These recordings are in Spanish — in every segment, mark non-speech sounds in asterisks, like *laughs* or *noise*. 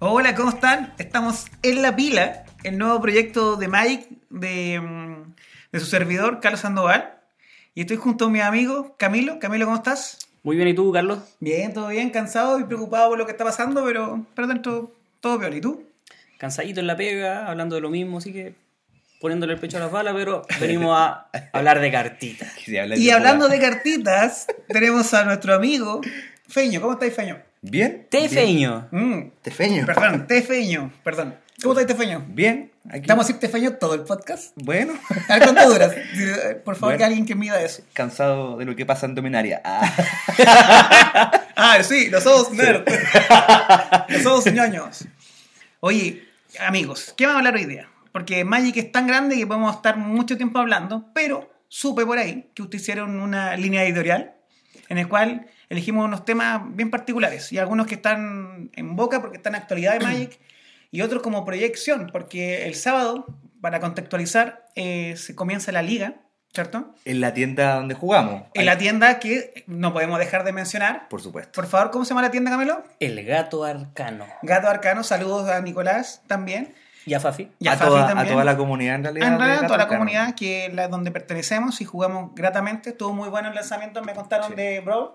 Hola, ¿cómo están? Estamos en La Pila, el nuevo proyecto de Mike, de, mm, de su servidor, Carlos Sandoval. Y estoy junto a mi amigo Camilo. Camilo, ¿cómo estás? Muy bien, ¿y tú, Carlos? Bien, todo bien, cansado y preocupado por lo que está pasando, pero, pero dentro todo peor. ¿Y tú? Cansadito en la pega, hablando de lo mismo, así que poniéndole el pecho a las balas, pero venimos a *laughs* hablar de cartitas. Y hablando de cartitas, tenemos a nuestro amigo Feño. ¿Cómo estáis, Feño? Bien. Tefeño. Mm, Tefeño. perdón, Tefeño, perdón. ¿Cómo estáis, Tefeño? Bien. Aquí. ¿Estamos a decir Tefeño todo el podcast? Bueno. *laughs* A ver cuánto duras. *laughs* Por favor, Bueno. que alguien que mida eso. Cansado de lo que pasa en Dominaria. Ah. *laughs* Ah, sí, los ojos nerd. los ojos ñoños. Oye, amigos, ¿qué vamos a hablar hoy día? Porque Magic es tan grande que podemos estar mucho tiempo hablando, pero supe por ahí que ustedes hicieron una línea editorial en el cual elegimos unos temas bien particulares y algunos que están en boca porque están en actualidad de Magic *clears throat* y otros como proyección, porque el sábado, para contextualizar, eh, se comienza la liga, ¿cierto? En la tienda donde jugamos. En la tienda que no podemos dejar de mencionar. Por supuesto. Por favor, ¿cómo se llama la tienda, Camilo? El gato arcano. Gato Arcano, saludos a Nicolás también. ¿Y a Fafi? Y a, a, Fafi toda, también. a toda la comunidad en realidad. En realidad, toda la Arcano. comunidad que es la donde pertenecemos y jugamos gratamente. Estuvo muy bueno el lanzamiento, me contaron Sí. de Brawl.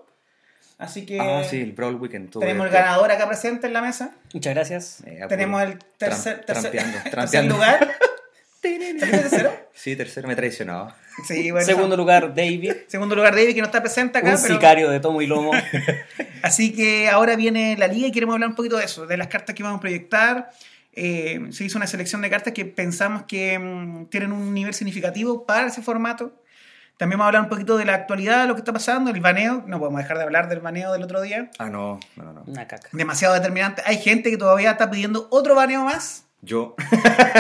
Así que Ah, sí, el Brawl Weekend. tenemos el ganador acá presente en la mesa. Muchas gracias. Eh, tenemos el tercer, Tram- tercer, trampeando, *laughs* tercer trampeando. lugar. *laughs* ¿Saliste tercero? Sí, tercero me traicionaba. Sí, bueno. Segundo lugar, David. Segundo lugar, David, que no está presente acá. Un pero- sicario de tomo y lomo. *laughs* Así que ahora viene la liga y queremos hablar un poquito de eso, de las cartas que vamos a proyectar. Eh, se hizo una selección de cartas que pensamos que mm, tienen un nivel significativo para ese formato. También vamos a hablar un poquito de la actualidad, lo que está pasando, el baneo. No podemos dejar de hablar del baneo del otro día. Ah, no, no, no. Una caca. Demasiado determinante. Hay gente que todavía está pidiendo otro baneo más. Yo.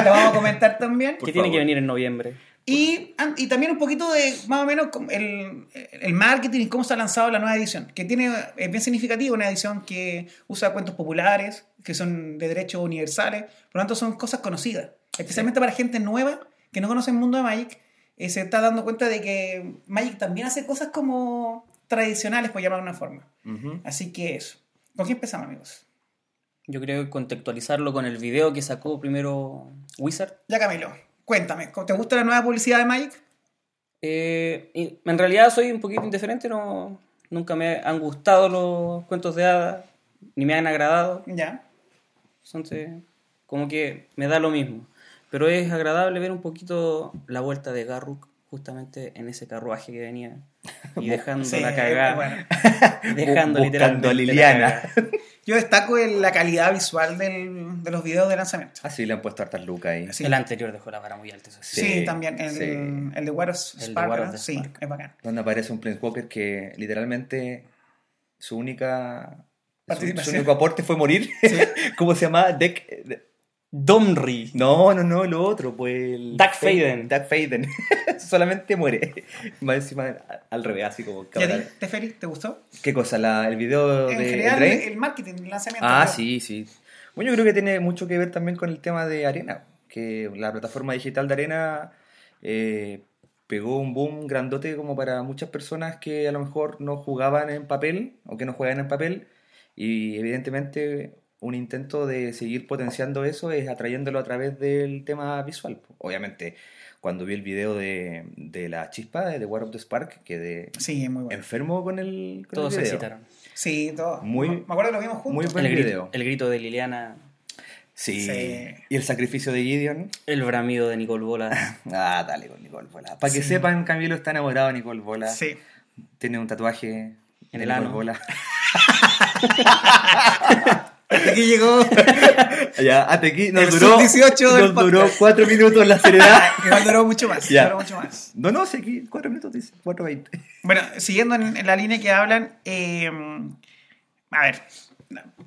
Lo vamos a comentar también. Que tiene que venir en noviembre. Y, y también un poquito de, más o menos, el, el marketing y cómo se ha lanzado la nueva edición, que tiene, es bien significativa, una edición que usa cuentos populares, que son de derechos universales, por lo tanto son cosas conocidas, especialmente para gente nueva que no conoce el mundo de Magic, eh, se está dando cuenta de que Magic también hace cosas como tradicionales, por llamar de una forma. Así que eso. ¿Con qué empezamos, amigos? Yo creo que contextualizarlo con el video que sacó primero Wizard. Ya, Camilo, cuéntame, ¿te gusta la nueva publicidad de Magic? Eh, en realidad soy un poquito indiferente, no, nunca me han gustado los cuentos de hadas, ni me han agradado. Ya. Entonces, como que me da lo mismo. Pero es agradable ver un poquito la vuelta de Garruk justamente en ese carruaje que venía *laughs* y dejando Sí, la cagada. bueno. *laughs* Dejando literalmente a Liliana. *laughs* Yo destaco el- la calidad visual del- de los videos de lanzamiento. Ah, sí, le han puesto hartas lucas ahí. Sí. El anterior dejó la vara muy alta, eso sí. Sí, Sí, también. El, sí. el de War of El de Spark, Sí, es bacán. Donde aparece un Planeswalker que literalmente su única. Su, su único aporte fue morir. ¿Cómo se llama? Deck. Domri. No, no, no, lo otro, pues. el- Duck Faden. Duck Faden. *laughs* Solamente muere. *laughs* Más encima al revés, así como. ¿Y a ti, cabrón. Teferi, te gustó? ¿Qué cosa? La, ¿El video En de general, Drain? el marketing, el lanzamiento. Ah, creo. sí, sí. Bueno, yo creo que tiene mucho que ver también con el tema de Arena, que la plataforma digital de Arena eh, pegó un boom grandote como para muchas personas que a lo mejor no jugaban en papel o que no juegan en papel y evidentemente un intento de seguir potenciando eso es atrayéndolo a través del tema visual. Obviamente, cuando vi el video de, de la chispa de War of the Spark, quedé Sí, muy bueno. enfermo con el, con el Todos se excitaron. Sí, todo. Muy- Me acuerdo que lo vimos juntos. muy buen El grito, video. el grito de Liliana, Sí. Sí. Y el sacrificio de Gideon. el bramido de Nicole Bola. *laughs* Ah, dale con Nicole Bola. Para que Sí. sepan, Camilo está enamorado de Nicole Bola. Sí. Tiene un tatuaje En el Nicole ano. *laughs* *laughs* Bola. Aquí llegó. *laughs* ya, hasta aquí nos El duró, sub-18 del nos duró podcast. cuatro minutos la seriedad. *laughs* Igual duró mucho más. Ya. Duró mucho más. no, no, sí, aquí cuatro minutos, dice, cuatro veinte. Bueno, siguiendo en, en la línea que hablan, eh, a ver,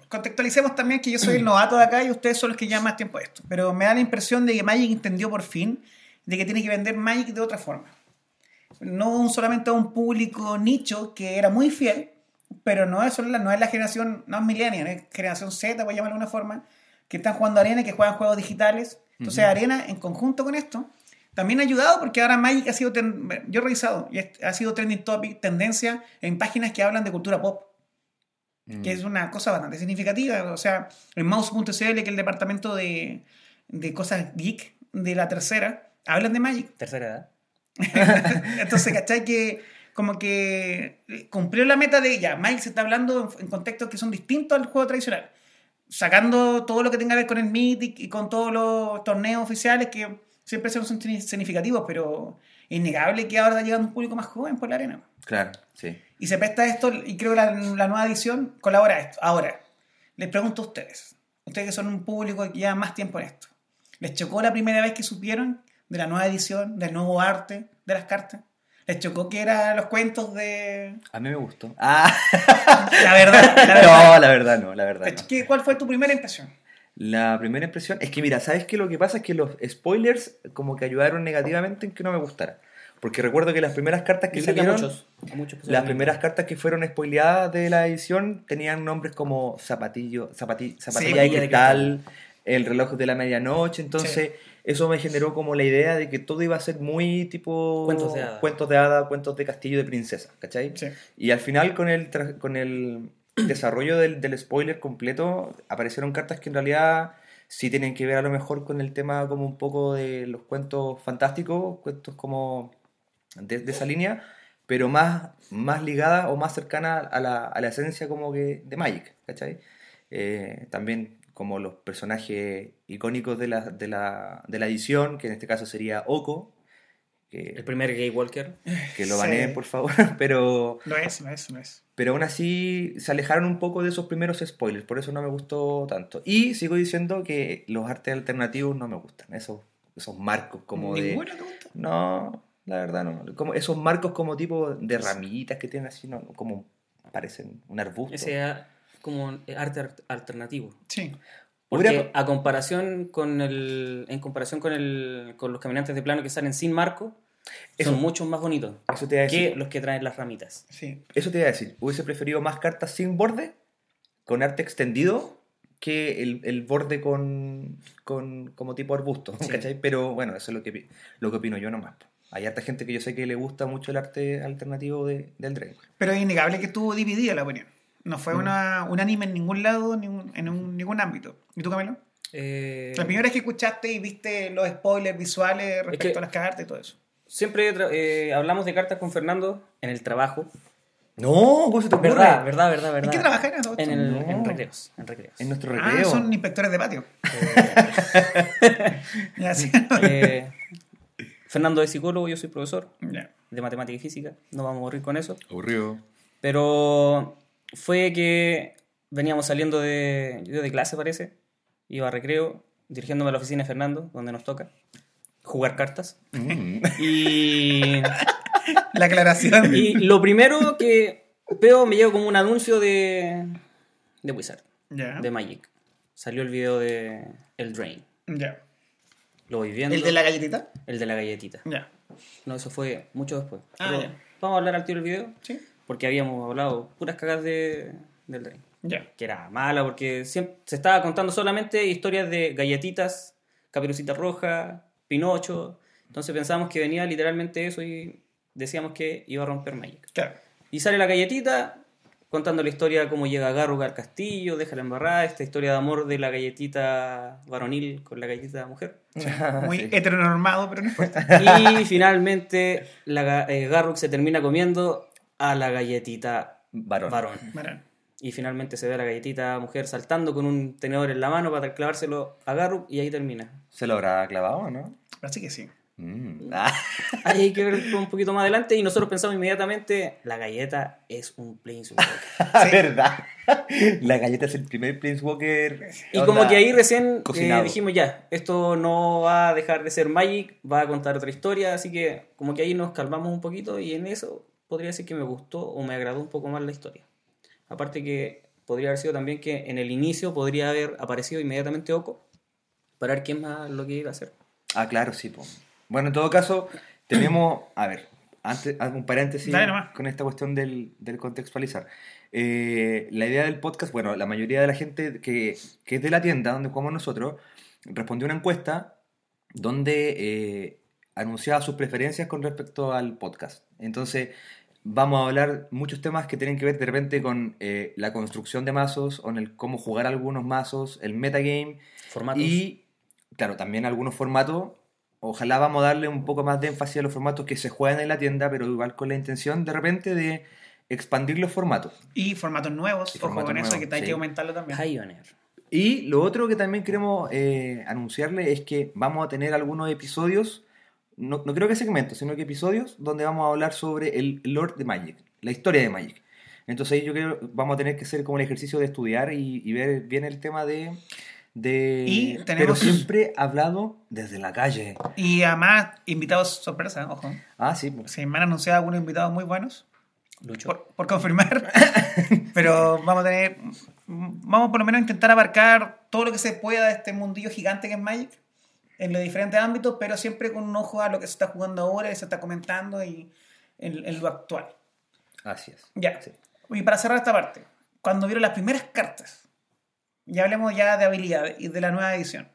contextualicemos también que yo soy el *clears throat* novato de acá y ustedes son los que llevan más tiempo a esto. Pero me da la impresión de que Magic entendió por fin de que tiene que vender Magic de otra forma. No solamente a un público nicho que era muy fiel, pero no es, solo la, no es la generación, no es millennial, es generación Z, voy a llamarlo de una forma, que están jugando Arena, que juegan juegos digitales. Entonces Arena, en conjunto con esto, también ha ayudado porque ahora Magic ha sido, ten- yo he revisado, y ha sido trending topic, tendencia en páginas que hablan de cultura pop. Mm. que es una cosa bastante significativa. O sea, en mouse.cl, que es el departamento de, de cosas geek de la tercera, hablan de Magic. Tercera edad. *laughs* Entonces, ¿cachai? Que como que cumplió la meta de Magic se está hablando en, en contextos que son distintos al juego tradicional. Sacando todo lo que tenga que ver con el Mythic y con todos los torneos oficiales que siempre son significativos, pero es innegable que ahora está llegando un público más joven por la arena. Claro, sí. Y se presta esto, y creo que la, la nueva edición colabora a esto. Ahora, les pregunto a ustedes, ustedes que son un público que lleva más tiempo en esto, ¿les chocó la primera vez que supieron de la nueva edición, del nuevo arte de las cartas? ¿Les chocó que eran los cuentos de... A mí me gustó. Ah, *laughs* La verdad, la verdad. no, la verdad no, la verdad no. ¿Qué- ¿Cuál fue tu primera impresión? La primera impresión es que, mira, ¿sabes qué? Lo que pasa es que los spoilers como que ayudaron negativamente en que no me gustara. Porque recuerdo que las primeras cartas que a salieron, muchos. a muchos las primeras cartas que fueron spoileadas de la edición tenían nombres como zapatillo, zapati- zapatilla de Zapatilla de cristal, el reloj de la medianoche. Entonces, eso me generó como la idea de que todo iba a ser muy tipo Cuentos de hada. cuentos de hada, cuentos de castillo de princesa, ¿cachai? Sí. Y al final, con el, con el *clears throat* desarrollo del, del spoiler completo, aparecieron cartas que en realidad sí tienen que ver a lo mejor con el tema como un poco de los cuentos fantásticos, cuentos como de, de esa línea, pero más, más ligada o más cercana a la, a la esencia como que de Magic, ¿cachai? Eh, también como los personajes icónicos de la, de, la, de la edición, que en este caso sería Oko, que, El primer Gay Walker. que lo Sí. baneen por favor, *laughs* pero... Lo es, lo es, lo es. Pero aún así se alejaron un poco de esos primeros spoilers, por eso no me gustó tanto. Y sigo diciendo que los artes alternativos no me gustan, esos, esos marcos como de... ¿Ninguno te gusta? No, la verdad no. Como esos marcos como tipo de ramitas que tienen así, no, como parecen un arbusto. Ese como arte art- alternativo. Sí. Porque Hubiera- a comparación con el, en comparación con el, con los caminantes de plano que salen sin marco, Eso- son mucho más bonitos Eso te iba a decir. que los que traen las ramitas. Sí. Eso te iba a decir. Hubiese preferido más cartas sin borde, con arte extendido, que el, el borde con, con como tipo arbusto, Sí. ¿cachai? Pero bueno, eso es lo que, lo que opino yo nomás. Hay harta gente que yo sé que le gusta mucho el arte alternativo de, del Dragon. Pero es innegable que estuvo dividida la opinión. No fue una, un anime en ningún lado, ningún- en un- ningún ámbito. ¿Y tú, Camilo? Eh, La primera vez que escuchaste y viste los spoilers visuales respecto que- a las cartas y todo eso. siempre tra- eh, hablamos de cartas con Fernando en el trabajo. No, ¿cómo se te ocurre? Verdad, verdad, verdad, verdad. ¿En qué trabajan? En, el, No. en recreos. En recreos. En nuestro Ah, recreo. son inspectores de patio. *laughs* Eh, Fernando es psicólogo, yo soy profesor Ya. de matemática y física. No vamos a morir con eso. Aburrido. Pero fue que veníamos saliendo de, yo de clase, parece. Iba a recreo, dirigiéndome a la oficina de Fernando, donde nos toca jugar cartas. Mm. Y, La aclaración. y lo primero que veo me llegó como un anuncio de, de Wizard, Ya. de Magic. Salió el video de El Drain. Ya. Lo voy viendo. ¿El de la galletita? El de la galletita. Ya. No, eso fue mucho después. Ah, Pero. Vamos a hablar al tiro del video. Sí. Porque habíamos hablado puras cagas de, del Drain. Ya. que era mala porque siempre, se estaba contando solamente historias de galletitas, caperucita roja, Pinocho. Entonces pensamos que venía literalmente eso y decíamos que iba a romper Magic. Claro. Y sale la galletita contando la historia de cómo llega Garruk al castillo, deja la embarrada, esta historia de amor de la galletita varonil con la galletita mujer. *laughs* Muy Sí. heteronormado, pero no importa. Y finalmente la, eh, Garruk se termina comiendo a la galletita Varón. varón. Bueno, Y finalmente se ve a la galletita mujer saltando con un tenedor en la mano para clavárselo a Garruk y ahí termina. ¿Se lo habrá clavado o no? así que sí. Mm. Ah. Ahí hay que ver un poquito más adelante y nosotros pensamos inmediatamente, la galleta es un Planeswalker. *laughs* Sí. ¿Verdad? *laughs* La galleta es el primer Planeswalker. Y como que ahí recién eh, dijimos ya, esto no va a dejar de ser Magic, va a contar otra historia, así que como que ahí nos calmamos un poquito y en eso podría decir que me gustó o me agradó un poco más la historia. Aparte que podría haber sido también que en el inicio podría haber aparecido inmediatamente Oko para ver quién más lo que iba a hacer. Ah, claro, sí. po. Bueno, en todo caso, *clears throat* tenemos. A ver, antes, hago un paréntesis Dale nomás. con esta cuestión del, del contextualizar. Eh, la idea del podcast, bueno, la mayoría de la gente que, que es de la tienda donde jugamos nosotros respondió una encuesta donde eh, anunciaba sus preferencias con respecto al podcast. Entonces, vamos a hablar muchos temas que tienen que ver de repente con eh, la construcción de mazos, con el cómo jugar algunos mazos, el metagame Formatos. y, claro, también algunos formatos. Ojalá vamos a darle un poco más de énfasis a los formatos que se juegan en la tienda, pero igual con la intención de repente de expandir los formatos. Y formatos nuevos, Y ojo formatos con eso, nuevos, que hay sí. que aumentarlo también. Pioneer. Y lo otro que también queremos eh, anunciarle es que vamos a tener algunos episodios, no, no creo que segmentos, sino que episodios donde vamos a hablar sobre el lore de Magic, la historia de Magic. Entonces ahí yo creo que vamos a tener que hacer como el ejercicio de estudiar y, y ver bien el tema de... de Y Pero tenemos- siempre hablado desde la calle. Y además, invitados sorpresa, ojo. Ah, sí. pues. Se me han anunciado algunos invitados muy buenos. Lucho. por, por confirmar. *laughs* Pero vamos a tener. Vamos por lo menos a intentar abarcar todo lo que se pueda de este mundillo gigante que es Magic en los diferentes ámbitos, pero siempre con un ojo a lo que se está jugando ahora, y se está comentando y en, en lo actual. Así es. Ya. Sí. Y para cerrar esta parte, cuando vieron las primeras cartas, ya hablemos ya de habilidad y de la nueva edición.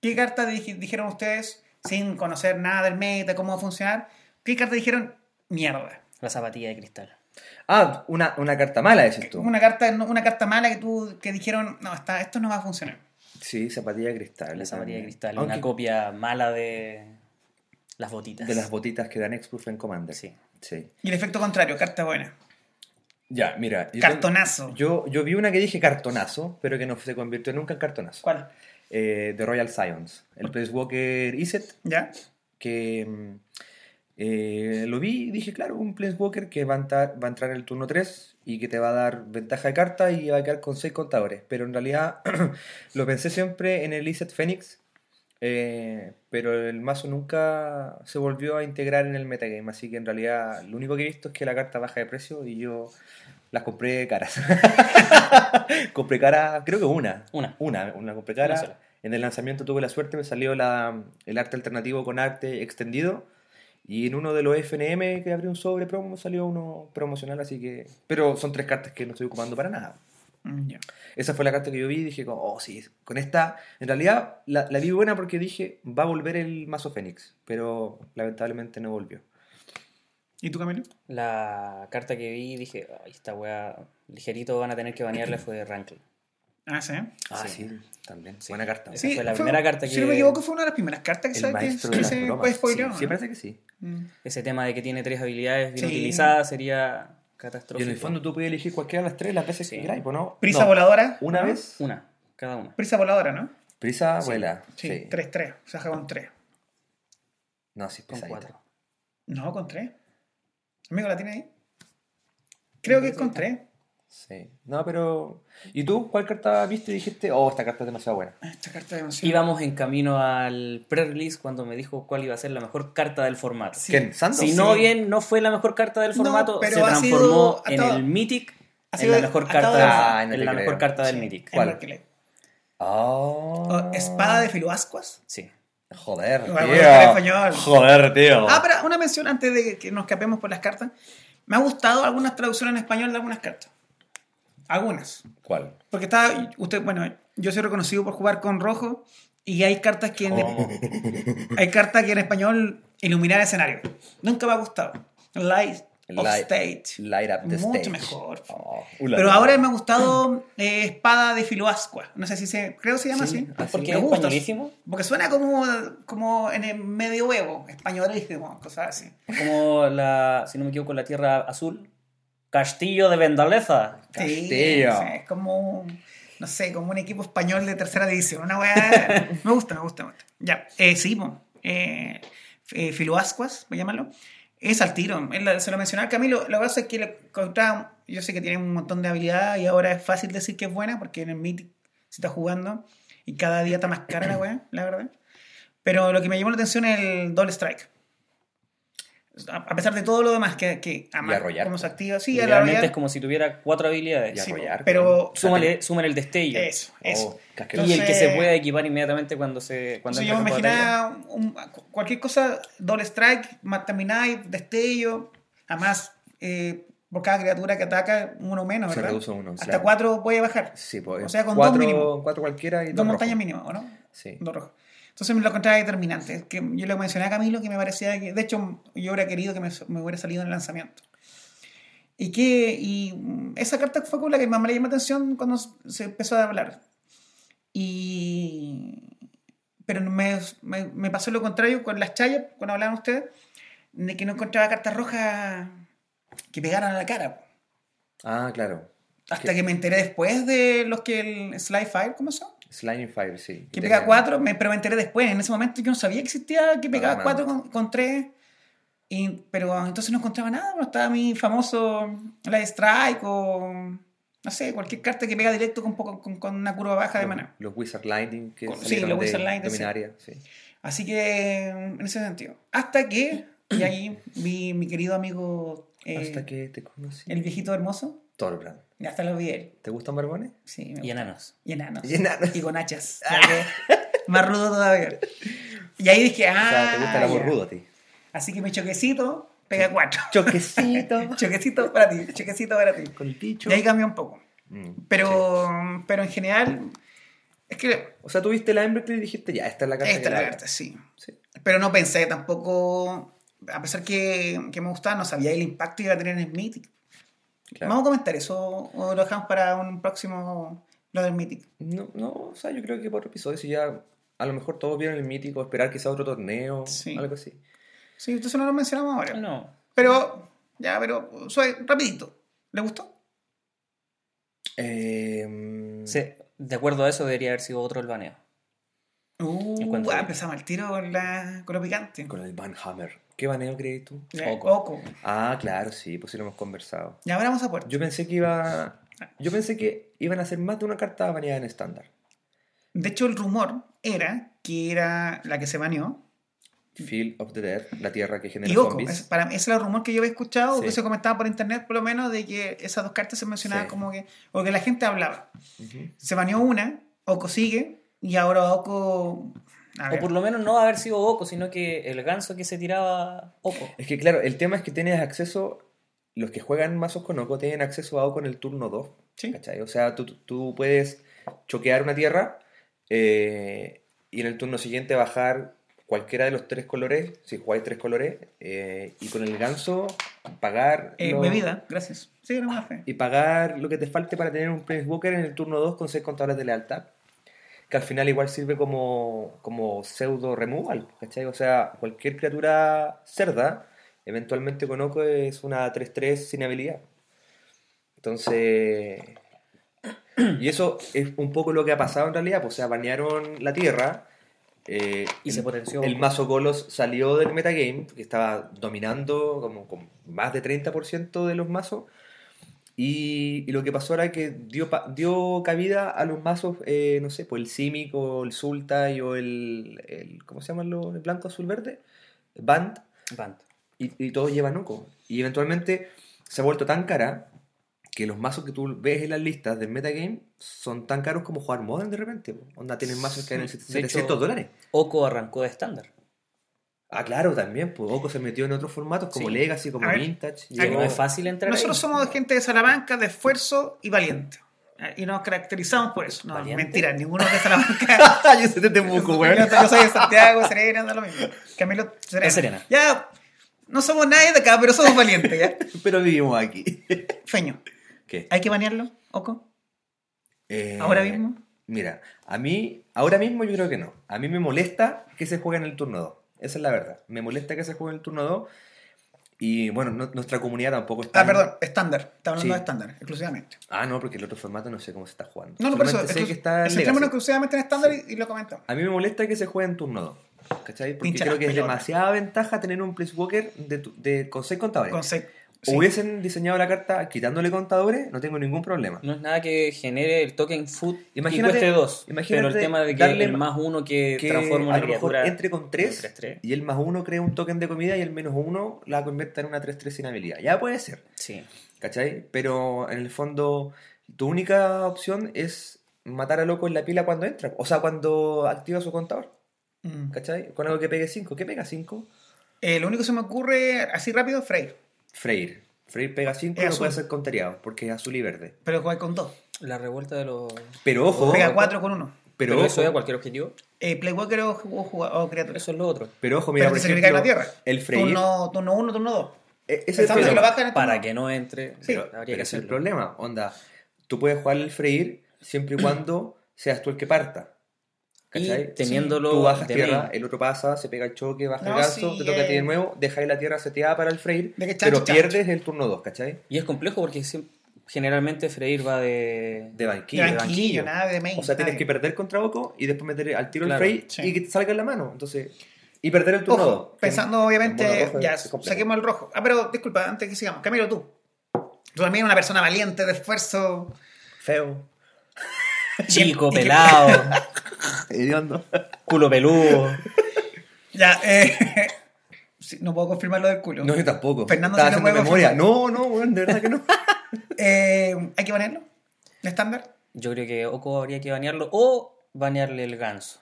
¿Qué cartas dij- dijeron ustedes, sin conocer nada del meta, cómo va a funcionar? ¿Qué cartas dijeron? Mierda. La zapatilla de cristal. Ah, una, una carta mala, decís tú. Una carta, una carta mala que tú que dijeron, no, esta- esto no va a funcionar. Sí, zapatilla de cristal. La zapatilla de cristal. Aunque Una copia mala de las botitas. de las botitas que dan Exproof en Commander. Sí. Sí. Y el efecto contrario, carta buena. Ya, mira. yo Cartonazo. tengo- Yo, yo vi una que dije cartonazo, pero que no se convirtió nunca en cartonazo. ¿Cuál? Eh, de Royal Science. El Planeswalker Iset, ¿Ya? que mm, eh, lo vi y dije, claro, un Planeswalker que va a, entrar, va a entrar en el turno 3 y que te va a dar ventaja de carta y va a quedar con 6 contadores. Pero en realidad *clears throat* lo pensé siempre en el Iset Phoenix, eh, pero el mazo nunca se volvió a integrar en el metagame. Así que en realidad lo único que he visto es que la carta baja de precio y yo las compré caras. *laughs* compré cara, creo que una. Una. Una, una compré Una cara. sola. En el lanzamiento tuve la suerte, me salió la, el arte alternativo con arte extendido. Y en uno de los FNM que abrí un sobre promo salió uno promocional, así que... Pero son tres cartas que no estoy ocupando para nada. Mm. Esa fue la carta que yo vi y dije, como, oh sí, con esta... En realidad la, la vi buena porque dije, va a volver el mazo Fénix, pero lamentablemente no volvió. ¿Y tú, Camilo? La carta que vi dije, ay, esta wea ligerito van a tener que banearle fue Rankle. Ah, sí. Ah, Sí. sí, también. Buena carta. Esa fue la primera carta Si que- no me equivoco, fue una de las primeras cartas que, El que, se puede spoilear. Sí, ¿no? sí, parece que sí. Mm. Ese tema de que tiene tres habilidades bien Sí. utilizadas sería Y catastrófico. en el fondo tú puedes elegir cualquiera de las tres las veces Sí. que queráis, ¿o ¿no? Prisa No, voladora. Una ¿no? vez. Una, cada una. Prisa voladora, ¿no? Prisa, Sí. vuela. Sí, Sí. 3-3. O sea, con 3. No, sí, Con pesadita. cuatro. No, con 3. Amigo, ¿la tiene ahí? Creo que es con 3. Sí. No, pero. ¿Y tú cuál carta viste y dijiste, oh, esta carta es demasiado buena? Esta carta de demasiado. Íbamos en camino al pre-release cuando me dijo cuál iba a ser la mejor carta del formato. Sí. ¿Quién? ¿Santos? Si Sí. no bien no fue la mejor carta del No, formato, pero se transformó en el Mythic, en la mejor carta, Ah, no en la mejor carta del Sí, Mythic. ¿Cuál? Oh. Oh, espada de filoascuas. Sí. Joder, tío. Joder, tío. Ah, pero una mención antes de que nos escapemos por las cartas. Me ha gustado algunas traducciones en español de algunas cartas. Algunas. ¿Cuál? Porque está, usted, bueno, yo soy reconocido por jugar con rojo y hay cartas que en, ¿Cómo? hay cartas que en español iluminar escenario. Nunca me ha gustado. Light of Light- Stage. Light up the Mucho stage. mejor. Oh, ula, Pero ula. ahora me ha gustado eh, Espada de Filoascua. No sé si se. Creo que se llama Sí, así. así. Porque Me es gusta. españolísimo. Porque suena como, como en el medioevo, españolísimo, cosas así. Como la, si no me equivoco, la Tierra Azul. Castillo de Vendaleza. Sí, Castillo. sí, es como, un- no sé, como un equipo español de tercera división. Una weá. *laughs* me gusta, me gusta, me gusta. Ya, eh, sí, eh, eh, Filoascuas, voy a llamarlo. Es al tiro. Él se lo mencionaba Camilo. Lo que pasa es que le encontraba- yo sé que tiene un montón de habilidad y ahora es fácil decir que es buena porque en el Mythic se está jugando y cada día está más cara la weá, la verdad. Pero lo que me llamó la atención es el Double Strike. A pesar de todo lo demás que, que además, arrollar. cómo se activa, sí, Realmente es como si tuviera cuatro habilidades. Y arrollar, pero Súmale, súmale el destello. eso, eso. Oh, casqueroso. Y el que Entonces- se pueda equipar inmediatamente cuando se cuando Entonces yo me imaginaba un- cualquier cosa, doble strike, terminai, destello, además eh, por cada criatura que ataca, uno menos, Se ¿verdad? reduce uno, Hasta claro. cuatro puede bajar. Sí, pues. O sea, con cuatro, dos mínimo. Cuatro cualquiera y Dos dos montañas mínimas, ¿o no? Sí. Dos rojos. Entonces me lo encontraba determinante. Que yo le mencioné a Camilo que me parecía que, de hecho, yo hubiera querido que me, me hubiera salido en el lanzamiento. Y que y esa carta fue con la que más me llamó la atención cuando se empezó a hablar. Y pero me, me, me pasó lo contrario con las chayas, cuando hablaban ustedes, de que no encontraba cartas rojas que pegaran a la cara. Ah, claro. Hasta que me enteré después de los que el Slide Fire, ¿cómo son? Slime Fire, sí. Que Te- pega 4, pero me enteré después. En ese momento yo no sabía que existía que pegaba Ah, 4 con, con 3. Y, pero entonces no encontraba nada. No estaba mi famoso Light Strike o no sé, cualquier carta que pega directo con, poco, con, con una curva baja de los, mana. los Wizard Lightning que Con- sí, los Wizard Lightning, sí. Dominaria, sí. Así que en ese sentido. Hasta que, y ahí vi mi querido amigo, eh, Hasta que te conocí. el viejito hermoso, Torbrand. y hasta lo vi él. ¿Te gustan barbones? Sí, me Y gusta. enanos. Y enanos. Y enanos. Y con hachas. *laughs* Que Más rudo todavía. Y ahí dije, ah. o sea, te gusta el amor ya. rudo a ti. Así que mi choquecito pega cuatro. *laughs* Choquecito. *laughs* choquecito para ti, choquecito para ti. Con el picho. Y ahí cambió un poco. Mm, Pero, pero en general, es que O sea, tuviste la Emberclear y dijiste, ya, esta es la carta esta es la la- carta, sí. Sí. Pero no pensé tampoco, a pesar que, que me gustaba, no sabía el impacto que iba a tener en Mythic. Claro. Vamos a comentar eso o lo dejamos para un próximo lo del Mythic. No, no, o sea, yo creo que por episodio, si ya a lo mejor todos vieron el mítico, esperar quizá otro torneo, Sí. algo así. Sí, entonces no lo mencionamos ahora. No. Pero, ya, pero, suave, rapidito. ¿Le gustó? Eh, Sí, de acuerdo a eso debería haber sido otro el baneo. Uh, ah, empezamos al tiro con, la, con lo picante. Con el Van Hammer. ¿Qué baneo crees tú? Oco. Oco. Ah, claro, sí, pues sí lo hemos conversado. Ya abramos a puerta. Yo pensé que iba. Yo pensé que iban a hacer más de una carta baneada en estándar. De hecho, el rumor era que era la que se baneó. Field of the Dead, la tierra que genera Y Oco. zombies. Es, para, ese es el rumor que yo había escuchado, o que Sí. se comentaba por internet, por lo menos, de que esas dos cartas se mencionaban Sí. como que. O que la gente hablaba. Se baneó una, Oco sigue, y ahora Oco. O por lo menos no haber sido Oco, sino que el ganso que se tiraba Oco. Es que claro, el tema es que tienes acceso. Los que juegan mazos con Oco tienen acceso a Oco en el turno 2. Sí. ¿cachai? O sea, tú, tú puedes choquear una tierra eh, y en el turno siguiente bajar cualquiera de los tres colores, si jugáis tres colores, eh, y con el ganso pagar. eh, bebida, gracias. Sí, era una fe. Y pagar lo que te falte para tener un Planeswalker en el turno 2 con 6 contadores de lealtad. Que al final igual sirve como, como pseudo removal, ¿cachai? O sea, cualquier criatura cerda, eventualmente con Oco es una 3-3 sin habilidad. Entonces. Y eso es un poco lo que ha pasado en realidad, pues, o sea, banearon la tierra. eh, Y se el- potenció. El mazo Golos salió del metagame, que estaba dominando como con más de 30% de los mazos. Y, y lo que pasó era que dio, dio cabida a los mazos, eh, no sé, pues el Simic o el Sultai o el, el- ¿Cómo se llaman los el blanco, azul, verde? Band. Band. Y, y todos llevan Oco. Y eventualmente se ha vuelto tan cara que los mazos que tú ves en las listas del metagame son tan caros como jugar Modern de repente. Onda, tienen mazos que en De 700 hecho- dólares. Oco arrancó de estándar. Ah, claro, también. Pues Oco se metió en otros formatos como Sí. Legacy, como ver, Vintage. Y no es fácil entrar Nosotros ahí. somos gente de Salamanca, de esfuerzo y valiente. Y nos caracterizamos por eso. No, ¿Valiente? mentira, ninguno es de *laughs* Salamanca. Yo se te tembuco, yo, weón. yo soy de Santiago, Serena, da lo mismo. Camilo, Serena. Es Serena. Ya, no somos nadie de acá, pero somos valientes, ¿ya? *laughs* Pero vivimos aquí. *laughs* Feño, ¿Qué? ¿hay que banearlo, Oco? Eh, ¿Ahora mismo? Mira, a mí, ahora mismo yo creo que no. A mí me molesta que se juegue en el turno 2. Esa es la verdad. Me molesta que se juegue en el turno 2. Y bueno, no- nuestra comunidad tampoco está. Ah, perdón, estándar. Está hablando Sí. de estándar, exclusivamente. Ah, no, porque el otro formato no sé cómo se está jugando. No, no, por eso. Solamente sé que está centrémonos exclusivamente en estándar y, y lo comentamos. A mí me molesta que se juegue en turno 2. ¿Cachai? Porque creo que es demasiada ventaja tener un Placewalker de, tu- de, con 6 contadores. Con seis- sí. Hubiesen diseñado la carta quitándole contadores, no tengo ningún problema. No es nada que genere el token food Imagínate- y cueste dos. imagínate Pero el tema de que darle el más uno que, que transforma a una lo mejor criatura. entre con 3 3-3. y el más 1 crea un token de comida y el menos 1 la convierta en una 3-3 sin habilidad. Ya puede ser, Sí. ¿cachai? Pero en el fondo, tu única opción es matar a loco en la pila cuando entra. O sea, cuando activa su contador, Mm. ¿cachai? Con algo que pegue 5. ¿Qué pega 5? Eh, lo único que se me ocurre, así rápido, Freyr. Freyr. Freyr pega 5 Es y no azul. puede ser conteriado porque es azul y verde. Pero juega con dos. La revuelta de los. Pero ojo, Pega cuatro con uno. pero, Pero, eso es a cualquier objetivo. Eh, Playwalker o, o, o criatura. Eso es lo otro. pero ojo, mira, Pero por te ejemplo, la tierra. el Freyr, Turno, turno uno, turno dos. E- ese es el que en Para que no entre, Sí, pero habría Pero que ese es el problema. Onda, tú puedes jugar el freír siempre y cuando seas tú el que parta. Y ¿Cachai? teniéndolo Tú bajas de tierra, main. el otro pasa, se pega el choque, baja No, el ganso, sí, te toca a ti eh. de nuevo, dejáis la tierra seteada para el freír, De que chancho, pero chancho. pierdes el turno 2, ¿cachai? Y es complejo porque generalmente freír va de... De De banquillo. banquillo, banquillo. nada de main. O sea, tienes que de- perder contra Oco y después meter al tiro Claro, el freír sí. y que te salga en la mano. Entonces, y perder el turno 2. Ojo, pensando obviamente, ya, saquemos el rojo. Ah, pero disculpa, antes que sigamos, Camilo, tú. Tú también una persona valiente, de esfuerzo. Feo. *laughs* Chico, pelado, *laughs* culo peludo. Ya, eh. *laughs* sí, no puedo confirmar lo del culo. No, yo tampoco. Fernando Estaba puede memoria. No, no, de verdad que no. Eh, ¿Hay que? ¿De estándar? Yo creo que Oko habría que banearlo o banearle el ganso.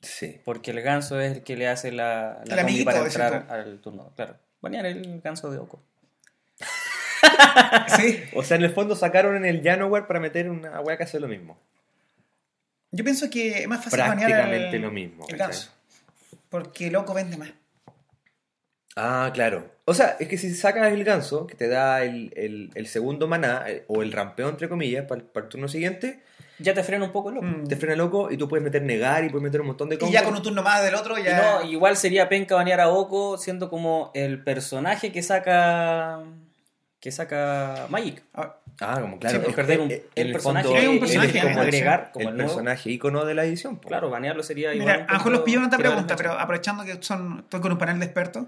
Sí. Porque el ganso es el que le hace la, la El combi amiguito, para entrar al turno. Claro. Banear el ganso de Oko. *laughs* Sí. O sea, en el fondo sacaron en el Janoware para meter una weá que hace lo mismo. Yo pienso que es más fácil banear Prácticamente el- lo mismo. El. Porque loco vende más. Ah, claro. O sea, es que si sacas el ganso, que te da el, el- el segundo maná, eh, o el rampeo, entre comillas, para, el turno siguiente, Ya te frena un poco el Oko. Mm. te frena loco y tú puedes meter negar y puedes meter un montón de Y cosas. ya con un turno más del otro, Y ya. no, igual sería penca banear a Oko siendo como el personaje que saca que saca Magic. Ah, Ah, como claro. Sí, es perder un- eh, el en personaje fondo, un personaje, es como agregar como el personaje ícono de la edición. po. Claro, banearlo sería igual. Mira, a lo mejor los pillo otra tirar pregunta, pero aprovechando que son, estoy con un panel de expertos,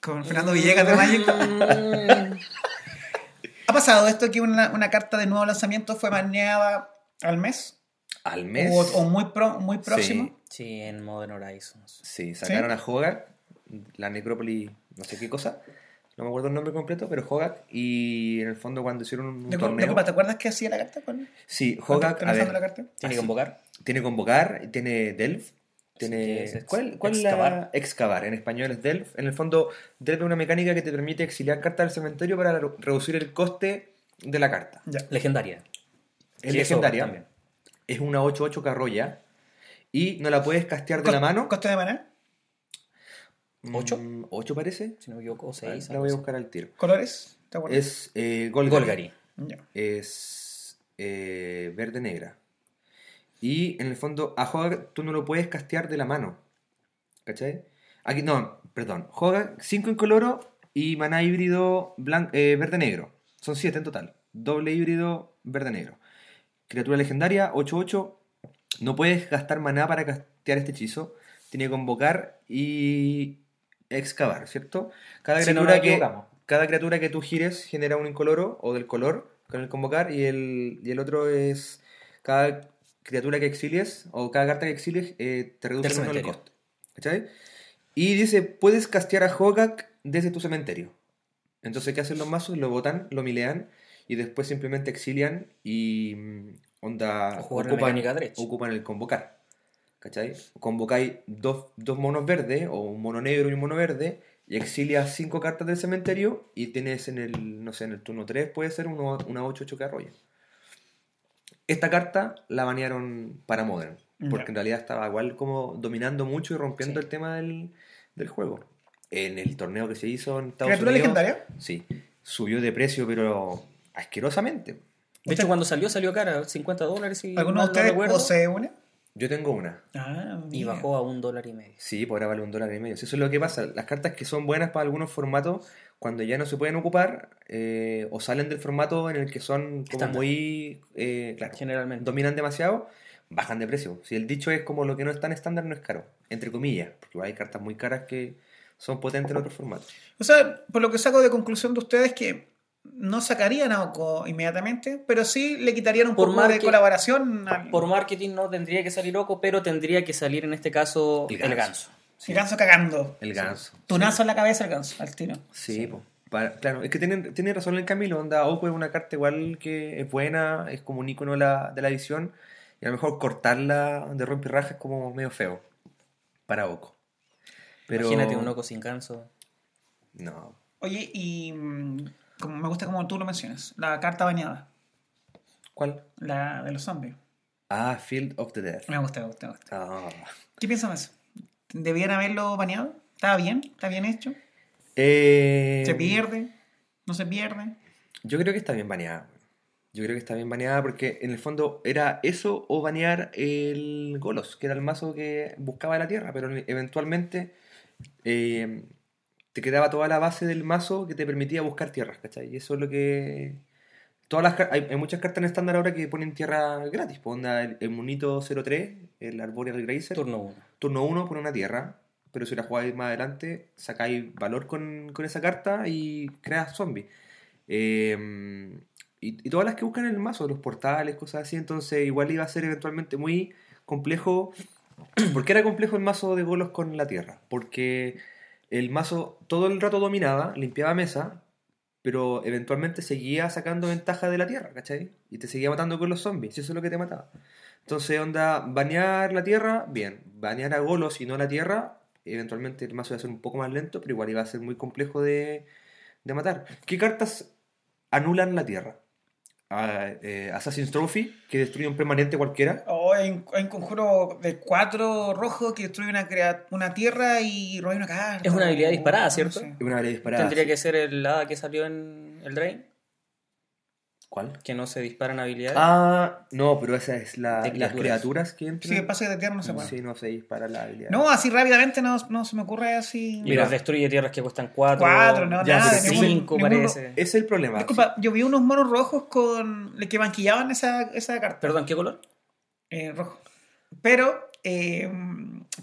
con Fernando Villegas de Magic. Mm. *laughs* ¿Ha pasado esto que una, una carta de nuevo lanzamiento fue baneada al mes? Al mes. O, o muy, pro- muy próximo. Sí, en Modern Horizons. Sí, sacaron a Hogak, la necrópolis, no sé qué cosa. No me acuerdo el nombre completo, pero Hogak. Y en el fondo, cuando hicieron un De- torneo. ¿Te acuerdas qué hacía la carta? Sí, ¿Cuándo Hogak. está A lanzando ver, la carta? Tiene que Así. convocar. Tiene convocar, tiene Delf, tiene... que es ¿Cuál, cuál es la- excavar. En español es Delf. En el fondo, Delf es una mecánica que te permite exiliar cartas del cementerio para re- reducir el coste de la carta. Ya. Legendaria. Es Sí, legendaria, también. es una 8-8 carroya y no la puedes castear de la mano. ¿Coste de maná? ¿Ocho? Mm, ¿Ocho parece? Si no me equivoco, 6. La voy a buscar al tiro. ¿Colores? ¿Te acuerdas? Es eh, Golgari. Es eh, verde-negra. Y en el fondo, a Hogak tú no lo puedes castear de la mano. ¿Cachai? Aquí, no, perdón. Hogak 5 incoloro y maná híbrido eh, verde-negro. Son 7 en total. Doble híbrido verde-negro. Criatura legendaria 8-8. No puedes gastar maná para castear este hechizo. Tiene que convocar y excavar, ¿cierto? Cada Si criatura que cada criatura que tú gires genera un incoloro o del color con el convocar y el, y el otro es cada criatura que exilies o cada carta que exilies eh, te reduce el coste. ¿Cachai? Y dice, puedes castear a Hogak desde tu cementerio. Entonces, ¿qué hacen los mazos? Lo botan, lo milean y después simplemente exilian y mm, onda O jugar la mecánica derecha. ocupan el convocar. ¿Cachai? Convocáis dos, dos monos verdes o un mono negro y un mono verde y exilias cinco cartas del cementerio y tienes en el, no sé, en el turno 3 puede ser uno, una 8-8 que arrolla. Esta carta la banearon para Modern, porque Ya. en realidad estaba igual como dominando mucho y rompiendo Sí. el tema del, del juego. En el torneo que se hizo en Estados ¿Criatura Unidos. legendaria? Sí, subió de precio, pero asquerosamente. De ¿Usted- hecho, cuando salió, salió cara, 50 dólares. Si ¿Alguno de no ustedes recuerdo, posee una? Yo tengo una. Ah, Y bajó a un dólar y medio. Sí, por ahora vale un dólar y medio. Si Eso es lo que pasa. Las cartas que son buenas para algunos formatos, cuando ya no se pueden ocupar, eh, o salen del formato en el que son como Estándar. muy, eh, claro, Generalmente. dominan demasiado, bajan de precio. Si el dicho es como lo que no es tan estándar, no es caro. Entre comillas, porque hay cartas muy caras que son potentes en otros formatos. O sea, por lo que saco de conclusión de ustedes que no sacarían a Oko inmediatamente, pero sí le quitarían un Por poco de colaboración al Por marketing no tendría que salir Oco, pero tendría que salir en este caso El el ganso. ganso. el ganso cagando. El ganso. Tunazo en la cabeza el ganso, al tiro. Sí. Para- claro, es que tiene, tiene razón el Camilo, onda, Oco es una carta igual que es buena, es como un icono de la, de la edición, y a lo mejor cortarla de rompirraja es como medio feo para Oco. Pero, Imagínate un Oco sin ganso. No, Oye, y mm, como me gusta como tú lo mencionas, la carta bañada, ¿cuál? la de los zombies. Ah, Field of the Dead. Me gusta, me gusta, me gusta. Ah. ¿Qué piensan de eso? ¿Debían haberlo bañado? ¿Estaba bien? ¿Está bien hecho? Eh, ¿Se pierde? ¿No se pierde? Yo creo que está bien baneada. Yo creo que está bien baneada porque en el fondo era eso o banear el Golos, que era el mazo que buscaba la tierra, pero eventualmente eh, te quedaba toda la base del mazo que te permitía buscar tierras, ¿cachai? Y eso es lo que... Todas las, hay, hay muchas cartas en estándar ahora que ponen tierra gratis. Pues onda el, el monito 03, el Arboreal Grazer, Turno 1. turno 1 pone una tierra, pero si la jugáis más adelante, sacáis valor con, con esa carta y creas zombies. Eh, y, y todas las que buscan en el mazo, los portales, cosas así, entonces igual iba a ser eventualmente muy complejo. *clears throat* ¿Por qué era complejo el mazo de golos con la tierra? Porque el mazo todo el rato dominaba, limpiaba mesa, pero eventualmente seguía sacando ventaja de la tierra, ¿cachai? Y te seguía matando con los zombies, eso es lo que te mataba. Entonces, onda, banear la tierra, bien. Banear a Golos y no a la tierra, eventualmente el mazo iba a ser un poco más lento, pero igual iba a ser muy complejo de, de matar. ¿Qué cartas anulan la tierra? Ah, eh, Assassin's Trophy, que destruye un permanente cualquiera. O hay, un- hay un conjuro de cuatro rojos que destruye una, crea- una tierra y roba una carta. Es una habilidad disparada, no ¿cierto? sé. Es una habilidad disparada. Tendría que ser el hada que salió en el Drain, ¿Cuál? que no se disparan habilidades. Ah, no, pero esa es la, De las criaturas. criaturas que entran. Sí, que pasa de tierra no se puede. Sí, no se dispara la habilidad. No, así rápidamente no, no se me ocurre así. y mira. los destruye tierras que cuestan 4. Cuatro, no, Ya, nada. pero ningún- 5 ningún- parece. Ese es el problema. Disculpa, yo vi unos monos rojos con que banquillaban esa, esa carta. Perdón, ¿qué color? Eh, rojo. Pero, eh,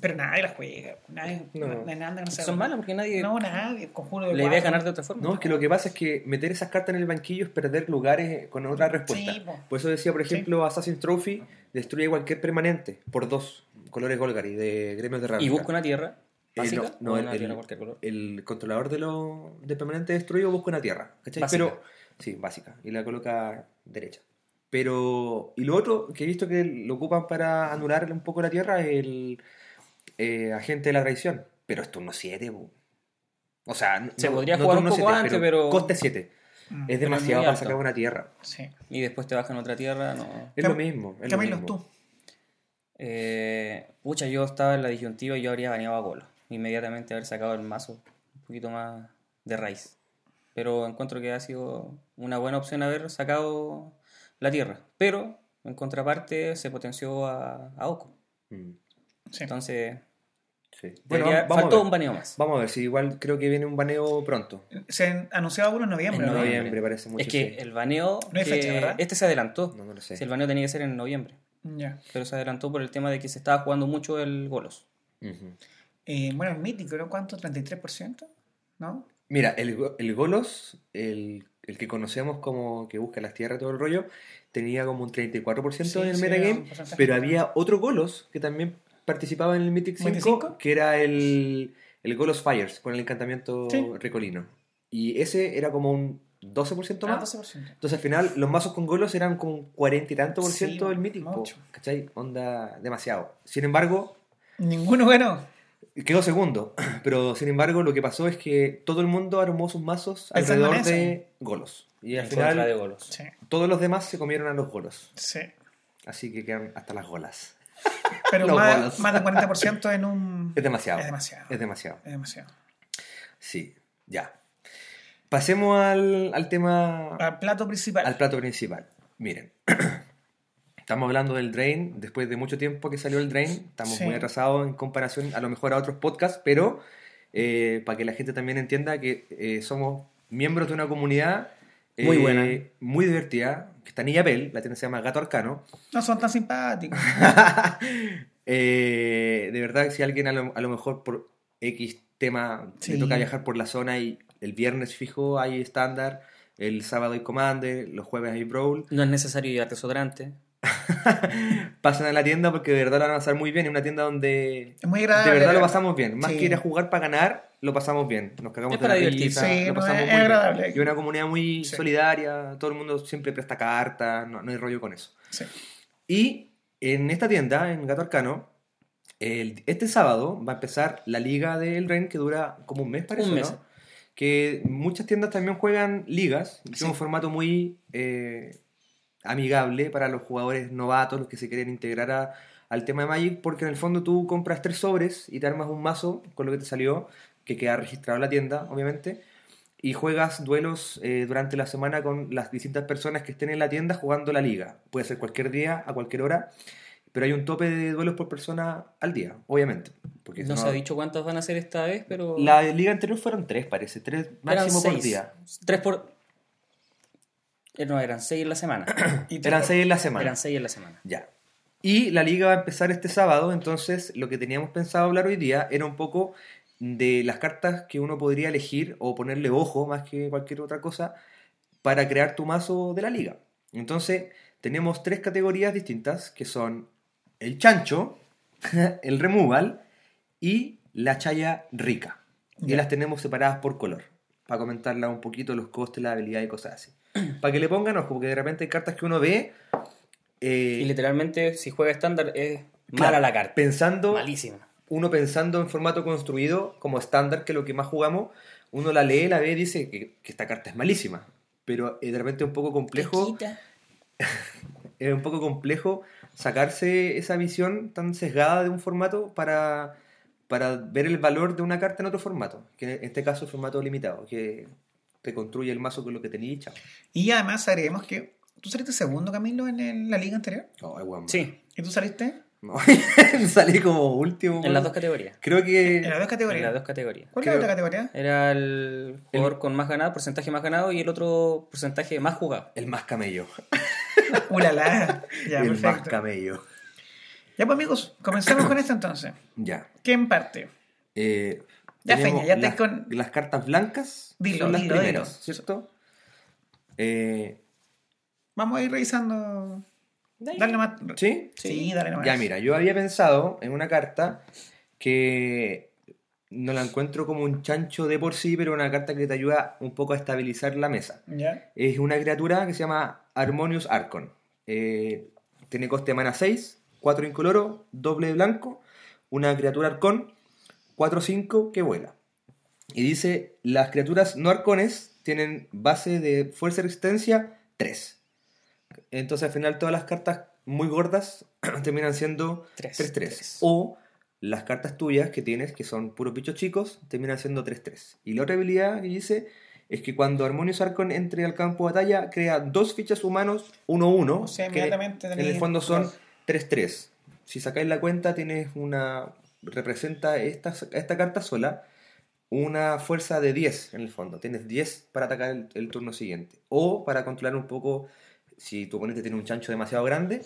pero nadie la juega. Nadie, No. nada que no sea Son malas porque nadie. No, nadie. Conjuro de la idea es ganar de otra forma. No, es que lo que pasa es que meter esas cartas en el banquillo es perder lugares con otra respuesta. Sí, po. por eso decía, por ejemplo, Assassin's Trophy destruye cualquier permanente por dos colores Golgari de gremios de y Ravnica. busca una tierra Eh, básica no, el, tierra el- cualquier color. el controlador de los de permanente destruido busca una tierra, ¿cachai? Básica. Pero, sí, básica, y la coloca derecha. Pero, y lo otro que he visto que lo ocupan para anular un poco la tierra es el eh, agente de la traición. Pero es turno 7, o sea, Se no- podría no jugar un poco antes, pero- Coste 7. Mm. Es demasiado para sacar una tierra. Sí. Y después te bajan otra tierra, no. Es lo mismo. Es lo mismo. tú. Eh, pucha, yo estaba en la disyuntiva y yo habría baneado a Golo. Inmediatamente haber sacado el mazo un poquito más de raíz. Pero encuentro que ha sido una buena opción haber sacado la tierra. Pero, en contraparte, se potenció a, a Oko. Mm, Sí. Entonces, sí. Bueno, debería- vamos, faltó un baneo más. Vamos a ver si igual creo que viene un baneo pronto. Se anunciaba uno en noviembre. En En ¿no? noviembre. noviembre parece mucho. Es que sí. el baneo. No hay que- fecha, ¿verdad? Este se adelantó. No, no lo sé. Si el baneo tenía que ser en noviembre. Ya. Pero se adelantó por el tema de que se estaba jugando mucho el Golos. Eh, bueno, el mítico, ¿no? ¿Cuánto? ¿33%? ¿No? Mira, el, el Golos, el, el que conocemos como que busca las tierras y todo el rollo, tenía como un 34% Sí, en el sí, metagame, pero había otro Golos que también participaba en el Mythic 5, ¿25? que era el, el Golos Fires, con el encantamiento Sí. recolino. Y ese era como un 12% Ah, más. 12%. Entonces al final los mazos con golos eran como un 40 y tanto por ciento del Mythic. po. ¿Cachai? Onda demasiado. Sin embargo, Ninguno bueno. Quedó segundo. *clears throat* Pero sin embargo lo que pasó es que todo el mundo armó sus mazos Pensando alrededor de golos. Y al En final de Golos. Sí. todos los demás se comieron a los golos. Sí. Así que quedan hasta las golas. *laughs* Pero *laughs* Los más, bolos. más del 40% en un. Es demasiado. Es demasiado. Es demasiado. Es demasiado. Sí, ya. Pasemos al, al tema... Al plato principal. al plato principal. Miren, *clears throat* estamos hablando del Drain, después de mucho tiempo que salió el Drain, estamos Sí. muy atrasados en comparación a lo mejor a otros podcasts, pero eh, para que la gente también entienda que eh, somos miembros de una comunidad eh, Muy buena. muy divertida, que está en Illapel, la tienda se llama Gato Arcano. No son tan simpáticos. *laughs* Eh, de verdad, si alguien a lo, a lo mejor por X tema Sí. le toca viajar por la zona y el viernes fijo hay estándar, el sábado hay Commander, los jueves hay Brawl, No es necesario llevarte desodorante. *laughs* pasan a la tienda porque de verdad la van a pasar muy bien. Es una tienda donde Es muy de verdad lo pasamos bien. Más Sí. que ir a jugar para ganar, lo pasamos bien. Nos cagamos Es de la risa, Sí, lo no, pasamos es- muy bien. agradable. Y una comunidad muy Sí. solidaria, todo el mundo siempre presta cartas, no, no hay rollo con eso. Sí. Y en esta tienda, en Gato Arcano, el- este sábado va a empezar la liga del Ren que dura como un mes, parece, Un mes. ¿no? Que muchas tiendas también juegan ligas. Es un formato muy eh, amigable para los jugadores novatos, los que se quieren integrar a- al tema de Magic, porque en el fondo tú compras tres sobres y te armas un mazo con lo que te salió, que queda registrado en la tienda, obviamente, y juegas duelos eh, durante la semana con las distintas personas que estén en la tienda jugando la liga. Puede ser cualquier día, a cualquier hora, pero hay un tope de duelos por persona al día, obviamente. Porque No se ha dicho cuántas van a ser esta vez, pero. La liga anterior fueron tres, parece, tres máximo por seis. día. Tres por. Eh, No, eran seis en la semana. *clears throat* Y Eran seis en la semana. eran seis en la semana. Ya. Y la liga va a empezar este sábado, entonces lo que teníamos pensado hablar hoy día era un poco de las cartas que uno podría elegir o ponerle ojo más que cualquier otra cosa para crear tu mazo de la liga. Entonces tenemos tres categorías distintas que son el chancho, *laughs* el removal y la chaya rica. Y las tenemos separadas por color, para comentarla un poquito los costes, la habilidad y cosas así. *clears throat* Para que le pongan ojo, porque de repente hay cartas que uno ve eh, Y literalmente, si juega estándar, es Claro, mala la carta. Pensando, Malísima. uno pensando en formato construido como estándar, que es lo que más jugamos, uno la lee, la ve y dice que, que esta carta es malísima. Pero eh, de repente es un poco complejo, *laughs* es un poco complejo sacarse esa visión tan sesgada de un formato para, para ver el valor de una carta en otro formato, que en este caso es formato limitado, que te construye el mazo con lo que tenías y chao. Y además agreguemos que tú saliste segundo, Camilo, en, el- la liga anterior. Ay, guau. Sí, ¿Y tú saliste? No, *laughs* salí como último. en las dos categorías. Creo que... En las dos En categorías. las dos categorías. ¿Cuál es la otra categoría? Era el jugador con más ganado, porcentaje más ganado y el otro porcentaje más jugado. El más camello. *laughs* Ulala. Ya, el más camello. Ya pues amigos, comencemos con esto entonces. Ya. ¿Quién parte? Eh, Ya, Feña, ya las, con- las cartas blancas Dilo, son las dilo, primeras, dilo. ¿cierto? Eh, Vamos a ir revisando. Dale nomás. ¿Sí? Sí, dale nomás. Ya mira, yo había pensado en una carta que no la encuentro como un chancho de por sí, pero una carta que te ayuda un poco a estabilizar la mesa. Ya. Es una criatura que se llama Harmonious Archon. Eh, tiene coste de mana 6, 4 incoloro, doble de blanco, una criatura arcón, 4-5 que vuela. Y dice, las criaturas no arcones tienen base de fuerza y resistencia 3. Entonces al final todas las cartas muy gordas *clears throat* terminan siendo Tres, 3-3. tres. O las cartas tuyas que tienes, que son puros bichos chicos, terminan siendo 3-3. Y la otra habilidad que dice es que cuando Harmonious Archon entre al campo de batalla, crea dos fichas humanos 1-1. O sea, que en el fondo son 3-3. Si sacáis la cuenta, tienes una. Representa esta, esta carta sola una fuerza de 10 en el fondo. Tienes 10 para atacar el, el turno siguiente. O para controlar un poco si tu oponente tiene un chancho demasiado grande.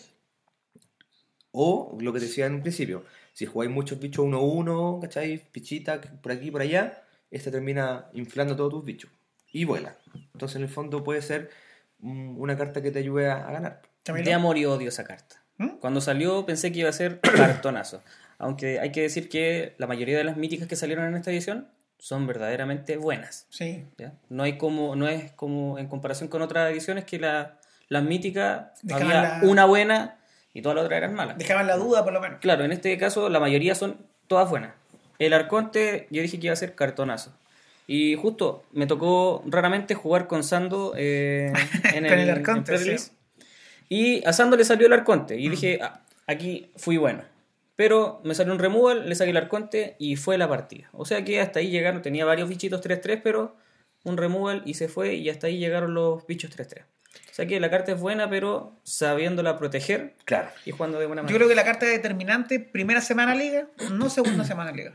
O lo que decía en un principio, si jugáis muchos bichos 1-1, ¿cachai? Pichita por aquí por allá, este termina inflando todos tus bichos. Y vuela. Entonces en el fondo puede ser mm, una carta que te ayude a, a ganar. De amor y odio esa carta. ¿Mm? Cuando salió pensé que iba a ser *clears throat* cartonazo. Aunque hay que decir que la mayoría de las míticas que salieron en esta edición son verdaderamente buenas. Sí. ¿ya? No hay como, no es como en comparación con otras ediciones que la, las míticas Dejaban había la- una buena y todas las otras eran malas. Dejaban la duda, por lo menos. Claro, en este caso la mayoría son todas buenas. El Arconte yo dije que iba a ser cartonazo. Y justo me tocó raramente jugar con Sando eh, *laughs* en el, el Arconte, en pre-release. sí. Y a Sando le salió el Arconte. Mm. Y dije, "Ah, aquí fui bueno. Pero me salió un removal, le saqué el Arconte y fue la partida. O sea que hasta ahí llegaron, tenía varios bichitos 3-3, pero un removal y se fue y hasta ahí llegaron los bichos 3-3. O sea que la carta es buena, pero sabiéndola proteger Claro. y jugando de buena manera. Yo creo que la carta determinante, primera semana liga, no segunda semana liga.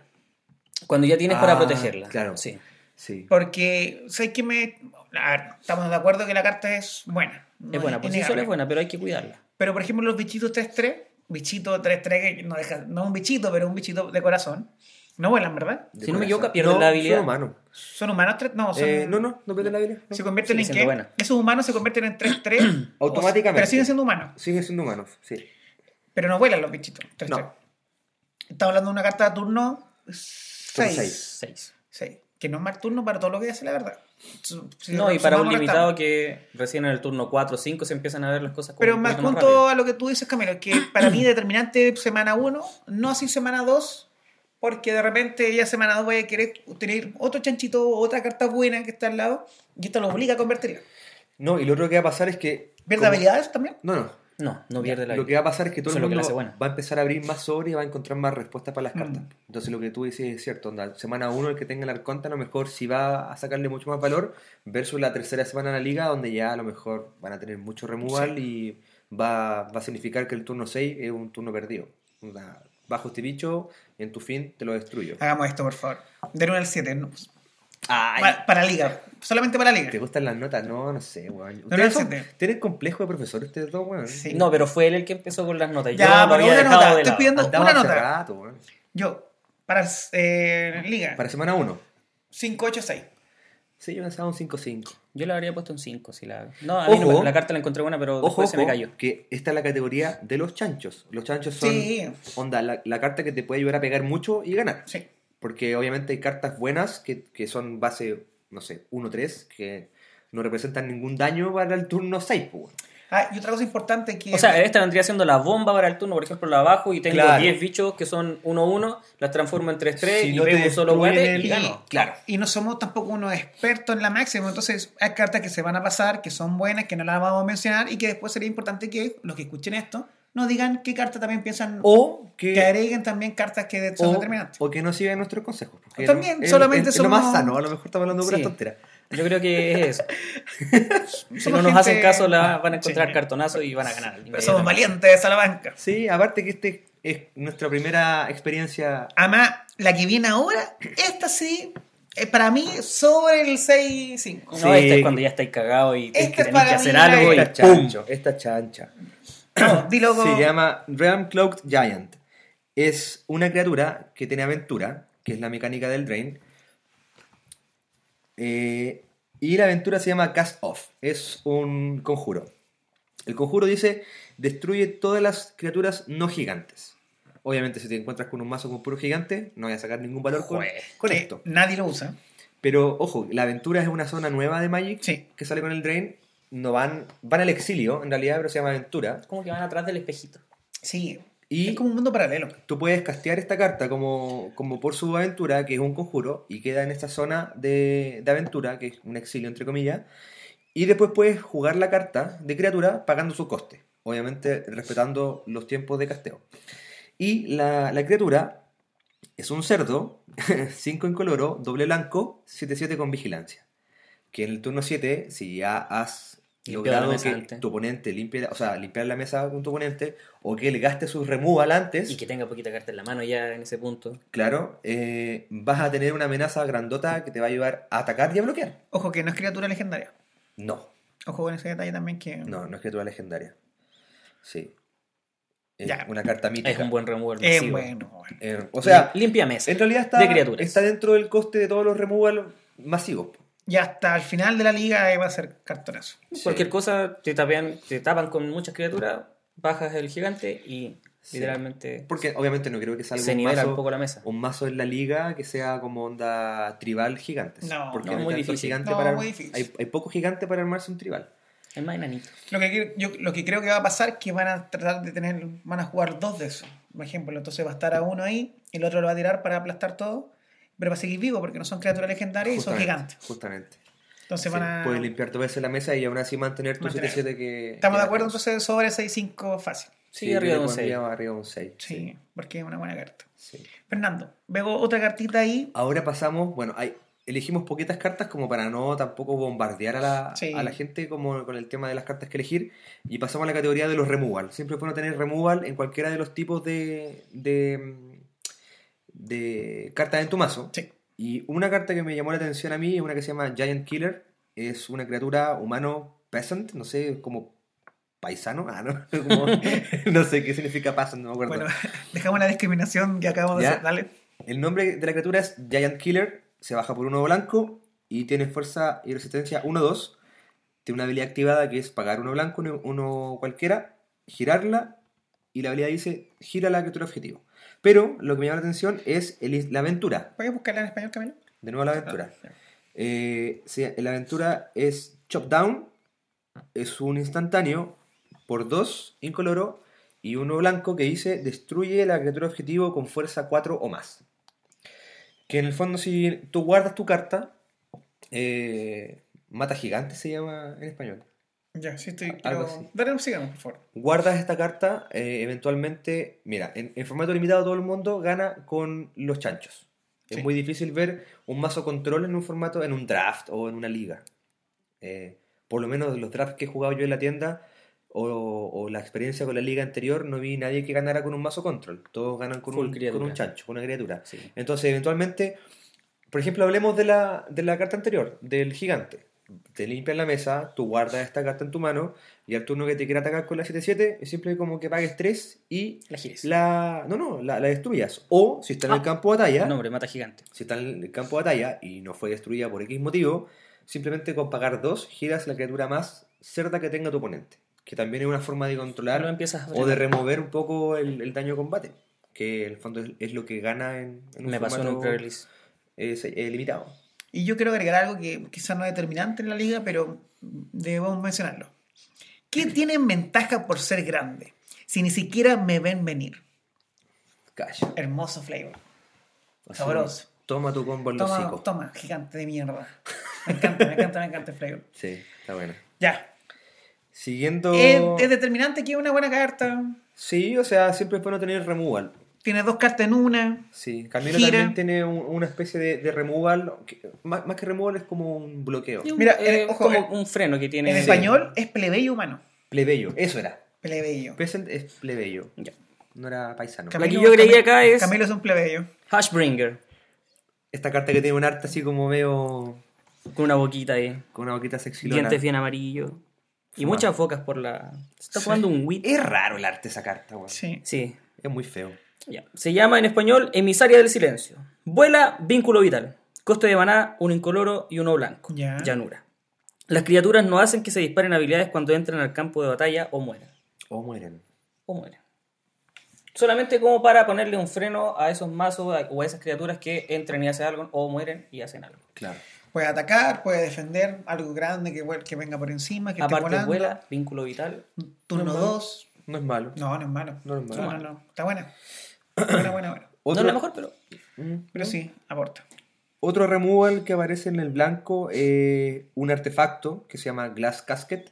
Cuando ya tienes para Ah, protegerla. claro. Sí. Sí. Porque sé que me. A ver, estamos de acuerdo que la carta es buena. no es buena, por sí innegable. sola es buena, pero hay que cuidarla. Pero por ejemplo, los bichitos 3-3, bichito 3-3, que no, deja, no un bichito, pero un bichito de corazón, no vuelan, ¿verdad? De Si no me corazón. equivoco, pierden No, la habilidad. son humanos. ¿Son humanos 3? No, son, Eh, no, no, no pierden la habilidad. no. Se convierten Sigue en qué? buena. Esos humanos se convierten en 3-3. *clears throat* Automáticamente. Pero siguen siendo humanos. Siguen siendo humanos, sí. Pero no vuelan los bichitos. 3-3. No. Estamos hablando de una carta de turno Turno 6. Seis. Que no es más turno para todo lo que hace, la verdad. Si No, y para un limitado que recién en el turno 4 o 5 se empiezan a ver las cosas como Pero más junto a lo que tú dices, Camilo, que para mí determinante semana 1, no así semana 2, porque de repente ya semana 2 voy a querer tener otro chanchito o otra carta buena que está al lado, y esto lo obliga a convertirla. No, y lo otro que va a pasar es que. ¿Pierde como- habilidades también? No, no, No, no pierde la Lo vida. que va a pasar es que todo Eso el lo mundo hace buena. va a empezar a abrir más sobre y va a encontrar más respuestas para las cartas. Mm. Entonces lo que tú dices es cierto. Onda, semana 1 el que tenga el Arconta a lo mejor si va a sacarle mucho más valor versus la tercera semana en la liga donde ya a lo mejor van a tener mucho removal y va, va a significar que el turno 6 es un turno perdido. Onda, bajo este bicho y en tu fin te lo destruyo. Hagamos esto, por favor. Del 1 al 7. Para liga. Solamente para liga. ¿Te gustan las notas? No, no sé, weón. no Ustedes son- sé. tienen complejo de profesor ustedes dos, weón. Sí. No, pero fue él el que empezó con las notas. Ya, pero una nota, estoy pidiendo- Andamos una nota. rato. Yo, para eh, liga, Para semana 1. 5, 8, 6. Sí, yo pensaba un 5-5. Yo le habría puesto un 5 si la... No, a mí no la carta la encontré buena, pero Ojo, después se me cayó. que esta es la categoría de los chanchos. Los chanchos son, Sí. onda, la, la carta que te puede ayudar a pegar mucho y ganar. Sí. Porque obviamente hay cartas buenas que, que son base, no sé, 1-3, que no representan ningún daño para el turno 6. pues. Ah, y otra cosa importante que. O sea, esta vendría siendo la bomba para el turno, por ejemplo, la abajo y tengo Claro. 10 bichos que son 1-1, las transformo en 3-3 Si y no pego un solo guate el- y gano. Claro. Y no somos tampoco unos expertos en la máxima, entonces hay cartas que se van a pasar, que son buenas, que no las vamos a mencionar y que después sería importante que los que escuchen esto nos digan qué cartas también piensan O que, que agreguen también cartas que son o, determinantes. o que no sigan nuestros consejos. porque También, no- solamente es, es lo más sano. A lo mejor estamos hablando de puras Sí. tonteras. Yo creo que es eso. *laughs* si Somos no nos gente- hacen caso, la Ah, van a encontrar sí. cartonazos y van a ganar. Pero somos valientes a la banca. Sí, aparte que este es nuestra primera experiencia. Además, la que viene ahora, esta sí, es para mí sobre el 6-5. No, Sí. esta es cuando ya estáis cagados y Esta que hacer algo y chancho, esta chancha. No, *coughs* dilo. Se llama Realm Cloaked Giant. Es una criatura que tiene aventura, que es la mecánica del Drain. Eh, y la aventura se llama Cast Off. Es un conjuro. El conjuro dice: destruye todas las criaturas no gigantes. Obviamente, si te encuentras con un mazo con puro gigante, no voy a sacar ningún valor con, esto. Nadie lo usa. Pero ojo, la aventura es una zona nueva de Magic Sí. que sale con el Drain. No van, van al exilio, en realidad, pero se llama aventura. Como que van atrás del espejito. Sí. Y Es como un mundo paralelo. tú puedes castear esta carta como, como por su aventura, que es un conjuro, y queda en esta zona de, de aventura, que es un exilio entre comillas, y después puedes jugar la carta de criatura pagando su coste, obviamente respetando los tiempos de casteo. Y la, la criatura es un cerdo, *laughs* 5 incoloro, doble blanco, 7-7 con vigilancia. Que en el turno 7, si ya has logrado la mesa que antes. tu oponente limpie, o sea, limpiar la mesa con tu oponente, o que le gaste su removal antes, Y que tenga poquita carta en la mano ya en ese punto. claro, eh, vas a tener una amenaza grandota que te va a ayudar a atacar y a bloquear. Ojo que no es criatura legendaria. No, Ojo con ese detalle también que... no, no es criatura legendaria. Sí. Es Ya. una carta mítica. Es un buen remover Es masivo. bueno. bueno. Eh, o sea, limpia mesa. en realidad está, de criaturas. está dentro del coste de todos los removal masivos. Y hasta el final de la liga va a ser cartonazo. Cualquier cosa te tapean, te tapan con muchas criaturas, bajas el gigante y Sí. literalmente Porque obviamente no creo que salga se un nivela mazo, un poco la mesa. un mazo en la liga que sea como onda tribal gigantes. No, porque no, hay muy difícil. gigante No, para- muy difícil. Hay, hay poco gigante para armarse un tribal. Es más enanito. Lo que, yo, lo que creo que va a pasar es que van a tratar de tener, van a jugar dos de esos. Por ejemplo, entonces va a estar a uno ahí, el otro lo va a tirar para aplastar todo, pero va a seguir vivo porque no son criaturas legendarias y son Justamente, gigantes. Justamente. Entonces Sí, van a... Puedes limpiar dos veces la mesa y aún así mantener tu Mantener. 7-7 que... Estamos de acuerdo entonces sobre 6-5 fácil. Sí, yo arriba de un pondría 6. arriba de un 6. Sí, porque es una buena carta. sí. Fernando, veo otra cartita ahí. Ahora pasamos, bueno, hay, elegimos poquitas cartas como para no tampoco bombardear a la, Sí. a la gente como con el tema de las cartas que elegir y pasamos a la categoría de los removal. Siempre es bueno tener removal en cualquiera de los tipos de, de, de cartas en tu mazo. Sí. Y una carta que me llamó la atención a mí es una que se llama Giant Killer. Es una criatura humano peasant, no sé, como paisano. Ah, no, *laughs* Como- no sé qué significa peasant, no me acuerdo. Bueno, *laughs* dejamos la discriminación que acabamos de hacer. Dale. El nombre de la criatura es Giant Killer, se baja por uno blanco y tiene fuerza y resistencia 1-2. Tiene una habilidad activada que es pagar uno blanco, uno cualquiera, girarla y la habilidad dice gira la criatura objetivo. Pero lo que me llama la atención es el- la aventura. ¿Puedes buscarla en español, Camilo? De nuevo la aventura. Ah, ya. Eh, sí, la aventura es Chop Down, es un instantáneo por dos incoloro y uno blanco que dice destruye la criatura objetivo con fuerza 4 o más. Que en el fondo, si tú guardas tu carta, eh, mata gigante se llama en español. Ya, sí estoy. Algo Pero... así. Dale, sigamos, por favor. Guardas esta carta, eh, eventualmente, mira, en, en formato limitado todo el mundo gana con los chanchos. Es Sí. muy difícil ver un mazo control en un formato, en un draft o en una liga. Eh, por lo menos los drafts que he jugado yo en la tienda o, o la experiencia con la liga anterior, no vi nadie que ganara con un mazo control. Todos ganan con, Full un, criatura. con un chancho, con una criatura. Sí. Entonces, eventualmente, por ejemplo, hablemos de la, de la carta anterior, del gigante. Te limpian la mesa, tú guardas esta carta en tu mano y al turno que te quiera atacar con la 7-7 es simple como que pagues 3 y La gires. la... No, no, la, la destruyas. O si está en el Ah. campo de batalla, El nombre, mata gigante. si está en el campo de batalla y no fue destruida por X motivo, simplemente con pagar 2 giras la criatura más cerda que tenga tu oponente. Que también es una forma de controlar empiezas o de remover un poco el, el daño de combate. Que en el fondo es, es lo que gana en, en un Me pasó en un es, eh, limitado. Y yo quiero agregar algo que quizás no es determinante en la liga, pero debemos mencionarlo. ¿Qué tienen ventaja por ser grande? Si ni siquiera me ven venir. Calla. Hermoso flavor. Así, Sabroso. Toma tu combo en los Toma, hocicos. toma, gigante de mierda. Me encanta, me encanta, me encanta el flavor. Sí, está bueno. Ya. Siguiendo. ¿Es, es determinante que es una buena carta. Sí, o sea, siempre es bueno tener removal. Tiene dos cartas en una. Sí, Camilo Gira. también tiene un- una especie de, de removal. que- más, más que removal es como un bloqueo. Mira, Eh, eh, ojo, como eh, un freno que tiene. En Sí. español es plebeyo humano. Plebeyo, eso era. Plebeyo. Present es plebeyo. Ya. No era paisano. La que yo creí acá es- Camilo es un plebeyo. Hashbringer. Esta carta que tiene un arte así como medio. Con una boquita ahí. con una boquita sexilona. Dientes bien amarillos. Y Fumado. muchas focas por la. Se está Sí. jugando un wit. Es raro el arte de esa carta, weón. Sí. Sí. Es muy feo. Ya. Se llama en español Emisaria del Silencio. Vuela, vínculo vital. Coste de maná, uno incoloro y uno blanco. Ya. Llanura. Las criaturas no hacen que se disparen habilidades cuando entran al campo de batalla o mueren. O mueren. O mueren. Solamente como para ponerle un freno a esos mazos o a esas criaturas que entran y hacen algo o mueren y hacen algo. Claro. Puede atacar, puede defender algo grande que, que venga por encima, que esté Aparte volando. vuela, vínculo vital. Turno No es 2. No es malo. No, no es malo. No es malo. No, no, no. Está buena. Buena, buena, buena. No es la mejor, pero Mm, Pero sí, aporta. Otro removal que aparece en el blanco, eh, un artefacto que se llama Glass Casket.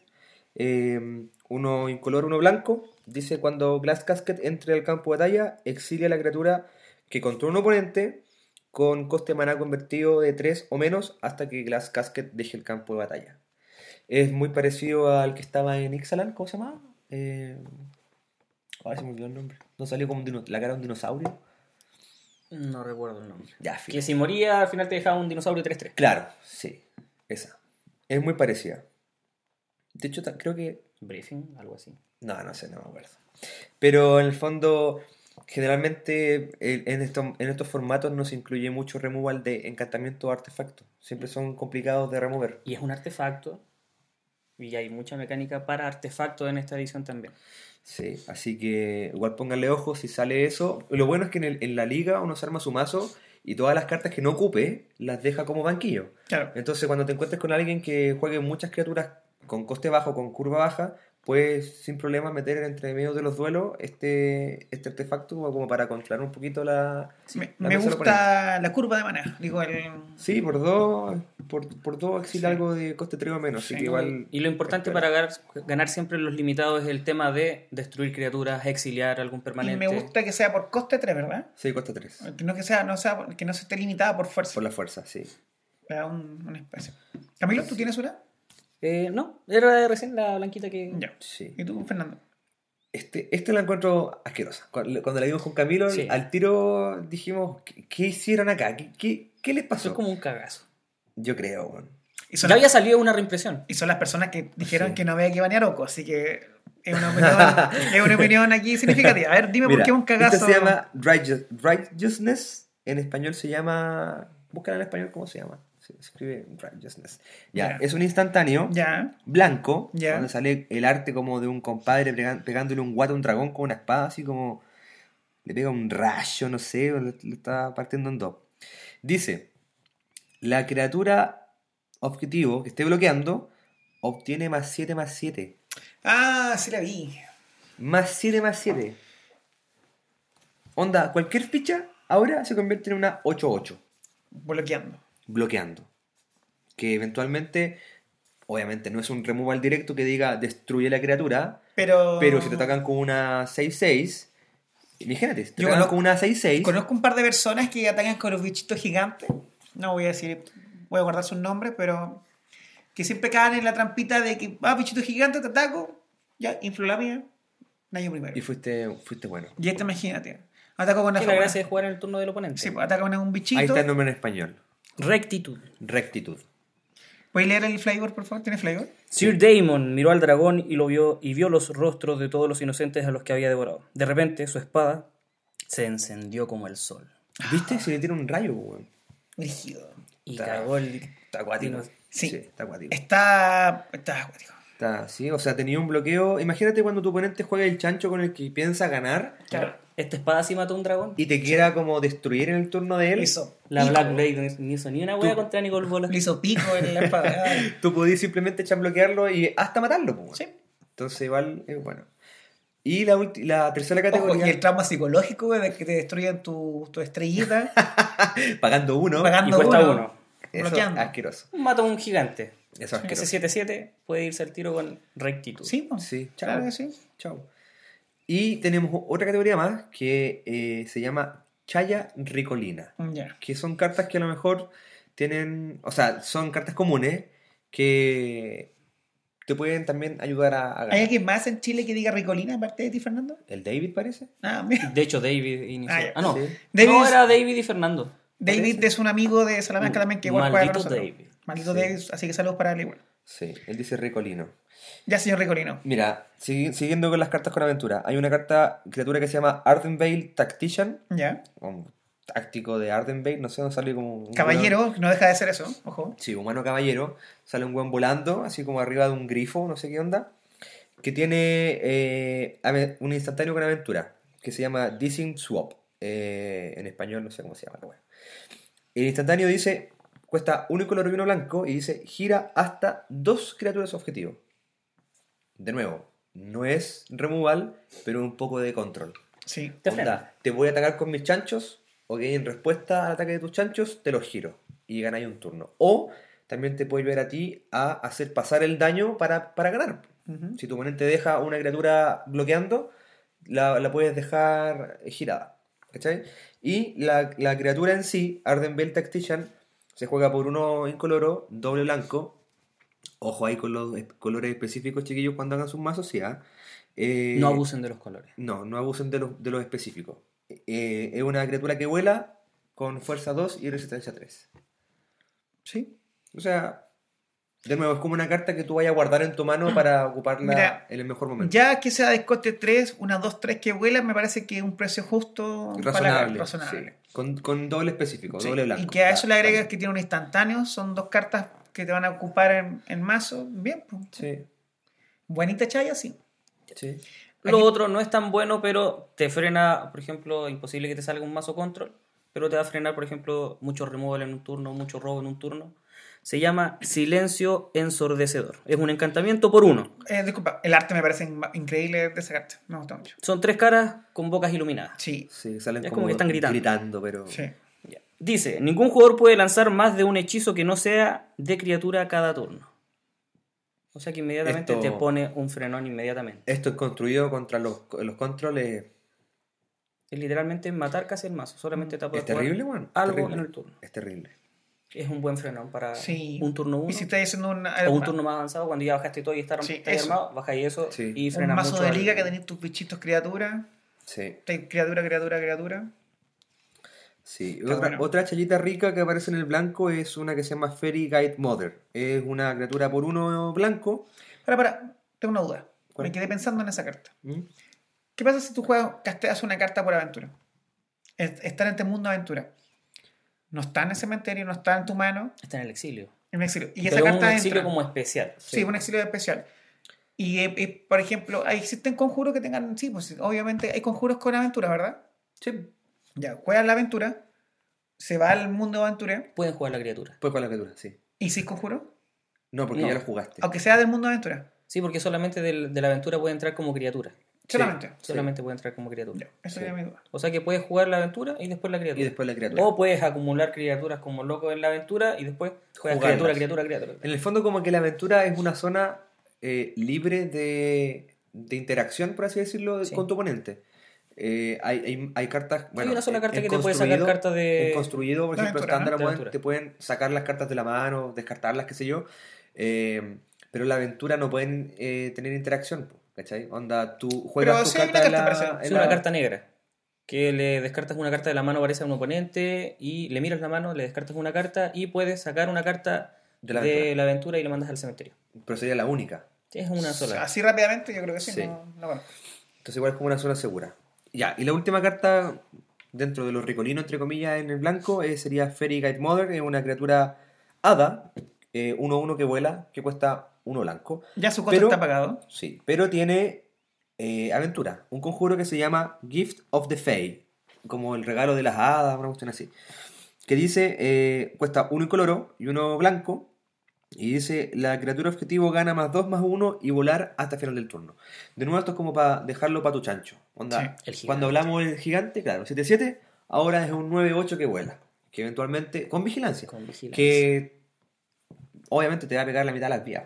Eh, uno incoloro, uno blanco. Dice cuando Glass Casket entre al campo de batalla, exilia a la criatura que controla un oponente con coste de maná convertido de 3 o menos hasta que Glass Casket deje el campo de batalla. Es muy parecido al que estaba en Ixalan, ¿cómo se llama? Eh... Ay, se me olvidó el nombre. ¿No salió como un dino- la cara de un dinosaurio? no recuerdo el nombre. Ya. Que si moría, al final te dejaba un dinosaurio 3-3. Claro, sí, esa. Es muy parecida. De hecho, creo que... Briefing, algo así. No, no sé, no me acuerdo. Pero en el fondo, generalmente eh, en estos, en estos formatos no se incluye mucho removal de encantamiento o artefacto. Siempre son complicados de remover. Y es un artefacto. Y hay mucha mecánica para artefactos en esta edición también. Sí, así que igual pónganle ojo si sale eso. Lo bueno es que en, el- en la liga uno se arma su mazo y todas las cartas que no ocupe las deja como banquillo. Claro. Entonces, cuando te encuentres con alguien que juegue muchas criaturas con coste bajo, con curva baja, puedes sin problema meter entre medio de los duelos este, este artefacto como, para controlar un poquito la. Me, la me gusta la curva de maná. Digo, el. Sí, por dos, por, por dos exila Sí. algo de coste 3 o menos. Así Sí, que igual. Y lo importante para ganar, ganar siempre los limitados es el tema de destruir criaturas, exiliar algún Y permanente. me gusta que sea por coste 3, ¿verdad? Sí, coste 3. Que no que sea, no sea, que no se esté limitada por fuerza. Por la fuerza, sí. Un, un espacio. Camilo, ¿tú tienes una? Eh, no, era recién la blanquita que. Ya. sí. ¿Y tú, Fernando? Este, este la encuentro asquerosa. Cuando, la vimos con Camilo, Sí. al tiro dijimos: ¿qué, qué hicieron acá? ¿Qué, qué, qué les pasó? es como un cagazo. Yo creo, weón. Y Ya las, había salido una reimpresión. y son las personas que dijeron Sí. que no había que banear Oco, así que es una opinión, *laughs* es una opinión aquí significativa. A ver, dime por Mira, qué un cagazo. Este se llama righteous- Righteousness. En español se llama. Búscala en español cómo se llama. Se escribe Righteousness. Ya, es un instantáneo Ya, blanco. Ya. Donde sale el arte como de un compadre pegándole un guate a un dragón con una espada, así como. Le pega un rayo, no sé, o le, le está partiendo en dos. Dice: La criatura objetivo que esté bloqueando obtiene más 7 más 7. Ah, sí la vi. Más 7 más 7. Onda, cualquier ficha ahora se convierte en una 8-8, Bloqueando. Bloqueando. Que eventualmente obviamente no es un removal directo que diga destruye la criatura, Pero, pero si te atacan con una 6-6, imagínate, te Yo atacan conozco- con una 6-6, Conozco un par de personas que atacan con los bichitos gigantes. No voy a decir, voy a guardar sus nombres, pero que siempre caen en la trampita de que, ah, bichito gigante, te ataco. Ya, inflo la mía. Daño primero. y fuiste, fuiste bueno. Y este, imagínate. Ataco con una Que la gracia es jugar en el turno del oponente. Sí, pues, ataca con un bichito. Ahí está el nombre en español, Rectitud. rectitud. ¿Puedes leer el flavor, por favor? ¿Tiene flavor? Sir Daemon miró al dragón y lo vio y vio los rostros de todos los inocentes a los que había devorado. De repente, su espada se encendió como el sol. ¿Viste? Se le tira un rayo, weón. Rígido. Y Está- cagó el. Está acuático. Sí. está acuático. Está. Está acuático. Está, sí, o sea, tenía un bloqueo. Imagínate cuando tu oponente juega el chancho con el que piensa ganar Claro. Esta espada sí mató a un dragón. y te quiera como destruir en el turno de él. Hizo La pico. Black Blade no hizo- ni hizo ni una wea contra Nicole Bola. Le *laughs* hizo pico en la espada. *laughs* Tú podías simplemente echar bloquearlo y hasta matarlo, pues. Sí. Entonces, igual es bueno. Y la, ulti- la tercera Ojo, categoría, y el trauma psicológico güey, de que te destruyan tu, tu estrellita. *laughs* pagando uno. Pagando Y cuesta uno. uno. Eso bloqueando. asqueroso. Mata a un gigante. Eso es asqueroso. Ese 7-7 puede irse al tiro con rectitud. Sí, pues. Sí, chao. Claro que sí. Chao. Y tenemos otra categoría más que eh, se llama Chaya Ricolina. Ya. Que son cartas que a lo mejor tienen. O sea, son cartas comunes que te pueden también ayudar a, a ganar. ¿Hay alguien más en Chile que diga Ricolina aparte de ti, Fernando? ¿El David parece? Ah, mira. De hecho, David inició. Ah. Ah, no. Sí. David no, era David y Fernando. David es un amigo de Salamanca también que igual Maldito. David. Maldito Sí. David, así que saludos para él igual. Sí, él dice Ricolino. Ya, señor Ricolino. Mira, sigui- siguiendo con las cartas con aventura, hay una carta, criatura que se llama Ardenvale Tactician, Ya. un táctico de Ardenvale, no sé, no sale como un Caballero, no deja de ser eso, ojo. Sí, humano caballero. Sale un buen volando, así como arriba de un grifo, no sé qué onda. Que tiene eh, ave- un instantáneo con aventura, que se llama Dissing Swap. Eh, en español no sé cómo se llama la wea. El instantáneo dice, cuesta uno color y uno blanco, y dice, gira hasta dos criaturas objetivo. De nuevo, no es removal, pero un poco de control. Sí. Te Onda, te voy a atacar con mis chanchos, ok, en respuesta al ataque de tus chanchos, te los giro y ganáis un turno. O también te puede ayudar a ti a hacer pasar el daño para, para ganar. Si tu oponente deja una criatura bloqueando, la, la puedes dejar girada. ¿Cachai? Y la, la criatura en sí, Ardenvale Tactician, se juega por uno incoloro, doble blanco. Ojo ahí con los es- colores específicos, chiquillos, cuando hagan sus mazos, sí, ¿ah? Eh, No abusen de los colores. no, no abusen de los, de los específicos. Eh, es una criatura que vuela con fuerza 2 y resistencia 3. Sí. O sea, de nuevo, es como una carta que tú vayas a guardar en tu mano *clears throat* para ocuparla Mira, en el mejor momento. Ya que sea de coste 3, una 2, 3 que vuelan, me parece que es un precio justo. para- razonable. razonable. sí. Con, con doble específico, Sí, doble blanco. Y que a eso le agregas que tiene un instantáneo, son dos cartas que te van a ocupar en, en mazo. Bien, pues. Sí, Buenita chaya, sí. sí. Lo Aquí- otro no es tan bueno, pero te frena, por ejemplo, imposible que te salga un mazo control, pero te va a frenar, por ejemplo, mucho removal en un turno, mucho robo en un turno. Se llama Silencio Ensordecedor. Es un encantamiento por uno. Eh, disculpa, el arte me parece in- increíble de esa carta. Me gusta mucho. Son tres caras con bocas iluminadas. Sí, Sí, salen Es como, como que están gritando. pero... sí. Ya. Dice, ningún jugador puede lanzar más de un hechizo que no sea de criatura cada turno. O sea que inmediatamente Esto- te pone un frenón inmediatamente. Esto es construido contra los, los controles. Es literalmente matar casi el mazo. Solamente te Es terrible, es algo terrible. en el turno. Es terrible. Es un buen frenón para Sí. un turno 1. Y si estás haciendo una, o un turno más avanzado, cuando ya bajaste todo y está, Sí, está eso. armado, bajáis eso Sí. y un frenas mazo mucho de al- liga que tenés tus bichitos criaturas, Sí. criatura, criatura, criatura. Sí, otra, bueno. otra chayita rica que aparece en el blanco es una que se llama Fairy Guide Mother. Es una criatura por uno blanco. Para, para, tengo una duda. ¿Cuál? Me quedé pensando en esa carta. ¿Mm? ¿Qué pasa si tú juegas, casteas una carta por aventura? Es- Está en este mundo aventura. No está en el cementerio, no está en tu mano, Está en el exilio. en un exilio. Y esa Pero un carta exilio entra. como especial. Sí, un exilio especial. Y, eh, eh, por ejemplo, ahí existen conjuros que tengan. Sí, pues obviamente hay conjuros con aventura, ¿verdad? Sí. Ya, juegas la aventura, se va al mundo aventura. Pueden jugar la criatura. Pues con la criatura, sí. ¿Y si es conjuro? No, porque No. ya lo jugaste. Aunque sea del mundo aventura. Sí, porque solamente del- de la aventura puede entrar como criatura. Solamente. Solamente puede entrar como criatura. Ya, esa Sí. era mi duda. O sea que puedes jugar la aventura y después la criatura. Y después la criatura. O puedes acumular criaturas como loco en la aventura y después juegas Jugarlas. criatura, criatura, criatura. En el fondo como que la aventura es una zona eh, libre de, de interacción, por así decirlo, Sí. con tu oponente. Eh, hay, hay, hay cartas... Bueno, una sola carta que te puede sacar cartas de- En construido, por ejemplo, estándar ¿no? Te pueden sacar las cartas de la mano, descartarlas, qué sé yo. Eh, pero la aventura no pueden eh, tener interacción, ¿cachai? Onda, tú juegas Pero tu sí hay una carta en carta, la- en Es la- una carta negra. Que le descartas una carta de la mano, parece a un oponente, y le miras la mano, le descartas una carta y puedes sacar una carta De de la la, aventura. y la mandas al cementerio. Pero sería la única. Es una sola. Así rápidamente, yo creo que sí. Sí. No, no conozco. Entonces igual es como una zona segura. Ya, y la última carta dentro de los ricolinos, entre comillas, en el blanco, eh, sería Fairy Guide Mother, es una criatura hada, 1-1 que vuela, que cuesta uno blanco. Ya su costo Pero- está pagado. Sí, pero tiene eh, aventura, un conjuro que se llama Gift of the Fae, como el regalo de las hadas, una cuestión así. Que dice, eh, cuesta uno incoloro y uno blanco, y dice, la criatura objetivo gana más 2 más 1 y volar hasta final del turno. De nuevo, esto es como para dejarlo para tu chancho. Onda, Sí, cuando hablamos del gigante, claro, 7-7, ahora es un 9-8 que vuela. Que eventualmente, con vigilancia. Con vigilancia. Que obviamente te va a pegar la mitad de las vías.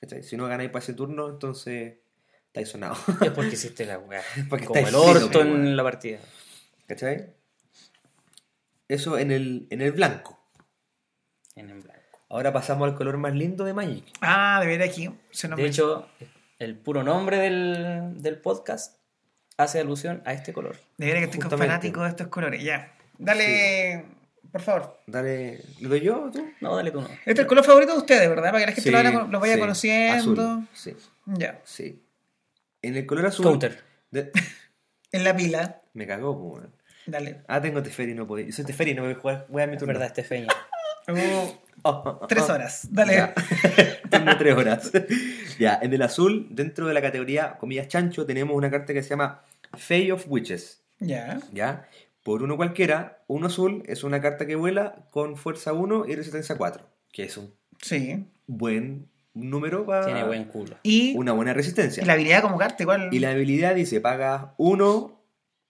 ¿Cachai? Si no ganáis para ese turno, entonces estáis sonados. Es porque hiciste la weá. *laughs* Porque Como el orto en la partida. ¿Cachai? Eso en el, en el blanco. En el blanco. Ahora pasamos al color más lindo de Magic. Ah, de ver aquí. Se nos De hecho, el puro nombre del, del podcast hace alusión a este color. De ver que estoy fanático de estos colores. Ya. Dale, por favor. Dale, ¿lo doy yo o tú? No, dale tú no. Este es el color favorito de ustedes, ¿verdad? Para que la gente Sí, lo, vaya, lo vaya sí, conociendo. azul, sí, Ya. sí. En el color azul. Counter. de- *laughs* En la pila. Me cagó, pues. Dale. Ah, tengo Teferi, no podía. Yo soy Teferi, no voy a jugar. Voy a mi Es turno. verdad, este feña. *laughs* Uh, Oh, oh, oh, tres oh. horas. Dale. *laughs* Tengo tres horas. ya, en el azul, dentro de la categoría comillas chancho, tenemos una carta que se llama Fay of Witches. Ya. ¿Ya? Por uno cualquiera, uno azul es una carta que vuela con fuerza 1 y resistencia 4, que es un Sí. buen número para Tiene buen culo. Y, una buena resistencia. y la habilidad como carta igual. Y la habilidad dice, pagas uno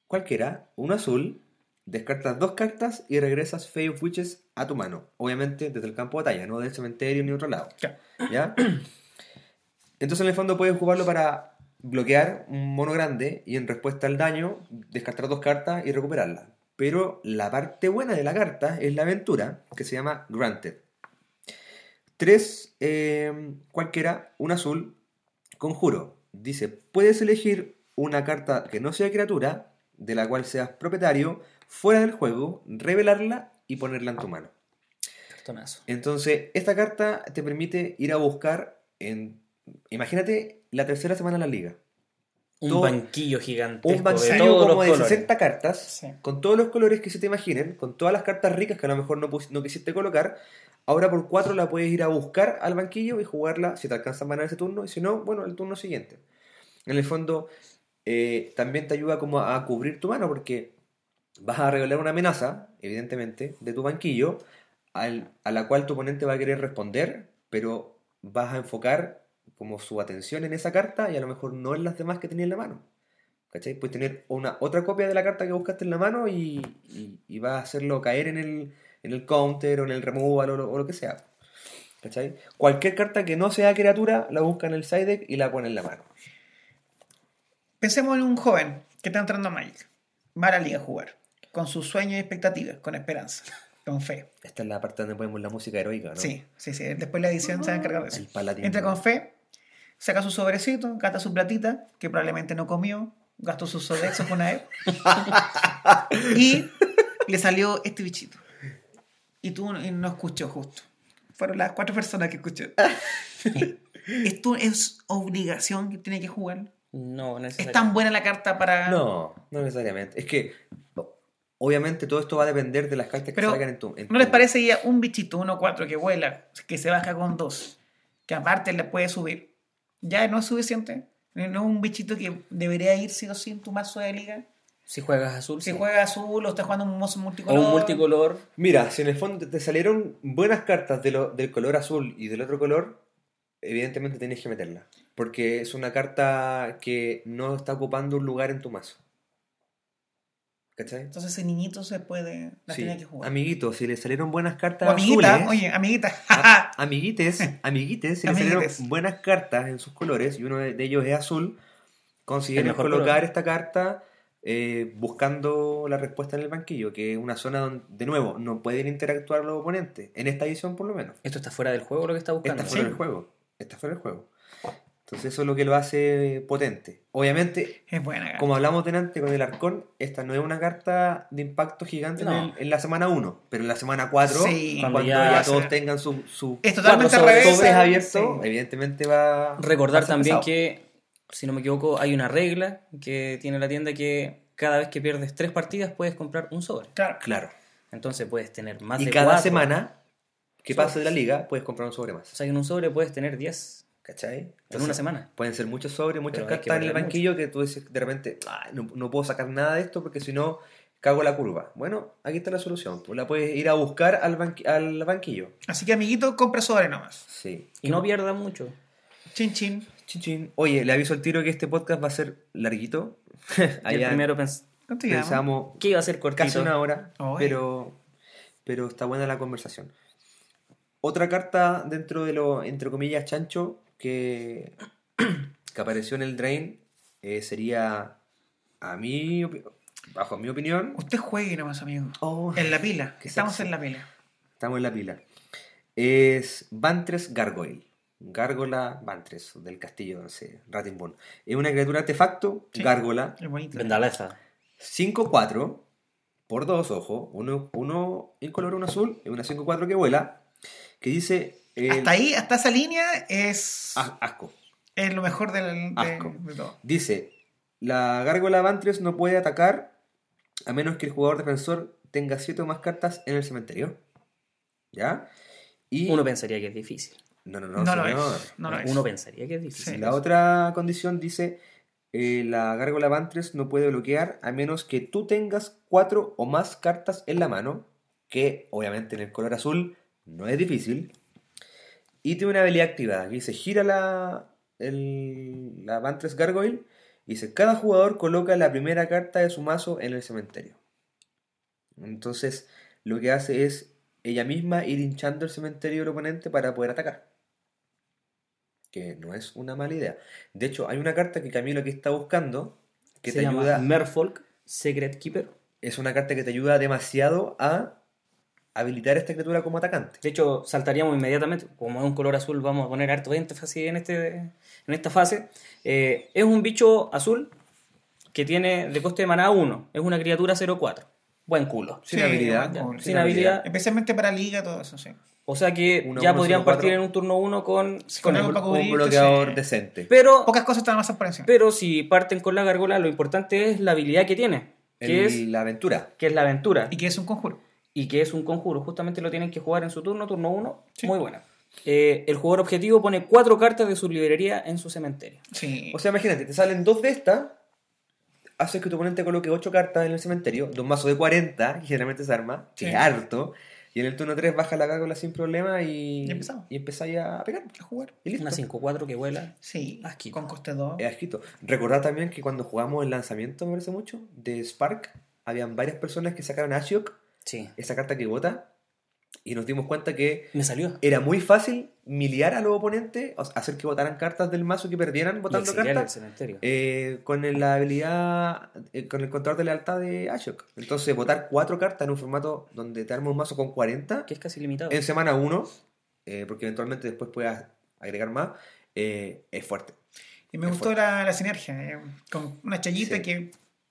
cualquiera, uno azul, descartas dos cartas y regresas Fay of Witches a tu mano. Obviamente desde el campo de batalla, no del cementerio ni otro lado. Ya. ¿Ya? *clears throat* Entonces en el fondo puedes jugarlo para bloquear un mono grande y en respuesta al daño descartar dos cartas y recuperarla. Pero la parte buena de la carta es la aventura que se llama Granted. Tres eh, cualquiera, un azul, conjuro. Dice, puedes elegir una carta que no sea criatura, de la cual seas propietario, fuera del juego, revelarla y ponerla en tu mano. Cartonazo. Entonces, esta carta te permite ir a buscar en... Imagínate la tercera semana de la liga. Un Todo- banquillo gigantesco Un de banquillo todos como los de colores. 60 cartas, Sí. con todos los colores que se te imaginen, con todas las cartas ricas que a lo mejor no, no quisiste colocar. Ahora por 4 la puedes ir a buscar al banquillo y jugarla si te alcanza a ganar ese turno, y si no, bueno, el turno siguiente. En el fondo, eh, también te ayuda como a cubrir tu mano, porque vas a revelar una amenaza, evidentemente, de tu banquillo, al- a la cual tu oponente va a querer responder, pero vas a enfocar como su atención en esa carta y a lo mejor no en las demás que tenía en la mano. ¿Cachai? Puedes tener una, otra copia de la carta que buscaste en la mano y, y, y vas a hacerlo caer en el, en el counter o en el removal o lo, o lo que sea. ¿Cachai? Cualquier carta que no sea criatura la busca en el side deck y la pone en la mano. Pensemos en un joven que está entrando a Magic. Va a la liga a jugar. Con sus sueños y expectativas. Con esperanza. *laughs* Con fe. Esta es la parte donde ponemos la música heroica, ¿no? Sí, sí, sí. Después la edición se va a encargar de eso. El paladín. Entra con fe, saca su sobrecito, gasta su platita, que probablemente no comió, gastó sus sodexos con una vez, *laughs* y le salió este bichito. Y tú no, y no escuchó justo. Fueron las cuatro personas que escuchó. *laughs* Esto es obligación que tiene que jugar. No, Es necesariamente. tan buena la carta para... No, no necesariamente. Es que, obviamente, todo esto va a depender de las cartas que Pero, salgan en tu. en ¿No les tu- parece ya un bichito 1-4 que vuela, que se baja con dos, que aparte le puede subir? ¿Ya no es suficiente? ¿No es un bichito que debería ir sí o sí en tu mazo de liga? Si juegas azul, Si sí. juega azul o estás jugando un mozo o multicolor. un multicolor, Mira, si en el fondo te salieron buenas cartas de lo- del color azul y del otro color, evidentemente tenés que meterlas. Porque es una carta que no está ocupando un lugar en tu mazo. ¿Cachai? Entonces ese niñito se puede, la Sí. tiene que jugar. Amiguito, si le salieron buenas cartas o amiguita, azules, oye, amiguita. a- *laughs* amiguites, *laughs* amiguites, si le salieron buenas cartas en sus colores y uno de de ellos es azul, consideren colocar color. esta carta eh, buscando la respuesta en el banquillo, que es una zona donde, de nuevo, no pueden interactuar los oponentes, en esta edición por lo menos. Esto está fuera del juego lo que está buscando. Está fuera Sí. del juego. Está fuera del juego. Entonces eso es lo que lo hace potente. Obviamente, es buena. carta. como hablamos delante con el Arcón, esta no es una carta de impacto gigante en, No. el- en la semana 1, pero en la semana 4, Sí. cuando, ya, ya todos tengan su, su Es totalmente revés. sobres abiertos, Sí. evidentemente va Recordar va a ser también pesado. que, si no me equivoco, hay una regla que tiene la tienda que cada vez que pierdes tres partidas puedes comprar un sobre. Claro. Claro. Entonces puedes tener más Y de cada cuatro. semana que pase de la liga, puedes comprar un sobre más. O sea, que en un sobre puedes tener 10 ¿Cachai? en una semana. Pueden ser muchos sobres, muchas Pero cartas en el banquillo que tú dices de repente, "Ay, no, no puedo sacar nada de esto porque si no cago la curva. Bueno, aquí está la solución. Tú la puedes ir a buscar al, banqui- al banquillo. Así que amiguito, compra sobre nomás. Sí. Y no pierdas mucho. Chin chin. Chin, chin. Oye, le aviso al tiro que este podcast va a ser larguito. *laughs* Allá primero pens- pensamos que iba a ser cortito. casi una hora, pero, pero está buena la conversación. Otra carta dentro de lo, entre comillas, chancho, que, que apareció en el Drain, eh, sería, a mí, bajo mi opinión, Usted juegue nomás, amigo. oh, En la pila. Estamos sexy. en la pila. estamos en la pila, es Vantres Gargoyle. Gárgola Vantres, del castillo, no sé, Ratimbun. Es una criatura artefacto, Sí. gárgola, Es. Vendaleza. 5-4 por dos, ojo, uno, uno incoloro, uno azul, y una 5-4 que vuela, que dice... el- Hasta ahí, hasta esa línea es, As- asco. es lo mejor del, de, Asco. de todo. Dice, la gárgola Vantres no puede atacar a menos que el jugador defensor tenga 7 o más cartas en el cementerio. ¿Ya? Y... Uno pensaría que es difícil. No, no, no, No, lo es. No lo es. Uno pensaría que es difícil. Sí. La otra condición dice, eh, la gárgola Vantres no puede bloquear a menos que tú tengas cuatro o más cartas en la mano, que obviamente en el color azul no es difícil. Y tiene una habilidad activada que dice, gira la, el- la Vantres Gargoyle y dice, cada jugador coloca la primera carta de su mazo en el cementerio. Entonces, lo que hace es ella misma ir hinchando el cementerio del oponente para poder atacar que no es una mala idea. De hecho, hay una carta que Camilo aquí está buscando que Se te llama ayuda. Merfolk Secret Keeper. Es una carta que te ayuda demasiado a habilitar a esta criatura como atacante. De hecho, saltaríamos inmediatamente, como es un color azul, vamos a poner harto énfasis en, este, en esta fase. Eh, es un bicho azul que tiene de coste de maná 1. Es una criatura 0-4. Buen culo. Sin Sí, habilidad. Sin habilidad. Especialmente para liga, todo eso, sí. O sea que Uno, ya uno, podrían cuatro. partir en un turno 1 con, Con el- Un bloqueador sí. decente. Pero, Pocas cosas están más por encima. pero si parten con la gárgola, lo importante es la habilidad que tiene. Que, El- es, La aventura. que es la aventura. Y que es un conjuro. Y que es un conjuro. Justamente lo tienen que jugar en su turno, turno 1. Sí. Muy buena. Eh, el jugador objetivo pone cuatro cartas de su librería en su cementerio. Sí. O sea, imagínate, te salen dos de estas, haces que tu oponente coloque 8 cartas en el cementerio, de un mazo de 40, que generalmente se arma, que Sí. harto, y en el turno 3 baja la gárgola sin problema y, Y empezamos. y empezáis a pegar. a jugar. Y listo. Una 5-4 que vuela. Sí. Asquito. Con coste 2. Es asquito. Recordad también que cuando jugamos el lanzamiento, me parece mucho, de Spark, habían varias personas que sacaron Ashiok, Sí. esa carta que vota, y nos dimos cuenta que Me salió. era muy fácil miliar a los oponentes, o sea, hacer que votaran cartas del mazo que perdieran Y votando cartas, cementerio. eh, con el- la habilidad, eh, con el control de lealtad de Ashiok. Entonces, votar cuatro cartas en un formato donde te arma un mazo con 40 que es casi limitado. en semana 1, porque eventualmente después puedas agregar más, eh, es fuerte. Y me Es gustó la, la sinergia. eh, Con una chayita Sí. que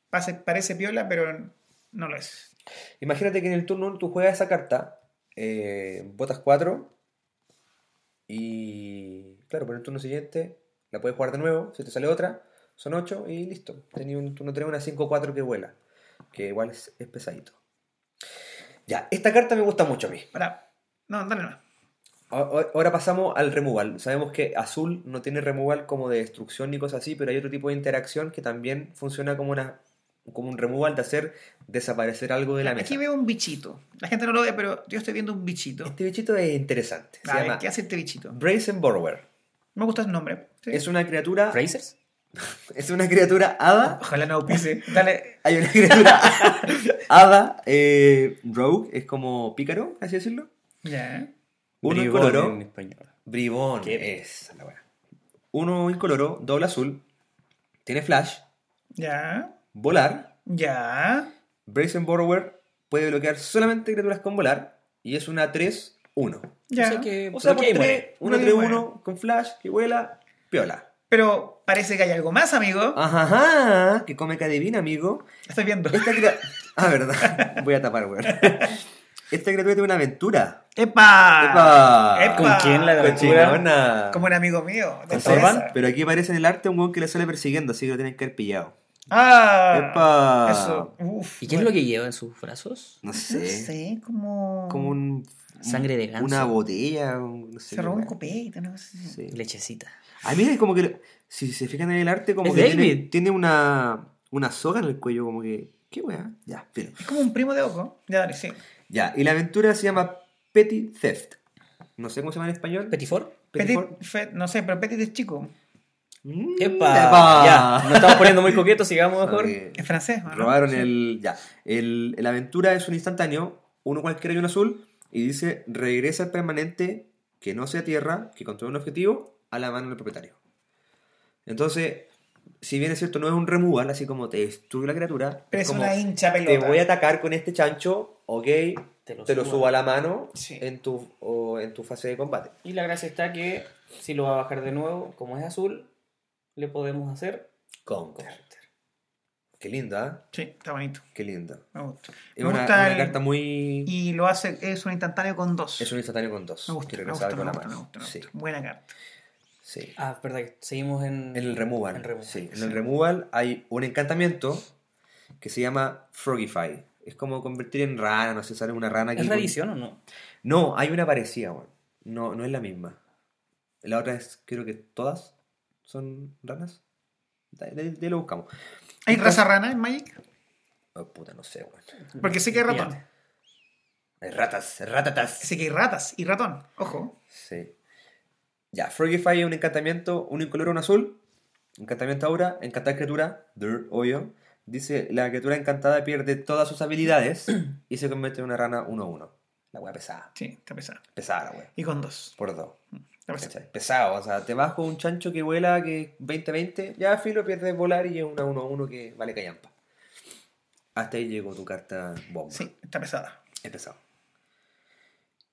pase- parece piola, pero no lo es. Imagínate que en el turno 1 tú juegas esa carta, eh, votas 4 y claro, por el turno siguiente la puedes jugar de nuevo, si te sale otra, son 8 y listo. Tenía un turno 3, una 5-4 que vuela, que igual es, es pesadito. Ya, esta carta me gusta mucho a mí. Para. No, dale Ahora pasamos al removal. Sabemos que azul no tiene removal como de destrucción ni cosas así, pero hay otro tipo de interacción que también funciona como una como un removal de hacer desaparecer algo de la mesa. Aquí veo un bichito. La gente no lo ve, pero yo estoy viendo un bichito. Este bichito es interesante. Se A ver, llama ¿qué hace este bichito? Brazen Borrower. Me gusta el nombre. Sí. Es una criatura. ¿Racers? *laughs* Es una criatura hada. Ojalá no pise. Dale. Hay una criatura *laughs* hada. Eh, rogue, es como pícaro, así decirlo. Ya. Uno Bribón incoloro. en español. Bribón. Qué- Esa es la buena. Uno incoloro, doble azul. Tiene flash. Ya. Volar. Ya. Brazen Borrower puede bloquear solamente criaturas con volar. Y es una 3-1. Ya. O sea que O sea, por muere. tres, una Bloquea y 3-1 con flash que vuela, piola. Pero parece que hay algo más, amigo. Ajá, ajá, que come que adivina, amigo. Estoy viendo. Esta criatura. *laughs* Ah, verdad. Voy a tapar, weón. *laughs* Esta criatura tiene una aventura. ¡Epa! ¡Epa! ¡Epa! ¿Con quién la aventura? Como un amigo mío. Pero aquí aparece en el arte un weón que le sale persiguiendo, así que lo tienen que haber pillado. ¡Ah! ¡Epa! Eso. Uf. ¿Y qué es lo que lleva en sus brazos? No No sé. sé, como. Como un. Sangre de ganso. Una botella. un- No sé Se robó un copete, no sé. Sí. Lechecita. A mí es como que. Si se fijan en el arte, como Es que tiene, David. tiene una. Una soga en el cuello, como que. ¿Qué weá? Ya, filo. Es como un primo de Oco. Ya, dale, sí. Ya, y la aventura se llama Petty Theft. No sé cómo se llama en español. ¿Petifor? Petit Petit, Fort. fe- no sé, pero Petit es chico. ¡Epa! epa. Ya, nos estamos poniendo muy coquetos, sigamos mejor. Es francés, ¿o ¿no? Robaron Sí. el. Ya. El, el aventura es un instantáneo, uno cualquiera y uno azul, y dice: regresa el permanente que no sea tierra, que controla un objetivo, a la mano del propietario. Entonces, si bien es cierto, no es un removal, así como te destruye la criatura, Pero es como, una hincha te pelota. voy a atacar con este chancho, ok, Te lo te lo subo. subo a la mano Sí. en, tu, o en tu fase de combate. Y la gracia está que si lo va a bajar de nuevo, como es azul, le podemos hacer Conquer. Qué linda, ¿eh? Sí, está bonito. Qué linda. Me gusta. Es Me una, gusta una el- carta muy. Y lo hace, es un instantáneo con dos. Es un instantáneo con dos. Me gusta, que me gusta, me con la gusta, me mano. gusta, me Sí, gusta. Buena carta. sí. Ah, verdad que seguimos en, En el removal. en removal. Sí, en sí. el removal hay un encantamiento que se llama Frogify. Es como convertir en rana, no sé, sale una rana aquí. ¿Es con- revisión o no? No, hay una parecida, weón. No, no es la misma. La otra es, creo que todas son ranas. De, de- de lo buscamos. ¿Hay raza rana en Magic? Oh, puta, no sé, weón. Porque sé que hay ratón. Hay ratas, ratatas. Sé que hay ratas y ratón. Ojo. Sí. Ya, Frogify es un encantamiento, un incoloro, un azul. Encantamiento aura, encantar criatura, der, obvio. Dice, la criatura encantada pierde todas sus habilidades y se convierte en una rana 1-1. La wea pesada. Sí, está pesado. Pesada la wea. Y con dos. Por dos. ¿Cachai? Pesado, o sea, te bajo un chancho que vuela que 20-20, ya filo, pierdes volar y es una 1-1 que vale callampa. Hasta ahí llegó tu carta bomba. Sí, está pesada. Es pesado.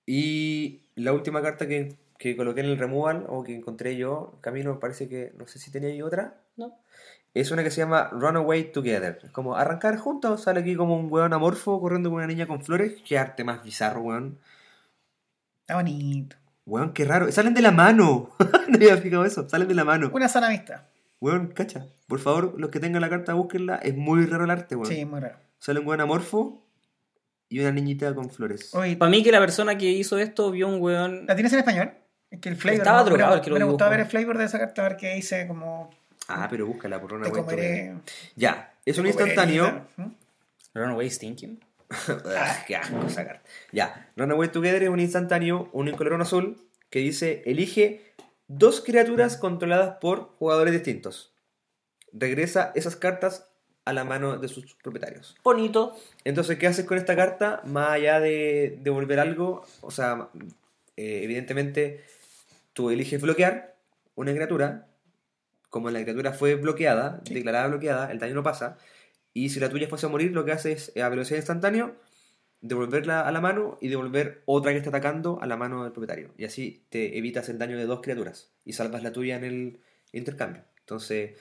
Y la última carta que, que coloqué en el removal, o que encontré yo, Camino, parece que, no sé si tenía ahí otra, No. es una que se llama Runaway Together. Es como arrancar juntos, sale aquí como un weón amorfo corriendo con una niña con flores. Qué arte más bizarro, weón. Está bonito. Weón, qué raro. Salen de la mano. *laughs* no había fijado eso. Salen de la mano. Una sana amistad. Weón, cacha. Por favor, los que tengan la carta, búsquenla. Es muy raro el arte, weón. Sí, muy raro. Sale un weón amorfo y una niñita con flores. Oye, Para mí que la persona que hizo esto vio un weón... ¿la tienes en español? Es que el flavor. Estaba ¿no? drogado Me el que lo gustado dibujó. ver el flavor de esa carta, a ver qué dice, como. Ah, pero búscala por Te Runaway Together. comeré. Ya, es un te instantáneo. ¿Mm? Runaway Stinking. *laughs* Ah, Qué asco esa carta. Ya, Runaway Together es un instantáneo, un incoloro azul, que dice: elige dos criaturas controladas por jugadores distintos. Regresa esas cartas a la mano de sus propietarios. Bonito. Entonces, ¿qué haces con esta carta? Más allá de devolver algo, o sea, eh, evidentemente, tú eliges bloquear una criatura. Como la criatura fue bloqueada, Sí. declarada bloqueada, el daño no pasa. Y si la tuya fuese a morir, lo que haces es a velocidad instantánea, devolverla a la mano y devolver otra que está atacando a la mano del propietario. Y así te evitas el daño de dos criaturas y salvas la tuya en el intercambio. Entonces,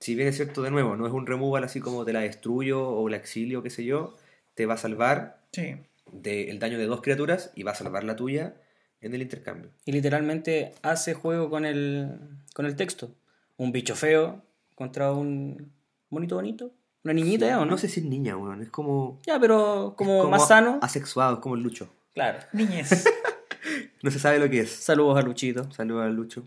si bien es cierto, de nuevo, no es un removal así como te la destruyo o la exilio, qué sé yo, te va a salvar Sí. del daño de dos criaturas y va a salvar la tuya en el intercambio. Y literalmente hace juego con el, con el texto. Un bicho feo contra un bonito bonito. Una niñita, ¿ya o no? No sé si es niña, weón, es como... Ya, pero como, es más sano. Asexuado, es como el Lucho. Claro. Niñez. *laughs* No se sabe lo que es. Saludos a Luchito. Saludos al Lucho.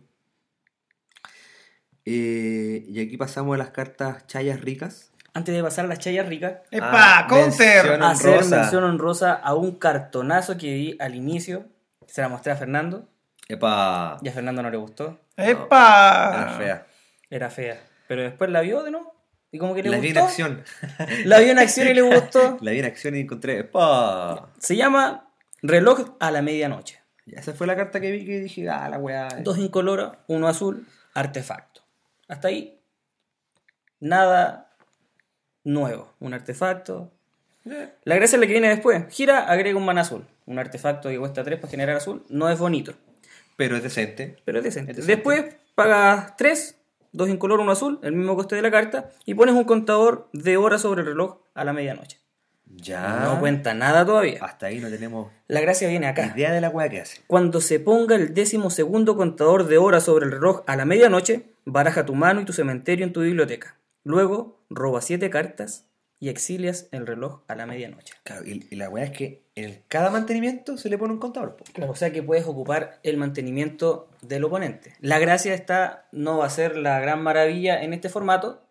Eh, y aquí pasamos a las cartas chayas ricas. Antes de pasar a las chayas ricas, ¡Epa! Ah, ¡Counter! mención- hacer mención honrosa a un cartonazo que vi al inicio. Se la mostré a Fernando. Epa. Y a Fernando no le gustó. ¡Epa! Era fea. Era fea. Pero después la vio de nuevo. Y como que le La vi en gustó. acción. *laughs* La vio en acción y le gustó. La vi en acción y encontré. Epa. Se llama Reloj a la medianoche. Ya, esa fue la carta que vi que dije, ah, la weá. Dos incoloro, uno azul, artefacto. Hasta ahí, nada nuevo. Un artefacto. La gracia es la que viene después. Gira, agrega un mana azul. Un artefacto que cuesta 3 para generar azul. No es bonito, Pero es decente. pero es decente. Es decente. Después pagas 3, dos incoloro, uno azul, el mismo coste de la carta, y pones un contador de horas sobre el reloj a la medianoche. Ya. No cuenta nada todavía. Hasta ahí no tenemos La gracia viene acá. idea de la weá que hace. Cuando se ponga el décimo segundo contador de horas sobre el reloj a la medianoche, baraja tu mano y tu cementerio en tu biblioteca. Luego, roba siete cartas y exilias el reloj a la medianoche. Claro, y, y la weá es que en cada mantenimiento se le pone un contador. Claro, o sea que puedes ocupar el mantenimiento del oponente. La gracia está, no va a ser la gran maravilla en este formato,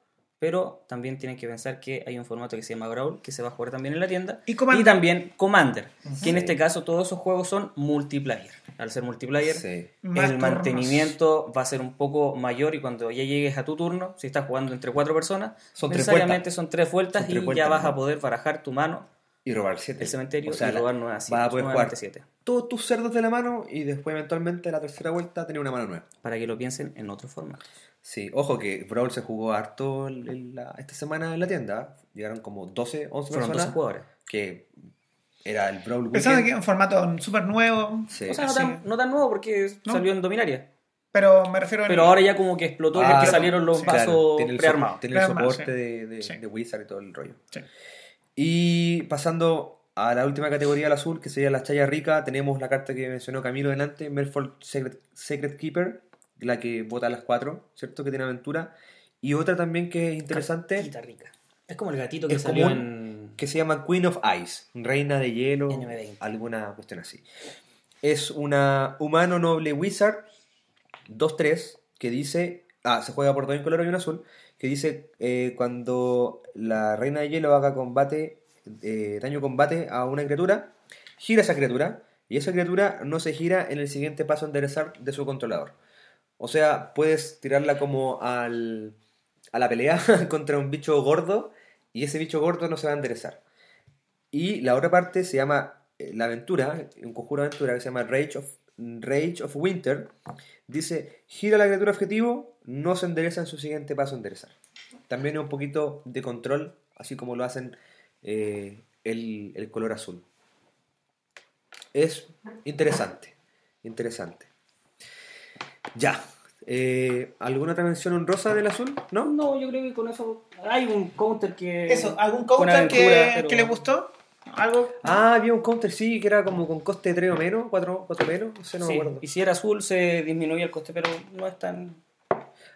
pero también tienen que pensar que hay un formato que se llama Brawl, que se va a jugar también en la tienda, Y Commander. también Commander, que en este caso todos esos juegos son multiplayer. Al ser multiplayer, Sí. El mantenimiento va a ser un poco mayor y cuando ya llegues a tu turno, si estás jugando entre cuatro personas, Son tres necesariamente vueltas. son tres vueltas Son tres y vueltas, ya vas ¿no? a poder barajar tu mano, Y robar 7. el cementerio O sea, y robar nuevas Vas a poder jugar siete. todos tus cerdos de la mano y después eventualmente la tercera vuelta tener una mano nueva. Para que lo piensen en otro formato. Sí, ojo que Brawl se jugó harto en- en la- esta semana en la tienda. Llegaron como 12, 11 Fueron personas. 12 jugadores. Que era el Brawl Pensando que es un formato súper nuevo. Sí. O sea, no tan, no tan nuevo porque ¿No? salió en Dominaria. Pero me refiero Pero ahora ya como que explotó Ah, porque salieron los sí. vasos Claro, tiene el, prearmados. so- tiene el soporte sí. de, de, Sí. de Wizard y todo el rollo. Sí. Y pasando a la última categoría del azul, que sería la chaya rica, tenemos la carta que mencionó Camilo delante, Merfolk Secret, Secret Keeper, la que vota a las 4, ¿cierto? Que tiene aventura. Y otra también que es interesante, Cartita rica. Es como el gatito que salió en... que se llama Queen of Ice, reina de hielo, NM20. alguna cuestión así. Es una humano noble wizard 2-3 que dice, ah, se juega por dos incoloro y un azul, que dice eh, cuando la reina de hielo haga combate, eh, daño combate a una criatura, gira esa criatura y esa criatura no se gira en el siguiente paso a enderezar de su controlador. O sea, puedes tirarla como al, a la pelea *laughs* contra un bicho gordo y ese bicho gordo no se va a enderezar. Y la otra parte se llama eh, la aventura, un conjuro de aventura que se llama Rage of, Rage of Winter. Dice, gira la criatura objetivo, no se endereza en su siguiente paso a enderezar. También es un poquito de control, así como lo hacen eh, el, el color azul. Es interesante, interesante. Ya. eh, ¿Alguna otra mención honrosa del azul? ¿No? No, yo creo que con eso hay un counter que... Eso, ¿algún counter que, pero- que le gustó? ¿Algo? Ah, había un counter, sí, que era como con coste 3 o menos, 4, menos, no sé, no Sí, me acuerdo. y si era azul se disminuía el coste, pero no es tan...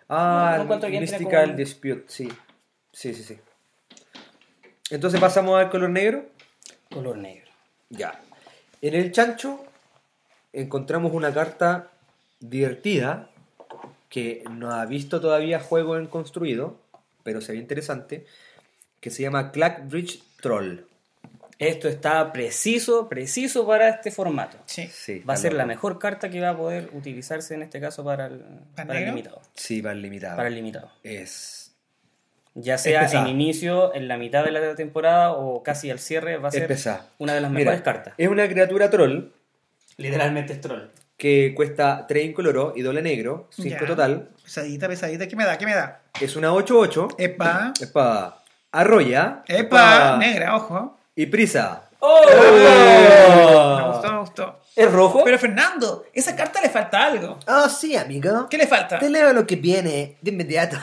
Ah, No, no Mystical como- Dispute, sí. Sí, sí, sí. Entonces pasamos al color negro. Color negro. Ya. En el chancho encontramos una carta divertida que no ha visto todavía juego en construido, pero se ve interesante, que se llama Clackbridge Troll. Esto está preciso, preciso para este formato. Sí. Sí, Va a ser la mejor carta que va a poder utilizarse en este caso para el, para el limitado. Sí, va limitado. Para el limitado. Es, Ya sea pesada. en inicio, en la mitad de la temporada o casi al cierre, va a es ser una de las Mira, mejores cartas. Es una criatura troll Literalmente es troll. que cuesta 3 incoloro y doble negro, 5 Ya. total. Pesadita, pesadita. ¿Qué me da? ¿Qué me da? Es una 8-8. Epa. Epa. Arroya. Epa. Negra, ojo. Y prisa. Me gustó, me gustó. ¿Es rojo? Pero Fernando, esa carta le falta algo. Ah, sí, amigo. ¿Qué le falta? Te leo lo que viene de inmediato.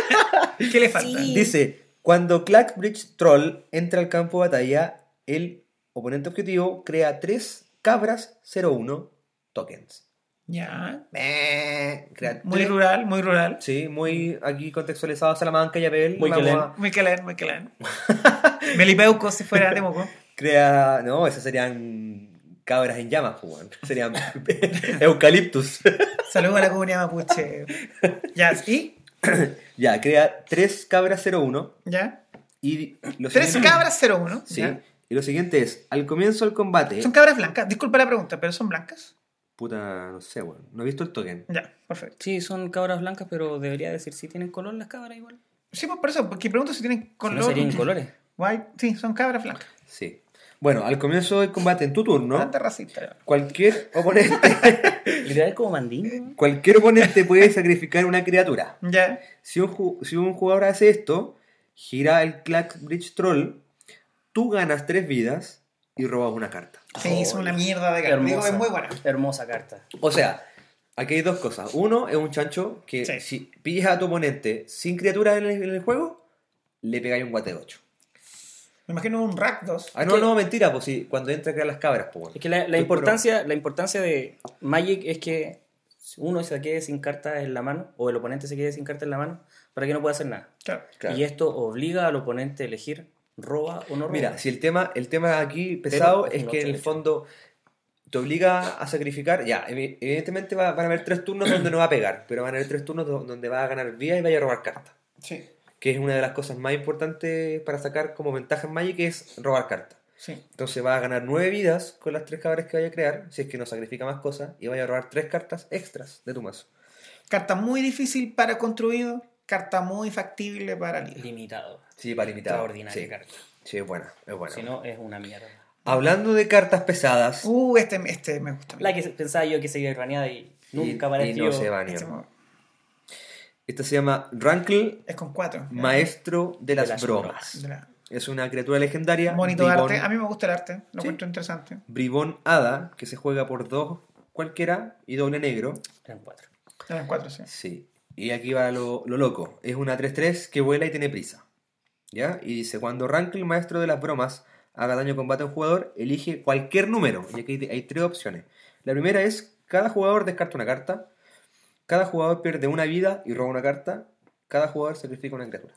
*laughs* ¿Qué le falta? Sí. Dice, cuando Clackbridge Troll entra al campo de batalla, el oponente objetivo crea 3 cabras 01 tokens. Ya. Eh, Muy tres- rural, muy rural. Sí, muy aquí contextualizado Salamanca y Apel. Muy a- Muy calén, muy calén. *laughs* Melipeuco si fuera Temuco. *laughs* Crea. No, esas serían cabras en llamas, pues. Serían *laughs* eucaliptus. *laughs* Saludos a la comunidad mapuche. Ya, ¿y? *coughs* ya, crea 3 cabras 01 ¿Ya? y lo Tres siguiente- cabras 01. Sí. ¿ya? Y lo siguiente es, al comienzo del combate. Son cabras blancas. Disculpa la pregunta, pero son blancas. Puta, no sé, weón. No he visto el token. Ya, perfecto. Sí, son cabras blancas, pero debería decir si tienen color las cabras igual. Sí, pues por eso, porque pregunto si tienen Si color. no serían colores. White, sí, son cabras blancas. Sí. Bueno, al comienzo del combate en tu turno, Bastante racista. cualquier *laughs* oponente, Literal es como mandingo. cualquier oponente puede sacrificar una criatura. Ya. Si un, ju- si un jugador hace esto, gira el Clack Bridge Troll, tú ganas tres vidas y robas una carta. Sí, es una mierda de carta. Digo, Hermosa. es muy buena. Hermosa carta. O sea, aquí hay dos cosas. Uno es un chancho que Sí. si pillas a tu oponente sin criatura en el, en el juego, le pegáis un guate de 8. Me imagino un rack 2. Ah, no, no, mentira, pues si cuando entra a crear las cabras, pues bueno. Es que la, la importancia, la importancia de Magic es que uno se quede sin cartas en la mano, o el oponente se quede sin cartas en la mano, para que no pueda hacer nada. Claro. Claro. Y esto obliga al oponente a elegir roba o no roba. Mira, si el tema, el tema aquí pesado es que en el fondo te obliga a sacrificar, ya, evi- evidentemente va- van a haber tres turnos donde no va a pegar, pero van a haber tres turnos do- donde va a ganar vida y vaya a robar cartas. Sí, Que es una de las cosas más importantes para sacar como ventaja en Magic, es robar cartas. sí. Entonces va a ganar nueve vidas con las tres cabras que vaya a crear, si es que no sacrifica más cosas, y vaya a robar tres cartas extras de tu mazo. Carta muy difícil para construido, carta muy factible para limitado. Sí, para limitar. Extraordinaria Sí, carta. sí, es buena, es buena. Si no, es una mierda. Hablando de cartas pesadas, Uh, este, este me gusta. La que pensaba yo que se iba a ir baneada y nunca y, apareció. y no se ni. Este Esta se llama Rankle, es con cuatro. Maestro de las, las bromas. De la- Es una criatura legendaria. Bonito bribón, arte. A mí me gusta el arte. Lo Sí. encuentro interesante. bribón hada, que se juega por dos cualquiera y doble negro. Eran cuatro. Eran cuatro, sí. Sí. Y aquí va lo, lo loco. Es una 3-3 que vuela y tiene prisa. ¿Ya? Y dice, cuando Rankle, maestro de las bromas, haga daño combate a un jugador, elige cualquier número. Y aquí hay, hay tres opciones. La primera es, cada jugador descarta una carta. Cada jugador pierde una vida y roba una carta. Cada jugador sacrifica una criatura.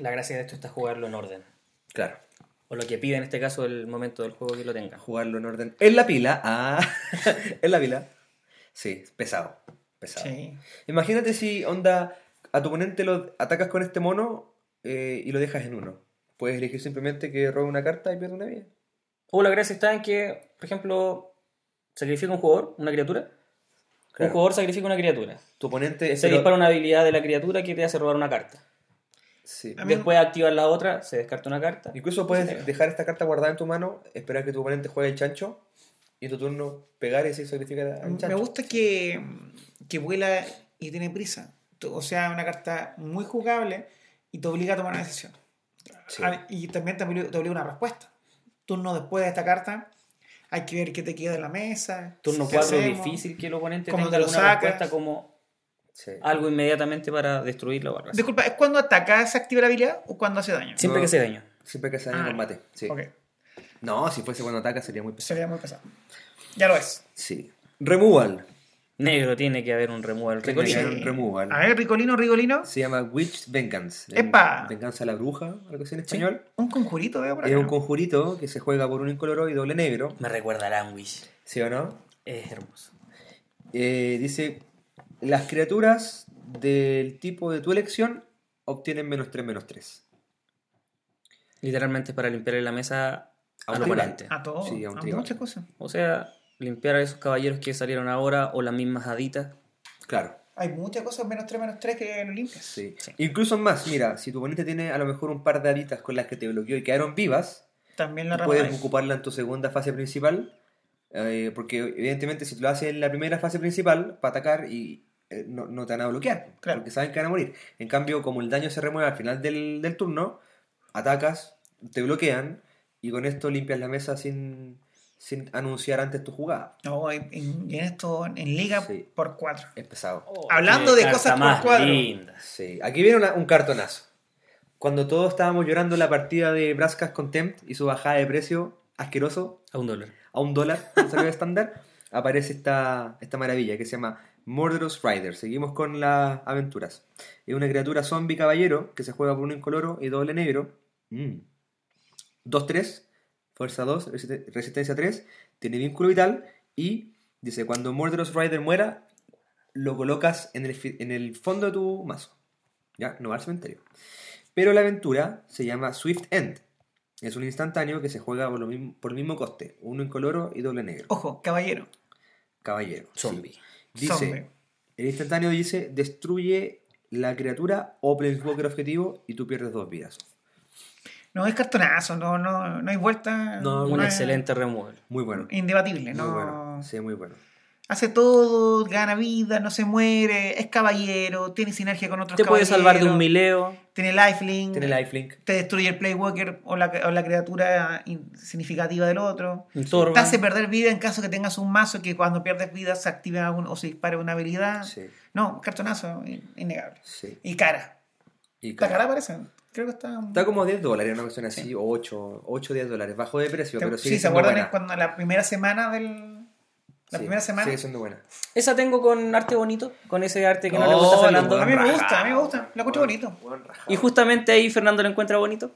La gracia de esto está jugarlo en orden. Claro. O lo que pide en este caso el momento del juego que lo tenga. Jugarlo en orden. En la pila. Ah, *laughs* en la pila. Sí, pesado. Pesado. Sí. Imagínate si, onda, a tu oponente lo atacas con este mono eh, y lo dejas en uno. Puedes elegir simplemente que robe una carta y pierde una vida. O la gracia está en que, por ejemplo, sacrifica un jugador, una criatura. Claro. Un jugador sacrifica una criatura. Tu oponente Se pero- dispara una habilidad de la criatura que te hace robar una carta. Sí. Después activas la otra, se descarta una carta. Incluso puedes dejar esta carta guardada en tu mano, esperar que tu oponente juegue el chancho y en tu turno pegar y así sacrificar al Me chancho. gusta que, que vuela y tiene prisa. O sea, una carta muy jugable y te obliga a tomar una decisión. Sí. Y también te obliga, te obliga a una respuesta. Turno después de esta carta, hay que ver qué te queda en la mesa. Turno qué 4 hacemos. difícil que el oponente ¿Cómo tenga te lo sacas? respuesta como Sí. algo inmediatamente para destruirlo o algo así. Disculpa, ¿es cuando ataca se activa la habilidad o cuando hace daño? Siempre No. que se daño. Siempre que se daña Ah, en combate. Sí. Ok, No, si fuese cuando ataca sería muy pesado. sería muy pesado. Ya lo es. Sí. Removal. Negro tiene que haber un removal. Tiene que Ricolino. haber un removal. A ver, Ricolino, Rigolino. Se llama Witch Vengeance. ¡Epa! Venganza a la bruja, algo así en Sí, español. Un conjurito, veo por Es acá. un conjurito que se juega por un incoloro y doble negro. Me recuerda a Languish. ¿Sí o no? Es hermoso. Eh, dice, las criaturas del tipo de tu elección obtienen menos 3, menos 3. Literalmente es para limpiarle la mesa A un oponente. A todo. Sí, a un a tribal. muchas cosas. O sea, limpiar a esos caballeros que salieron ahora o las mismas haditas. Claro, Hay muchas cosas menos 3, menos 3 que no limpias. sí. Sí. Incluso más, mira, si tu oponente tiene a lo mejor un par de haditas con las que te bloqueó y quedaron vivas, También la puedes ocuparla en tu segunda fase principal. eh, porque evidentemente si tú lo haces en la primera fase principal para atacar y eh, no, no te van a bloquear, Claro. porque saben que van a morir. En cambio, como el daño se remueve al final del, del turno, atacas, te bloquean y con esto limpias la mesa sin, sin anunciar antes tu jugada. No, en, en- esto, en liga, Sí. por 4. Es pesado. Hablando qué de cosas por linda. Sí. Aquí viene una- un cartonazo. Cuando todos estábamos llorando la partida de Brascas Contempt y su bajada de precio asqueroso A un dólar. a un dólar *laughs* salió de estándar, aparece esta, esta maravilla que se llama Murderous Rider. Seguimos con las aventuras. Es una criatura zombie caballero que se juega por un incoloro y doble negro. Mm. 2-3, fuerza 2, resiste- resistencia 3, tiene vínculo vital y dice, cuando Murderous Rider muera, lo colocas en el, en el fondo de tu mazo. ¿Ya? No va al cementerio. Pero la aventura se llama Swift End. Es un instantáneo que se juega por, lo mismo, por el mismo coste, uno incoloro y doble negro. Ojo, caballero. Caballero. Zombie. Sí. Dice, Zombie. el instantáneo dice, destruye la criatura o Planeswalker objetivo y tú pierdes dos vidas. No es cartonazo, no, no, no hay vuelta. No, Un excelente removal. Muy bueno. Indebatible, Muy ¿no? bueno. Sí, muy bueno. Hace todo, gana vida, no se muere, es caballero, tiene sinergia con otros Te puede salvar de un mileo. Tiene lifelink. Tiene lifelink. te destruye el Playwalker o la, o la criatura significativa del otro. Un Torban. Te hace perder vida en caso que tengas un mazo que cuando pierdes vida se active algún- o se dispare una habilidad. Sí, No, cartonazo, in- innegable. sí. Y cara. Y ¿La cara. cara parece? Creo que está... Está como 10 dólares, una cuestión así, o 8, 8 10 dólares. Bajo de precio, pero sí, sigue ¿se acuerdan buena. cuando la primera semana del... La Sí, primera semana? Sigue siendo buena. Esa tengo con arte bonito, con ese arte que no, le Oh, gusta a Fernando. A mí me gusta, a mí me gusta. Lo encuentro bonito. Buen. Y justamente ahí Fernando lo encuentra bonito.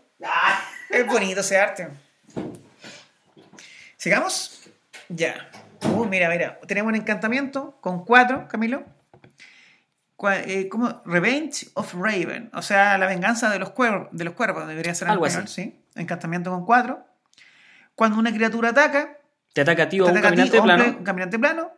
Es bonito ese arte. ¿Sigamos? Ya. Uh, mira, mira. Tenemos un encantamiento con cuatro, Camilo. Eh, ¿Cómo? Revenge of Raven. O sea, la venganza de los, cuer- de los cuervos. Debería ser en Algo español, así. sí. Encantamiento con cuatro. Cuando una criatura ataca, Te ataca a ti o un ti caminante plano. caminante plano,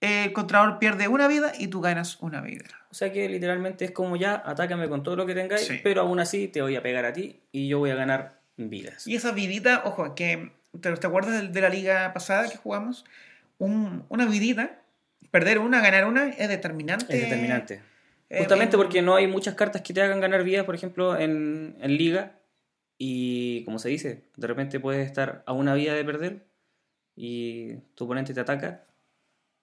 eh, el controlador pierde una vida y tú ganas una vida. O sea que literalmente es como ya, atácame con todo lo que tengáis, Sí. pero aún así te voy a pegar a ti y yo voy a ganar vidas. Y esa vidita, ojo, que ¿te, te acuerdas de, de la liga pasada que jugamos? Un- una vidita, perder una, ganar una, es determinante. Es determinante. Eh, Justamente en- porque no hay muchas cartas que te hagan ganar vidas, por ejemplo, en, en liga. Y como se dice, de repente puedes estar a una vida de perder y tu oponente te ataca.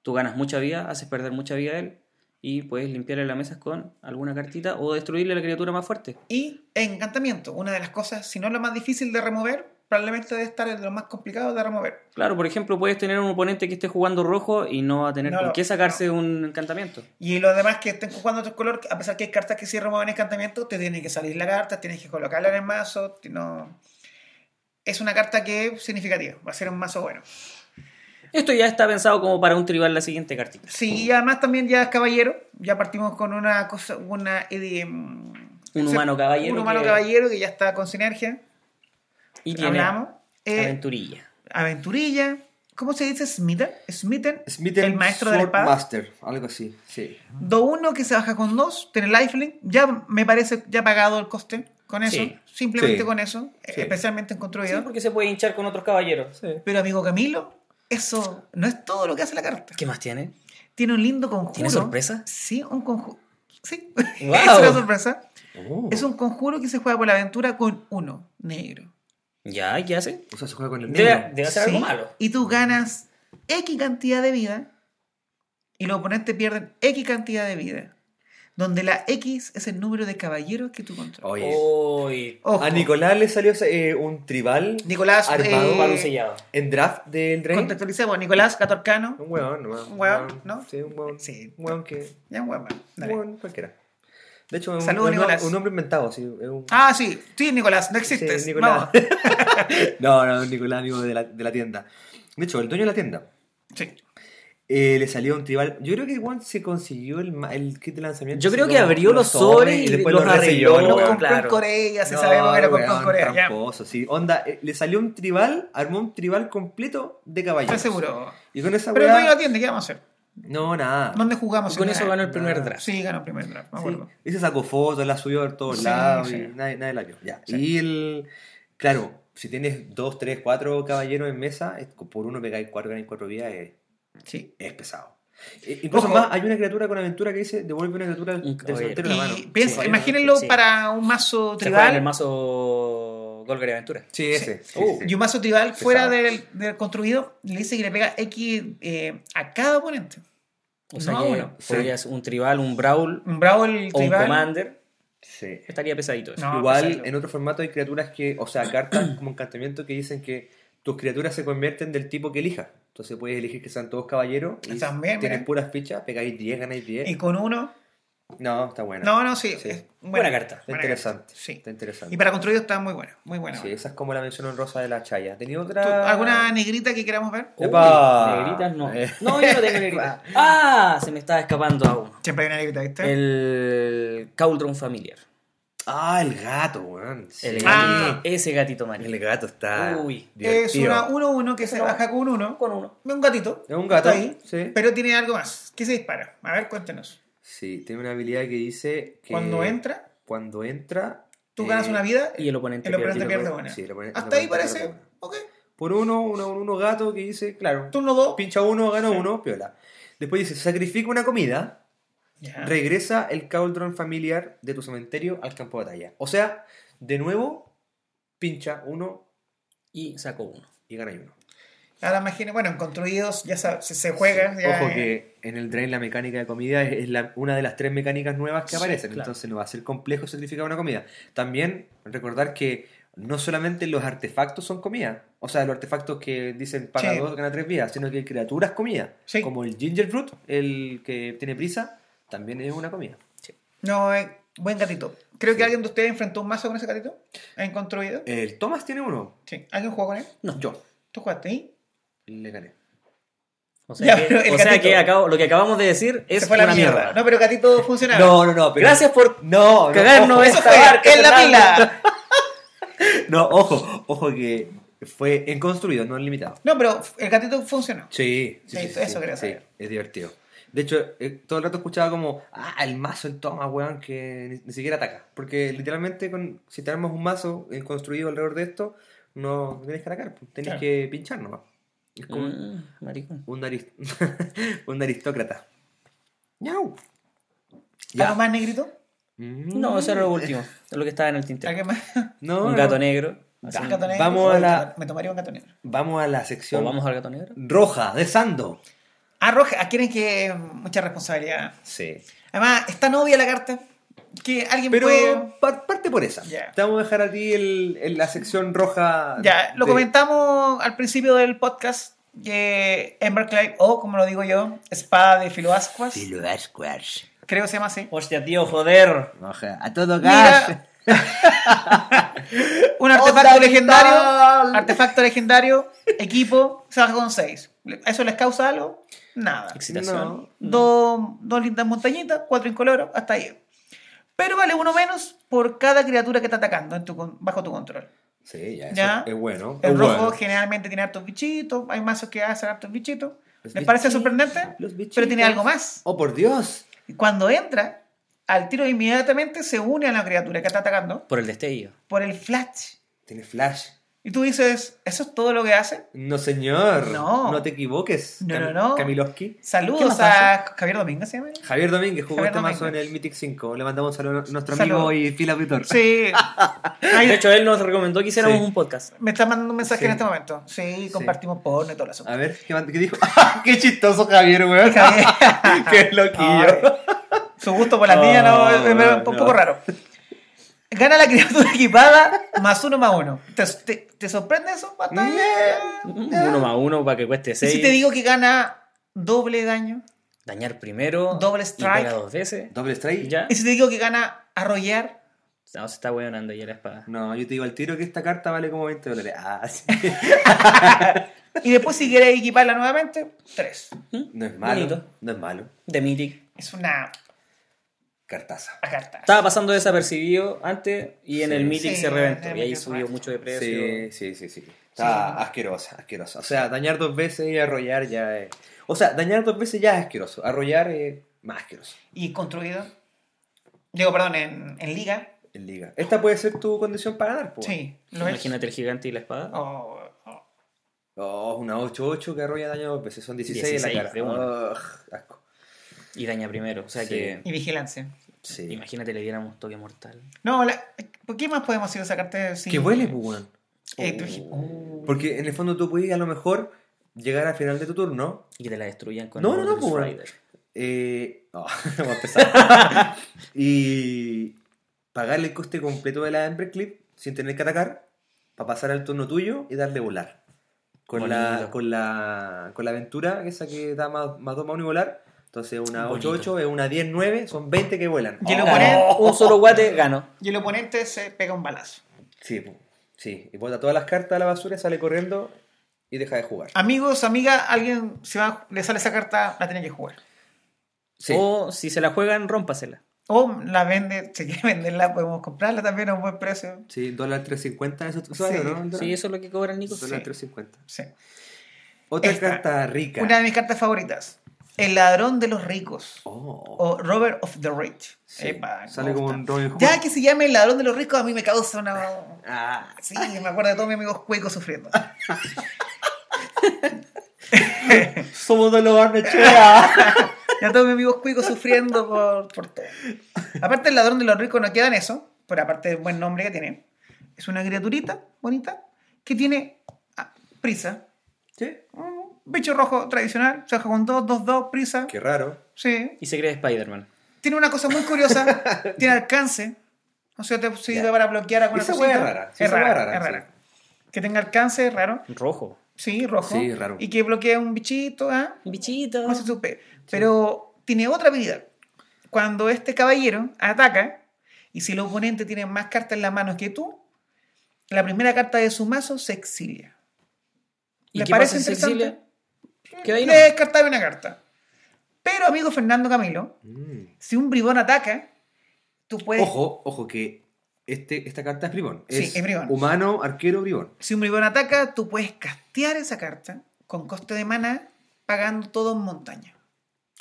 Tú ganas mucha vida, haces perder mucha vida a él y puedes limpiarle la mesa con alguna cartita o destruirle a la criatura más fuerte. Y encantamiento, una de las cosas, si no lo más difícil de remover, probablemente debe estar en lo más complicado de remover. Claro, por ejemplo, puedes tener un oponente que esté jugando rojo y no va a tener No, no, qué sacarse un encantamiento. Y los demás que estén jugando otro color, a pesar que hay cartas que sí remueven encantamiento, te tiene que salir la carta, tienes que colocarla en el mazo. No... Es una carta que es significativa, va a ser un mazo bueno. Esto ya está pensado como para un tribal la siguiente cartita. Sí, y además también ya es caballero. Ya partimos con una cosa, una eh, mm, Un humano caballero Un humano que- caballero que ya está con sinergia. Y tiene Hablamos. Eh, aventurilla. aventurilla. ¿Cómo se dice? Smitten. Smitten. Smitten el maestro de la Sword espada. Master, algo así, sí. Do uno que se baja con dos. Tiene lifelink. Ya me parece ya pagado el coste con eso. Sí. Simplemente Sí. con eso. Sí. Especialmente en Sí, construidor. porque se puede hinchar con otros caballeros. Pero amigo Camilo, eso no es todo lo que hace la carta. ¿Qué más tiene? Tiene un lindo conjuro. ¿Tiene sorpresa? Sí, un conjuro. Sí, Wow. *laughs* es una sorpresa. Oh. Es un conjuro que se juega por la aventura con uno negro. Ya, ¿y qué hace? O sea, se juega con el Debe, negro. debe hacer Sí, algo malo. Y tú ganas X cantidad de vida y los oponentes pierden X cantidad de vida. Donde la X es el número de caballeros que tú controlas. Oye, Uy, Ojo, a Nicolás le salió eh, un tribal Nicolás, armado eh, sellado. en draft del Drain. contextualicemos. Nicolás Catorcano. Un huevón, nomás. Un huevón, ¿no? Sí, un huevón. Sí. Un huevón que. Ya, Un dale. huevón cualquiera. De hecho, es un, Saludos, un, Nicolás. un nombre inventado, sí. es un- Ah, sí, sí, Nicolás, no existes. Sí, Nicolás. *laughs* No, no, Nicolás, amigo de la, de la tienda. De hecho, el dueño de la tienda Sí. eh, le salió un tribal. Yo creo que igual se consiguió el, el kit de lanzamiento. Yo creo que abrió los sobres y después los arregló, Lo compró claro. en Corea, si No, sabemos que lo compró en Corea. Tramposo, sí. Onda, eh, le salió un tribal, armó un tribal completo de caballeros. Estoy seguro. Y con esa Pero el dueño weá. la tienda, ¿qué vamos a hacer? No, nada. ¿Dónde jugamos? Y con eso ganó el primer Nada. draft. Sí, ganó el primer draft, me Sí, acuerdo. y se sacó fotos, la subió a todos Sí, lados sí. y nadie, nadie la vio. Ya. Sí. Y el. Claro, si tienes dos, tres, cuatro caballeros en mesa, es- por uno pegáis cuatro, ganáis cuatro vidas, es, Sí. es pesado. E- Incluso Ojo. más, hay una criatura con aventura que dice devuelve una criatura del cementerio en la mano. Piensa, Sí, imagínenlo sí. para un mazo Se juega en el tribal. mazo Golgar y Aventura. Sí, ese. sí, Uh, sí. Y un mazo tribal fuera del, del construido le dice que le pega X eh, a cada oponente. O sea No, que bueno. un tribal, un brawl Un Brawl o un commander. Sí. Estaría pesadito eso. No, Igual en otro formato hay criaturas que, o sea, cartas como *clears throat* encantamiento que dicen que tus criaturas se convierten del tipo que elijas. Entonces puedes elegir que sean todos caballeros y También, tienes mira. puras fichas, pegáis 10, ganáis 10. Y con uno. No, está buena. No, no, sí. Sí. es Buena carta. Está buena interesante. carta, Sí. Está interesante. Y para construido está muy buena. Muy buena. Sí, esa es como la mención honrosa de la Chaya. ¿Tenía ¿Tú- otra? ¿Alguna negrita que queramos ver? Negritas no. Eh. No, yo no tengo negritas. *laughs* Ah, se me estaba escapando a uno. Siempre hay una negrita, ¿viste? El Cauldron Familiar. Ah, el gato, weón. Sí. El Ah. gatito, ese gatito Mario. El gato está. Uy. Es divertido. una 1-1 que se baja con un 1. Con uno. Un gatito. Es un gato, Está ahí. sí. Pero tiene algo más. ¿Qué se dispara? A ver, cuéntenos. Sí, tiene una habilidad que dice que. Cuando entra, Cuando entra. tú eh, ganas una vida Y el oponente el oponente pierde. pierde una. Sí, el oponente- Hasta el ahí parece. Ok. Por uno, uno, uno gato que dice, claro. Turno 2. Pincha uno, gana uno, piola. Después dice, sacrifica una comida, regresa el cauldron familiar de tu cementerio al campo de batalla. O sea, de nuevo, pincha uno Y sacó uno. y gana uno. Ahora imagine, bueno, en construidos ya se, se, juega. ya Ojo es- que en el Drain la mecánica de comida es, es la- una de las tres mecánicas nuevas que Sí, aparecen, claro. entonces no va a ser complejo sacrificar una comida. También recordar que no solamente los artefactos son comida, o sea, los artefactos que dicen paga Sí. dos, gana tres vidas, sino que hay criaturas comida, Sí. como el Ginger Fruit, el que tiene prisa, también es una comida. No, eh, buen gatito. Creo que alguien de ustedes enfrentó un mazo con ese gatito en construido. El Thomas tiene uno, Sí. ¿Alguien jugó con él? No. yo ¿Tú jugaste ahí? Le gané. O sea, Ya, que, pero el o sea gatito- que acabo- lo que acabamos de decir es fue la una mierda. mierda. No, pero gatito funcionaba. No, no, no, pero... Gracias por No, no, cagarnos ojo, Eso esta barca, en la pila. *laughs* no, ojo, ojo que fue en construido, no en limitado. No, pero el gatito funcionó. Sí, sí, Sí, sí, eso sí, quería sí, es divertido. De hecho, eh, todo el rato escuchaba como, ah, el mazo, el toma, weón, que ni, ni siquiera ataca. Porque literalmente, con, si te armas un mazo eh, construido alrededor de esto, no, no tienes que atacar, pues, tienes Claro. que pinchar nomás. Es como Mm, maricón. un, aris- *laughs* un aristócrata. ¡Ñau! ¿Algo más negrito? Mm. No, eso era lo último. Lo que estaba en el tintero. ¿Alguien más? No, Un gato negro. así. ¿Un gato negro? Vamos a la- Me tomaría un gato negro. Vamos a la ¿O sección vamos al gato negro? roja de Sando. Ah, Roja, ah, quieren que mucha responsabilidad. Sí. Además, está novia la carta. Que alguien Pero puede. par- parte por esa. Ya. Te vamos a dejar a ti el, el- la sección roja. Ya, lo de- comentamos al principio del podcast. Que Emberclay, o como lo digo yo, espada de Filoascuas. Filoascuas. Creo que se llama así. Hostia, tío, joder. Oja, a todo gas. Mira, *laughs* un artefacto legendario. vital. Artefacto legendario. Equipo. Se baja con 6. ¿Eso les causa algo? Nada. Excitación. No. Dos, dos lindas montañitas, cuatro incoloros, hasta ahí. Pero vale uno menos por cada criatura que está atacando en tu con- bajo tu control. Sí, ya, eso Ya. es bueno. El es rojo bueno. generalmente tiene hartos bichitos, hay mazos que hacen hartos bichitos. Los ¿Les parece sorprendente? los bichitos. Pero tiene algo más. Oh, por Dios. Cuando entra, al tiro inmediatamente se une a la criatura que está atacando Por el destello. por el flash. Tiene flash. Y tú dices, ¿eso es todo lo que hace? No, señor. No. No te equivoques. No, Cam- no, no. Camiloski. ¿Qué Saludos a Javier Domínguez, ¿se llama? Javier Domínguez jugó Javier este mazo en el Mythic 5. Le mandamos un saludo a nuestro Saludo. amigo y fiel auditor. Sí. *laughs* De hecho, él nos recomendó que hiciéramos Sí. un podcast. me está mandando un mensaje Sí. en este momento. Sí, compartimos porno y todo eso. A ver, ¿qué, qué dijo? *laughs* ¡Qué chistoso Javier, weón! *laughs* ¡Qué loquillo! Su gusto por las niñas no, Oh, es- un poco raro. Gana la criatura *laughs* equipada más uno más uno. ¿Te, te, te sorprende eso? Hasta ahí. Uno más uno para que cueste ¿Y seis. si te digo que gana doble daño? Dañar primero. Doble Y strike. pega dos veces. ¿Doble strike? ¿Ya? ¿Y si te digo que gana arrollar? No, se está weonando ya la espada. No, yo te digo al tiro que esta carta vale como 20 dólares. Ah, sí. *laughs* Y después si quieres equiparla nuevamente, tres. No es malo. Bonito. No es malo. De Mythic. Es una Cartaza. carta. Estaba pasando desapercibido antes y en Sí. el Sí, se reventó. en Y ahí subió mucho de precio. Sí, sí, sí, sí. Está asquerosa, asquerosa. O sea, dañar dos veces y arrollar ya es... O sea, dañar dos veces ya es asqueroso. Arrollar es más asqueroso Y construido. Digo, perdón, en, en liga. en liga. Esta puede ser tu condición para ganar, pues. Sí, lo es. Imagínate el gigante y la espada. Oh, oh. Oh, una 8-8 que arrolla daño dos veces. Son 16, en 16 la cara. de. Ugh, asco. Y daña primero. O sea Sí. que. Y vigilancia. Sí. Imagínate le diéramos toque mortal. No, la, ¿por qué más podemos ir a sacarte? sin- Que vuele, pues, weón. Eh, tú- oh. Porque en el fondo tú puedes a lo mejor llegar al final de tu turno. Y que te la destruyan con No, no, no, Mordor's pues, Rider. Eh, oh, *laughs* vamos a empezar. *laughs* y pagarle el coste completo de la Ember Clip sin tener que atacar para pasar al turno tuyo y darle volar. Con la, con la con la aventura, esa que da más, más 2 más 1 y volar. Entonces una Bonito. 8-8 es una 10-9, son 20 que vuelan. Y el Oh, oponente- *laughs* un solo guate gano. Y el oponente se pega un balazo. Sí, sí. Y bota todas las cartas a la basura, sale corriendo y deja de jugar. Amigos, amiga, alguien se va, le sale esa carta, la tiene que jugar. Sí. O si se la juegan, rómpasela. O la vende, *laughs* si quiere venderla, podemos comprarla también a un buen precio. Sí, dólar 3.50 eso es Sí. ¿no? Sí, eso es lo que cobra el Nico. Dólar Sí. 3.50. Sí. Otra Esta, carta rica. Una de mis cartas favoritas. El ladrón de los ricos. Oh. O Robert of the Rich. Sí, Epa, sale como un Robin Hood. Ya que se llame el ladrón de los ricos, a mí me causa una. Ah, Sí, me acuerdo de todos mis amigos cuecos sufriendo. *laughs* somos de los Barnechea. *laughs* Ya todos mis amigos cuicos sufriendo por, por todo. Aparte, el ladrón de los ricos no queda en eso, pero aparte del buen nombre que tiene, es una criaturita bonita que tiene ah, prisa. sí. Bicho rojo tradicional, se baja con 2, 2, 2, prisa. Qué raro. Sí. Y se cree Spider-Man. Tiene una cosa muy curiosa, *laughs* tiene alcance. O sea, te sirve Ya. para bloquear alguna hueá es rara, sí, es rara, es rara, es rara. sí. Que tenga alcance, es raro. Rojo. Sí, rojo. Sí, raro. Y que bloquea un bichito, ¿ah? Bichito. No se supe. Pero tiene otra habilidad. Cuando este caballero ataca, y si el oponente tiene más cartas en la mano que tú, la primera carta de su mazo se exilia. ¿Y ¿Le qué parece pasa interesante? Queda ahí, Le ¿no? descartaba una carta. Pero, amigo Fernando Camilo, Mm. si un bribón ataca, tú puedes. Ojo, ojo, que este, esta carta es bribón. Sí, es, es bribón. Humano, arquero, bribón. Si un bribón ataca, tú puedes castear esa carta con coste de mana pagando todo en montaña.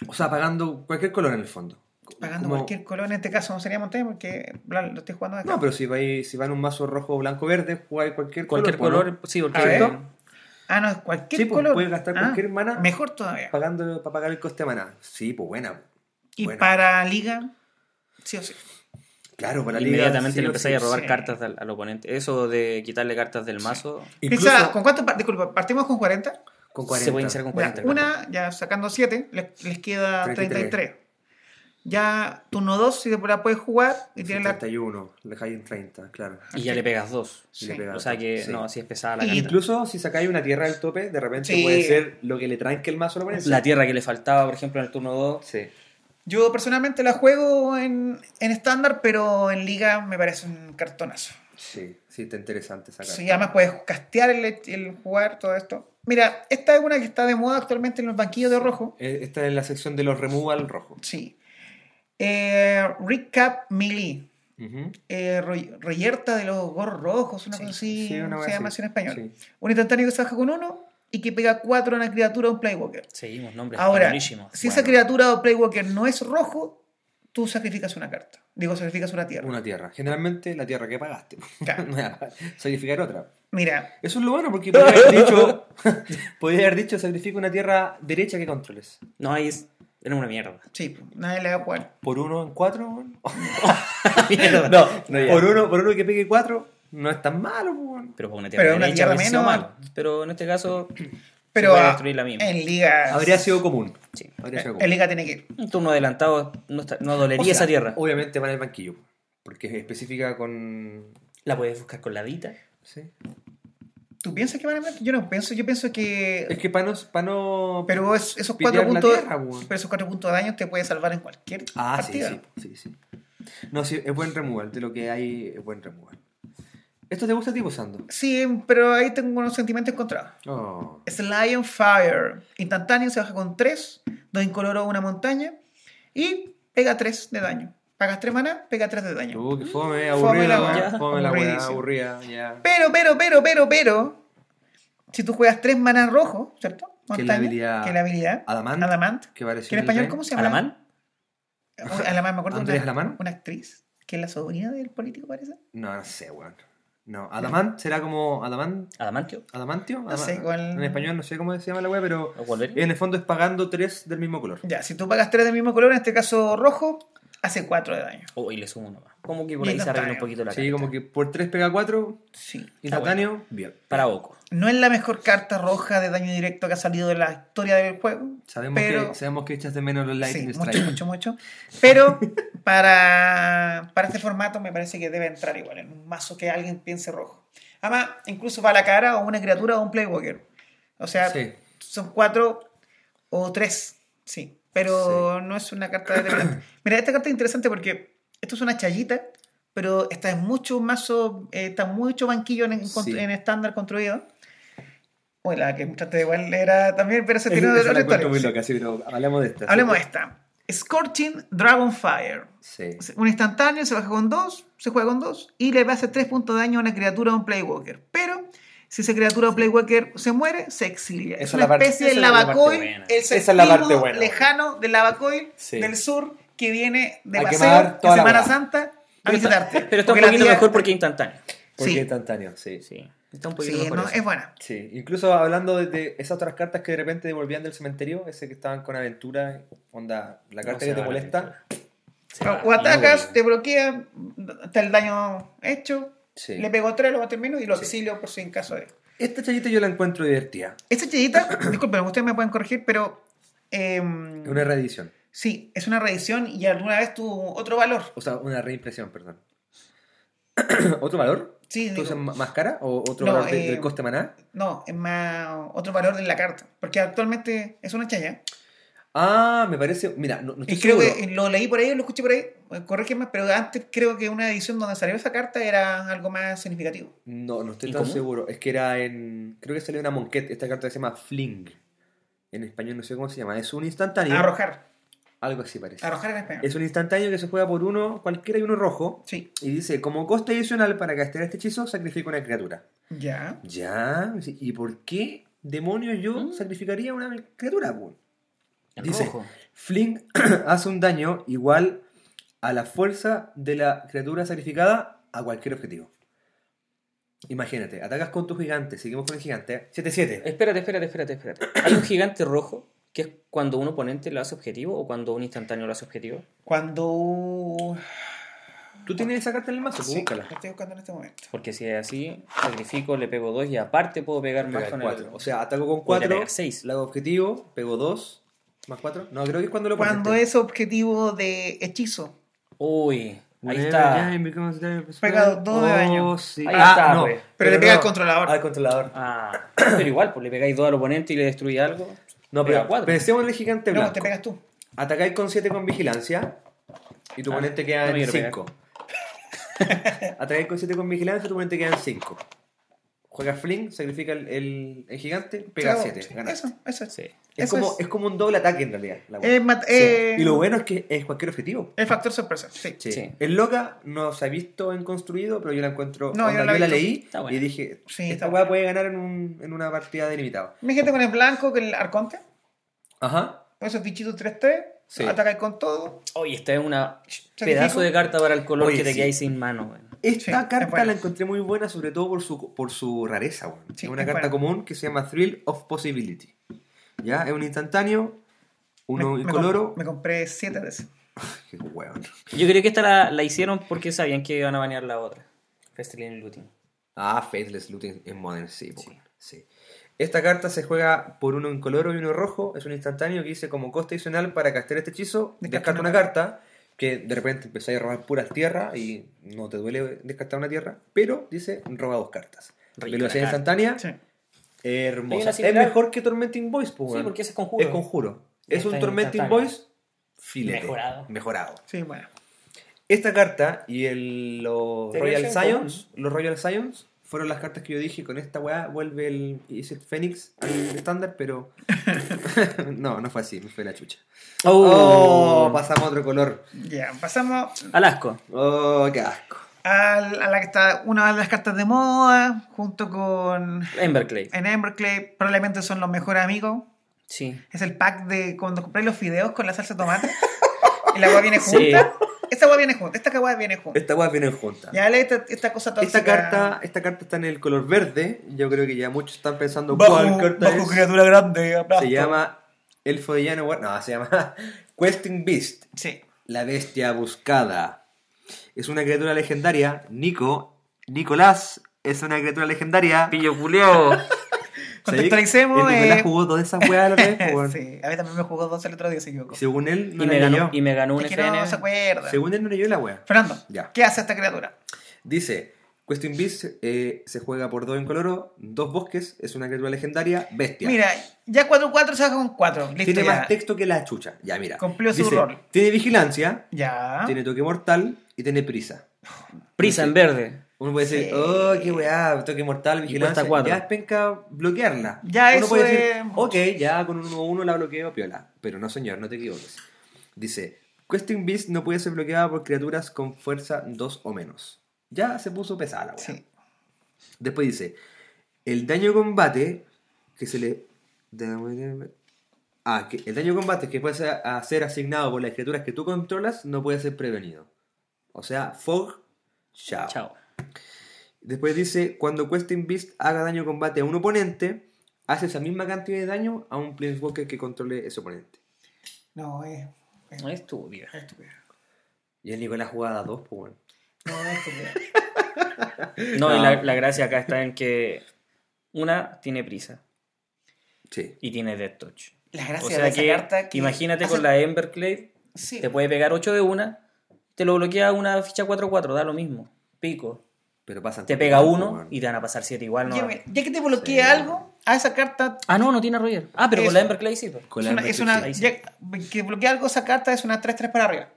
O sea, pagando cualquier color en el fondo. Pagando Como- cualquier color, en este caso no sería montaña porque lo estoy jugando acá. No, pero si va, si va en un mazo rojo, blanco, verde, jugáis cualquier, Cualquier color. color, sí, porque. Ah, no, es cualquier Sí, pues, color. puedes gastar Ah, cualquier mana. Mejor todavía. Pagando para pagar el coste de maná. Sí, pues buena. Y buena. para liga, sí o sí. Claro, para la liga. Inmediatamente sí le empezáis a sí. robar sí. cartas al, al oponente. Eso de quitarle cartas del mazo, Incluso Piensa, ¿con cuánto? Disculpa, partimos con 40. con 40. se puede iniciar con Ya, 40. una, ya sacando 7, les, les queda 33. 33. Ya turno 2, si después la puedes jugar y tienes la. 31, le dejáis en 30, claro. Y ya le pegas dos. Y le Sí. pegas O sea que, sí. no, así es pesada la Y carta. Incluso si sacáis una tierra del tope, de repente Sí. puede ser lo que le tranque el mazo al oponente. La tierra que le faltaba, por ejemplo, en el turno 2. Sí. Yo personalmente la juego en en estándar, pero en liga me parece un cartonazo. Sí, sí, está interesante esa carta. Sí, además puedes castear el, el jugar, todo esto. Mira, esta es una que está de moda actualmente en los banquillos de rojo. Eh, Esta es la sección de los removal rojo. Sí. Eh, Recap. Eh, Roy- Reyerta de los gorros rojos, una Sí, cosa así sí, una se llama así. en español. Sí. Un instantáneo que se baja con uno y que pega cuatro a una criatura o un Playwalker. Seguimos, nombres Ahora, buenísimos. si esa criatura o Playwalker no es rojo, tú sacrificas una carta. Digo, sacrificas una tierra. Una tierra. Generalmente la tierra que pagaste. Claro. *laughs* Sacrificar otra. Mira, Eso es lo bueno porque podría haber dicho, *laughs* podría haber dicho sacrifica una tierra derecha que controles. No, ahí es, era una mierda. sí, pues, nadie le va a jugar. Por uno en cuatro. *laughs* Mierda. no, por uno, por uno que pegue cuatro, no es tan malo, pues. Pero con una tierra Pero una derecha tierra hubiese sido menos- malo. Pero en este caso, *clears throat* Pero se puede destruir la misma. en liga, Habría sido común. Sí. Habría sido en común. liga tiene que ir. Un turno adelantado no, está- no dolería O sea, esa tierra. Obviamente va en el banquillo. Porque es específica con. La puedes buscar con la dita. Sí. ¿Tú piensas que van a meter? Yo no pienso, yo pienso que... Es que para no. Pero es- esos cuatro puntos, tierra, pero esos cuatro puntos de daño te puede salvar en cualquier Ah, sí, partida. sí, sí, sí. No, sí, es buen removal. De lo que hay, es buen removal. ¿Esto te gusta a ti, Posando? Sí, pero ahí tengo unos sentimientos encontrados. Oh. Es Lion Fire. Instantáneo se baja con 3, 2 incoloro una montaña y pega 3 de daño. Pagas 3 maná, pega 3 de daño. Uh, que fome, Fome aburrida, la weón. weá. Fome la weá, Aburridísimo. aburrida, ya. Pero, pero, pero, pero, pero, si tú juegas 3 maná rojo, ¿cierto? Que es la habilidad- Que la habilidad. Adamant. Adamant. Que Que en español, ¿cómo se llama? ¿Alamán? Alamán, me acuerdo ¿Andrés una, Alamán? una actriz, que es la sobrina del político, parece. No, no sé, weón. No, Adamant será como Adamant, ¿Adamantio? Adamantio. No sé, igual- En español no sé cómo se llama la weá, pero en el fondo es pagando tres del mismo color. Ya, si tú pagas 3 del mismo color, en este caso rojo, hace 4 de daño. Oh, y le sumo uno más. Como que por ahí se arregla un poquito la Sí, carta. como que por tres pega cuatro, Sí. instantáneo, bien. Para Boco. No es la mejor carta roja de daño directo que ha salido de la historia del juego. Sabemos, pero, que, sabemos que echas de menos los sí, Lightning mucho, Strike. mucho, mucho. Pero *laughs* para, para este formato me parece que debe entrar igual en un mazo que alguien piense rojo. Además, incluso va la cara o una criatura o un Playwalker. O sea, Sí. son cuatro o tres, sí. Pero no es una carta determinante. *clears throat* Mira, esta carta es interesante porque esto es una chayita, pero esta es mucho mazo, eh, está mucho banquillo en, en, Sí. en estándar construido. O la que mostraste igual era también, pero se tiene otra historia. muy loca, sí, hablemos de esta. Hablemos de esta. Scorching Dragonfire. Sí. Un instantáneo, se baja con 2, se juega con 2 y le hacer 3 puntos de daño a una criatura o un Playwalker. Pero si esa criatura o Playwalker se muere, se exilia. Esa es es una la parte- especie de esa es la parte lavacoil, buena. el Esa es la parte primo buena. lejano del lavacoil Sí. del sur que viene de A paseo quemar en toda la Semana. Santa a Pero está, visitarte. pero está un poquito tía- mejor porque es instantáneo. Porque Sí. instantáneo, sí. Sí, está un poquito Sí, mejor. no, es buena. Sí, incluso hablando de, de esas otras cartas que de repente devolvían del cementerio, ese que estaban con aventura, onda, la carta que te molesta. Va. O atacas, te bloquea, está el daño hecho, Sí. le pego 3, lo termino y lo Sí. exilio por si en caso de... Esta chayita yo la encuentro divertida. Esta chillita, *coughs* disculpen, ustedes me pueden corregir, pero... Es una reedición. Sí, es una reedición y alguna vez tuvo otro valor. O sea, una reimpresión, perdón. *coughs* ¿Otro valor? Sí, ¿Entonces digo, más cara? ¿O otro No, valor de- eh, del coste maná? no, es más otro valor de la carta, porque actualmente es una chaya. Ah, me parece. Mira, no, no estoy Y creo seguro. que lo leí por ahí, lo escuché por ahí, eh, corrígeme, pero antes creo que una edición donde salió esa carta era algo más significativo. No, no estoy ¿Y tan cómo? seguro. Es que era en. Creo que salió una Monquette. Esta carta se llama Fling. En español no sé cómo se llama. Es un instantáneo. Arrojar, Algo así parece. arrojar en español. Es un instantáneo que se juega por uno, cualquiera y uno rojo. Sí, Y dice: Como coste adicional para castear este hechizo, sacrifico una criatura. ya. Ya. ¿Y por qué demonios yo Mm. sacrificaría una criatura? En Dice- rojo. Fling *clears throat* hace un daño igual a la fuerza de la criatura sacrificada a cualquier objetivo. Imagínate, atacas con tu gigante, seguimos con el gigante. 7-7. Espérate, espérate, espérate, espérate. *clears throat* ¿Hay un gigante rojo que es cuando un oponente lo hace objetivo o cuando un instantáneo lo hace objetivo? Cuando... ¿Tú tienes esa carta en el mazo? Pues Sí, búscala. la estoy buscando en este momento. Porque si es así, sacrifico, le pego 2 y aparte puedo pegar más con cuatro. el... O sea, ataco con Podría 4, pegar seis. le hago objetivo, pego 2, más 4. No, creo que es cuando lo Cuando pones. es objetivo de hechizo. Uy, ahí está. Pega dos de daño. Sí. Ahí Ah, está, no, pues. Pero le pega al controlador. Al controlador. Ah, *clears throat* pero igual, pues le pegáis 2 al oponente y le destruye algo. No, Pega pero cuatro. pensemos en el gigante No, blanco. te pegas tú. Atacáis con 7 con vigilancia y tu Ah, oponente queda no en quiero 5. *laughs* Atacáis con 7 con vigilancia y tu oponente queda en 5. Juegas fling, sacrifica el, el- el gigante, pega Claro, 7. sí, ganas. Eso, eso. Sí. Es, eso como, es. es. como un doble ataque en realidad. Eh, mat- Sí. Y lo bueno es que es cualquier objetivo. El factor sorpresa, sí. Sí. Sí. El loca no se ha visto en construido, pero yo la encuentro. No, yo la yo la leí y dije: Sí, Esta weá puede ganar en, un- en una partida delimitada. Mi gente con el blanco, con el arconte, Ajá. con esos bichitos 3-3, Sí. atacáis con todo. Oye, esta es una Sacrifico. pedazo de carta para el color Oye, que te sí. quedáis sin mano. weón. Esta Sí, carta la encontré muy buena, sobre todo por su, por su rareza. weón. Sí, es una es carta buena. común que se llama Thrill of Possibility. ¿Ya? Es un instantáneo, uno me, me incoloro. me compré 7 de esas. Qué weón. Yo creo que esta la, la hicieron porque sabían que iban a banear la otra. Festling Looting. Ah, Faithless Looting en Modern, sí, Sí. sí. Esta carta se juega por uno incoloro y uno rojo. Es un instantáneo que dice como coste adicional para castear este hechizo. Descarta Descarta una una carta que de repente empezáis a robar puras tierras y no te duele descartar una tierra. Pero dice roba dos cartas. Rica Velocidad instantánea, Sí. Hermosa. Es mejor que Tormenting Voice, pues, Sí, porque ese es conjuro. Es conjuro. Es un en Tormenting. Voice filete. Mejorado. Mejorado. Sí, bueno. Esta carta y el, los Royal Scions, los Royal Scions fueron las cartas que yo dije, con esta weá vuelve el Izzet Phoenix al estándar, pero *laughs* no, no fue así, me fue la chucha. Oh, pasamos a otro color. Ya, pasamos Al asco. Oh, qué asco. al- a la que está una de las cartas de moda, junto con Emberclay. en Emberclay, probablemente son los mejores amigos. Sí. Es el pack de cuando compré los fideos con la salsa de tomate. y la agua viene Sí. *laughs* Esta agua viene junta. Esta agua viene junta. Esta weá viene junta. Ya lee esta, esta cosa tóxica. Esta carta, esta carta está en el color verde. Yo creo que ya muchos están pensando bajo, cuál carta bajo es. criatura grande. aplasto. Se llama Elfo de Llano. No, se llama *laughs* Questing Beast. Sí. La bestia buscada. Es una criatura legendaria. Nico, Nicolás, es una criatura legendaria. Pillo culiao. *laughs* Contextualicemos. El Nicolás eh, jugó todas esas weas a la vez. *laughs* weón. sí, a mí también me jugó dos el otro día, se equivocó. Según él, no y, la me ganó, leyó. y me ganó un Es que no se acuerda. Según él, no leyó la wea. Fernando, Ya. ¿qué hace esta criatura? Dice: Question Beast eh, se juega por dos incoloro, dos bosques, es una criatura legendaria, bestia. Mira, ya 4-4 se baja con 4. Listo, tiene ya. más texto que la chucha. Ya, mira. Cumplió su Dice, rol. Tiene vigilancia, Ya. tiene toque mortal y tiene prisa. Prisa en verde. Uno puede decir, Sí. oh, qué weá, toque mortal, vigilancia. Ya es penca bloquearla. Ya Uno eso puede decir, es- ok, ya con un 1-1 la bloqueo, piola. Pero no, señor, no te equivoques. Dice, Questing Beast no puede ser bloqueada por criaturas con fuerza 2 o menos. Ya se puso pesada la weá. Sí. Después dice, el daño de combate que se le... Ah, que el daño de combate que puede ser, a- ser asignado por las criaturas que tú controlas no puede ser prevenido. O sea, Fog, chao. Chao. Después dice, cuando Questing Beast haga daño de combate a un oponente, hace esa misma cantidad de daño a un Planeswalker que controle ese oponente. No, es. es- No es estúpido. es estúpido. Y el Nicolás jugada 2, pues bueno. No, es estúpido. *laughs* No, y No. la, la gracia acá está en que una tiene prisa Sí. y tiene Death Touch. La O gracia sea de esa que, carta. que imagínate hace- con la Emberclave, Sí. te puede pegar 8 de una, te lo bloquea una ficha 4-4, da lo mismo. Pico. Pero pasan Te pega tiempo, uno y te van a pasar 7 igual, ¿no? Ya, ya que te bloquea Sí. algo, a esa carta. Ah, no, no tiene Roger. Ah, pero con la Emberclave sí. pues. Con es la una, es una- Emberclave, sí. ya- que bloquea algo, esa carta es una 3-3 para arriba.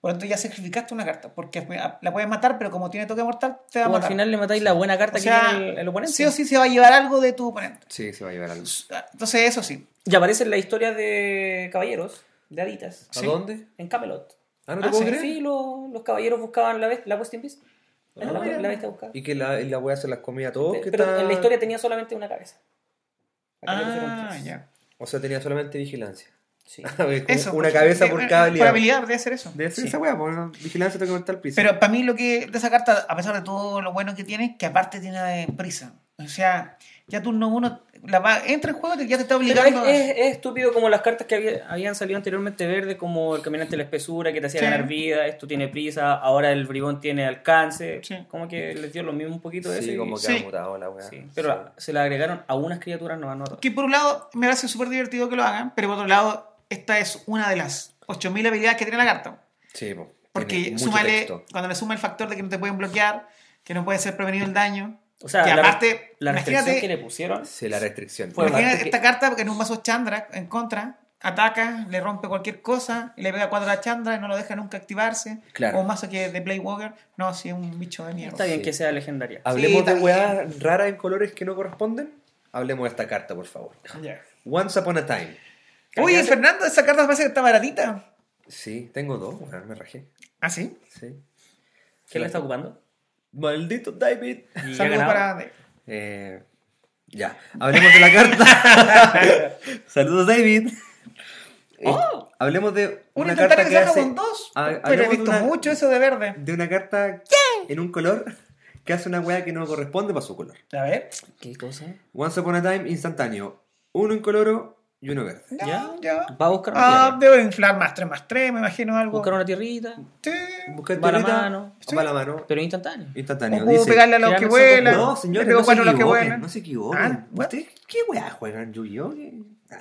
Por lo tanto, ya sacrificaste una carta. Porque la puedes matar, pero como tiene toque mortal, te va a O al matar. final le matáis la buena carta O sea, que tiene el, el oponente. sí o sí se va a llevar algo de tu oponente. Sí, se va a llevar algo. Entonces, eso sí. Y aparece en la historia de caballeros, de Aditas, ¿A Sí. dónde? en Camelot. Ah, no te Ah, puedo sí, creer. Sí, lo- los caballeros buscaban la, la Westing Beast. Ah, la, la bestia buscaba. Y que la, wea se las comía a todos. Pero está- en la historia tenía solamente una cabeza. Acá Ah, ya. O sea, tenía solamente vigilancia. Sí. *laughs* A ver, Eso. una porque- cabeza eh, por eh, cada Por aliado. habilidad, debe ser eso. Debe ser Sí. esa wea, porque no- vigilancia tengo que estar prisa. Pero para mí lo que de esa carta, a pesar de todo lo bueno que tiene, que aparte tiene prisa. O sea, ya turno uno la va, entra en juego y ya te está Pero obligando. es, es- es estúpido como las cartas que había- habían salido anteriormente verde, como el caminante de la espesura, que te hacía Sí. ganar vida, esto tiene prisa, ahora el bribón tiene alcance. Sí. Como que les dio lo mismo un poquito de eso. sí, y- como que Sí. ha mutado la sí. Pero se le agregaron a unas criaturas no a otras. Que por un lado me parece súper divertido que lo hagan, pero por otro lado, esta es una de las 8000 habilidades que tiene la carta. Sí, po. Porque súmale, cuando le suma el factor de que no te pueden bloquear, que no puede ser prevenido el daño. O sea, que la, aparte, la restricción imagínate- que le pusieron. Sí, la restricción. Fue Imagínate aparte esta carta que en un mazo Chandra en contra ataca, le rompe cualquier cosa y le pega cuatro a Chandra y no lo deja nunca activarse. Claro. O un mazo que es de Playwalker, no, si es un bicho de mierda. Está bien Sí. que sea legendaria. Hablemos está de weas raras en colores que no corresponden. Hablemos de esta carta, por favor. Ya. Once Upon a Time. Oye, Fernando, esa carta parece que está baratita. Sí, tengo dos, weón, me rajé. ¿Ah, sí? Sí. ¿Quién la está ocupando? Maldito David. Saludos para... Eh, ya, hablemos de la carta. *laughs* Saludos, David. Oh. hablemos de Un una instantáneo carta que hace. con dos. Ha- pero he visto una- mucho eso de verde. De una carta en un color que hace una wea que no corresponde para su color. A ver. ¿Qué cosa? Once Upon a Time, instantáneo. Uno incoloro y uno verde. Ya, ¿Ya? Va a buscar una Ah, tierra. debo inflar más 3 más 3, me imagino algo. Buscar una tierrita, Sí. Busca Va a la tierrita, mano. va a la mano. pero instantáneo. Instantáneo. O puedo Dice, pegarle a los que generalmente son vuelan. No, señores, le pego no se cuatro a los que equivoquen, vuelan. no se equivoquen. Ah, what? ¿Ustedes qué weá juegan, Yu-Gi-Oh?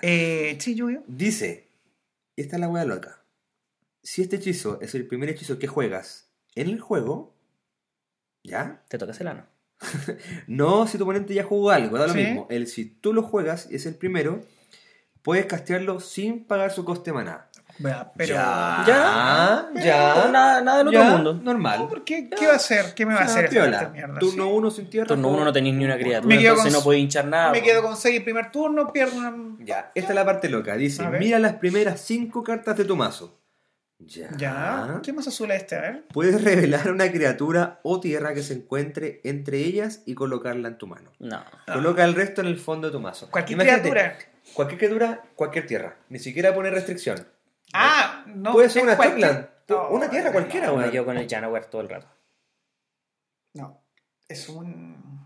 Eh, sí, lluvia. Dice, esta es la weá loca. Si este hechizo es el primer hechizo que juegas en el juego, ¿ya? Te toca el ano. *laughs* No si tu oponente ya jugó algo, da lo Sí. mismo. El si tú lo juegas y es el primero, puedes castearlo sin pagar su coste de maná. Vea, Pero. ya, Ya, ya, Nada, nada del otro ya, mundo. normal. No, ¿por qué? ¿Qué va a hacer? ¿Qué me va a Ah, hacer esta piola. mierda? Turno Sí. 1 sin tierra. Turno juego- 1 no tenéis ni una criatura, Me quedo entonces con- no podéis hinchar nada. Me quedo con 6 el primer turno, pierdo una. Ya, esta es la parte loca. Dice, mira las primeras 5 cartas de tu mazo. Ya. Ya. ¿Qué más azul es este? A ver. Puedes revelar una criatura o tierra que se encuentre entre ellas y colocarla en tu mano. No. Coloca el resto en el fondo de tu mazo. Cualquier Imagínate, criatura. Cualquier criatura, cualquier tierra. Ni siquiera pone restricción. Ah, no. Puede ser es una. No, una tierra no, cualquiera, Me weón. quedo con el Janoware todo el rato. No. Es un.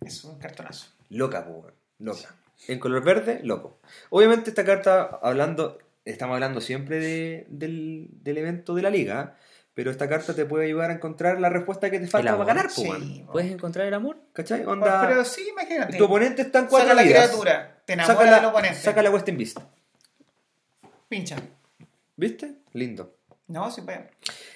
Es un cartonazo. Loca, pues, weón. Loca. En color verde, loco. Obviamente esta carta, hablando, estamos hablando siempre de- del, del evento de la liga, pero esta carta te puede ayudar a encontrar la respuesta que te falta para ganar, pues, Sí. ¿Puedes encontrar el amor? ¿Cachai? Onda, Pero sí, imagínate. tu oponente está en cuatro Saca la criatura. Te enamora Saca la, del oponente. saca la Western Beast. Pincha. ¿Viste? Lindo. No, sí puede.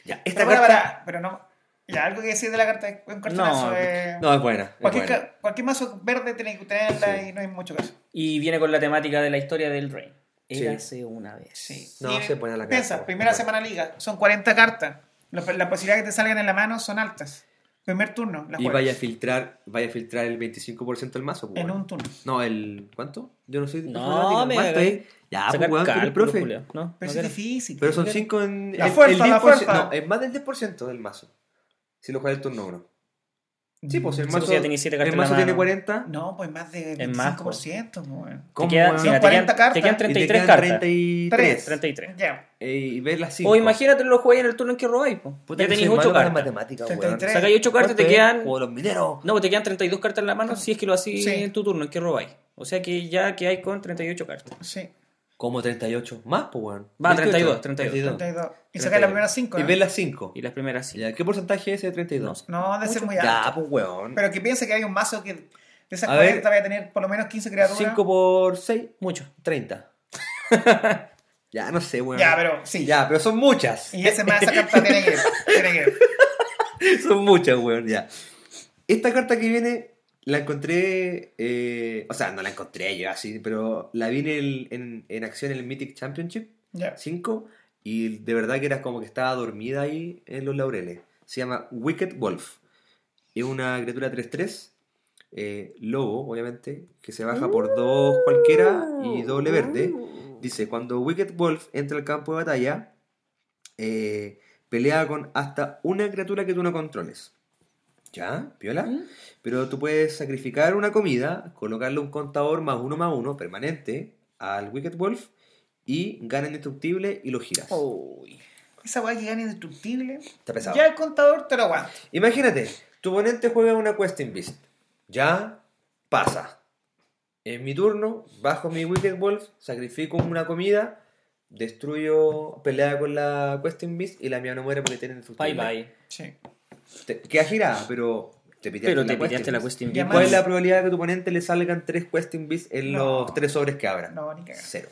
Ya, esta Pero, carta... para, pero no. Ya, algo que decir de la carta es un cartonazo. No, es- No, es buena. es cualquier, buena. ca- cualquier mazo verde tiene que tenerla Sí. y no hay mucho caso. Y viene con la temática de la historia del Drain. Sí. Érase una vez. Sí. No, Y se pone a la Piensa, carta, primera bueno. semana liga, son 40 cartas. Las la posibilidades que te salgan en la mano son altas. Primer turno, la Y vaya a filtrar, vaya a filtrar el 25% del mazo. pues, En weón. un turno. No, el. ¿Cuánto? Yo no soy No, me ¿Cuánto es? Ya, pues, weón, cálculo, profe. Julio. No, Pero no es difícil. Pero son Pero- 5 en. La el- fuerza, el la 10%, fuerza. No, es más del 10% del mazo. Si lo juegas el turno 1. Sí, pues el Sí, mazo. pues ya tenéis siete cartas el mazo tiene mano. 40. No, pues más de Es más, 25%. pues, weón. Te ¿Cómo, quedan, weón? mira, Son te quedan, 40 cartas te quedan Y te 33 quedan cartas. 33. 33. Ya. Eh, y ves las 5. O imagínate lo jugáis en el turno en que robáis. po. Puta, Ya tenéis soy 8 malo para las cartas. matemáticas, 33. weón. Sacáis 8 cartas, te quedan. Como los mineros. No, te quedan 32 cartas en la mano si es que lo hacís Sí. en tu turno en que robáis. O sea que ya que hay con 38 cartas. Sí. Como 38. Más, pues, weón. Va, 28, 32, 32. 32. Y sacáis las primeras 5. Y ves las 5. Y las primeras sí. ¿Qué porcentaje es ese de 32? No, debe ser muy Ya, alto. pues, weón. Pero que piense que hay un mazo que de esas A 40 ver. va a tener por lo menos 15 criaturas. 5 por 6, Mucho. 30. *laughs* ya, no sé, weón. Ya, pero sí. Ya, pero son muchas. Y ese esa carta tiene que ir. Tiene que ir. *laughs* son muchas, weón, ya. Esta carta que viene la encontré. eh, o sea, no la encontré yo así, pero la vi en, el- en, en acción en el Mythic Championship Ya. 5 y de verdad que era como que estaba dormida ahí en los laureles. Se llama Wicked Wolf. Es una criatura 3-3, eh, lobo, obviamente, que se baja por dos cualquiera y doble verde. Dice, cuando Wicked Wolf entra al campo de batalla, eh, pelea con hasta una criatura que tú no controles. ¿Ya? ¿Piola? Pero tú puedes sacrificar una comida, colocarle un contador más uno más uno permanente al Wicked Wolf y gana indestructible y lo giras. Uy. Esa weá que gana indestructible. Está pesado. Ya el contador te lo aguanta. Imagínate, tu oponente juega una Questing Beast. Ya pasa. En mi turno, bajo mi Wicked Wolf, sacrifico una comida, destruyo, pelea con la Questing Beast y la mía no muere porque tiene Bye indestructible. bye. Sí. Te, queda girada, pero te piteaste Pero la te piteaste la Beast. cuestión. Ya bien. ¿Cuál es la probabilidad de que tu oponente le salgan tres Questing Beasts en No. los tres sobres que abran? No, ni cagar. Cero.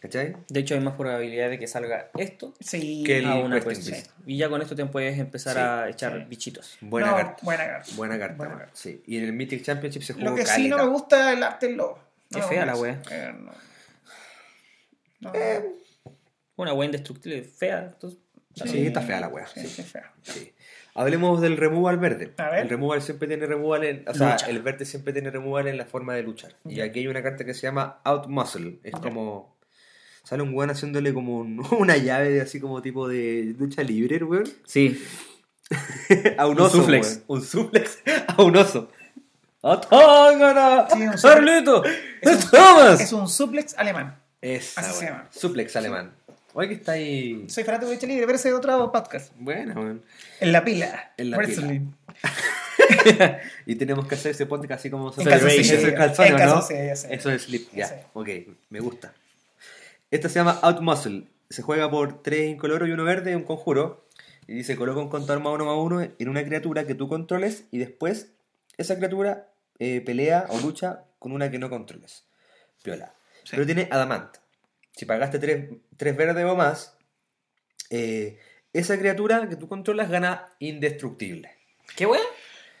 ¿Cachai? De hecho, hay más probabilidad de que salga esto Sí. Que el- a una Questing cuestión. Beast. Y ya con esto te puedes empezar Sí, a echar sí. bichitos. Buena No, carta. Buena carta. Buena carta. Buena weón. carta. Sí. Y en el Mythic Championship se jugó Lo que sí no caleta. me gusta es el arte del lobo. Qué No, fea la wea. eh, no. No, Una buena indestructible fea. entonces, Sí, está fea la wea. Sí, sí. sí, fea. Sí. Hablemos del removal verde. A ver. El removal siempre tiene removal en. O sea, Lucha. el verde siempre tiene removal en la forma de luchar. Y aquí hay una carta que se llama Out Muscle. Es como. Sale un weón haciéndole como un- *laughs* una llave de así como tipo de lucha libre, weón. Sí. *laughs* A un Un oso. suplex. Un suplex *laughs* a un oso. ¡Atángana! Sí, un suplex. ¡Carlito! Es. Es un suplex alemán. Esa, así se weón. llama. Suplex alemán. Oye, que está ahí. Soy fanático de lucha libre, pero ese es otro podcast. Buena, weón. En la pila. En la Wrestling. *laughs* Y tenemos que hacer ese podcast así como En Celebration. calzoncillo. Eso es calzones, En ¿no? ya sé. Eso es slip, ya. Sí. Ok, me gusta. Esta se llama Out Muscle. Se juega por 3 incoloro y uno verde, un conjuro. Y dice, coloca un contador más uno más uno en una criatura que tú controles y después esa criatura eh, pelea o lucha con una que no controles. Piola. Sí. Pero tiene Adamant. Si pagaste 3, verdes o más, eh, esa criatura que tú controlas gana indestructible. ¿Qué wea?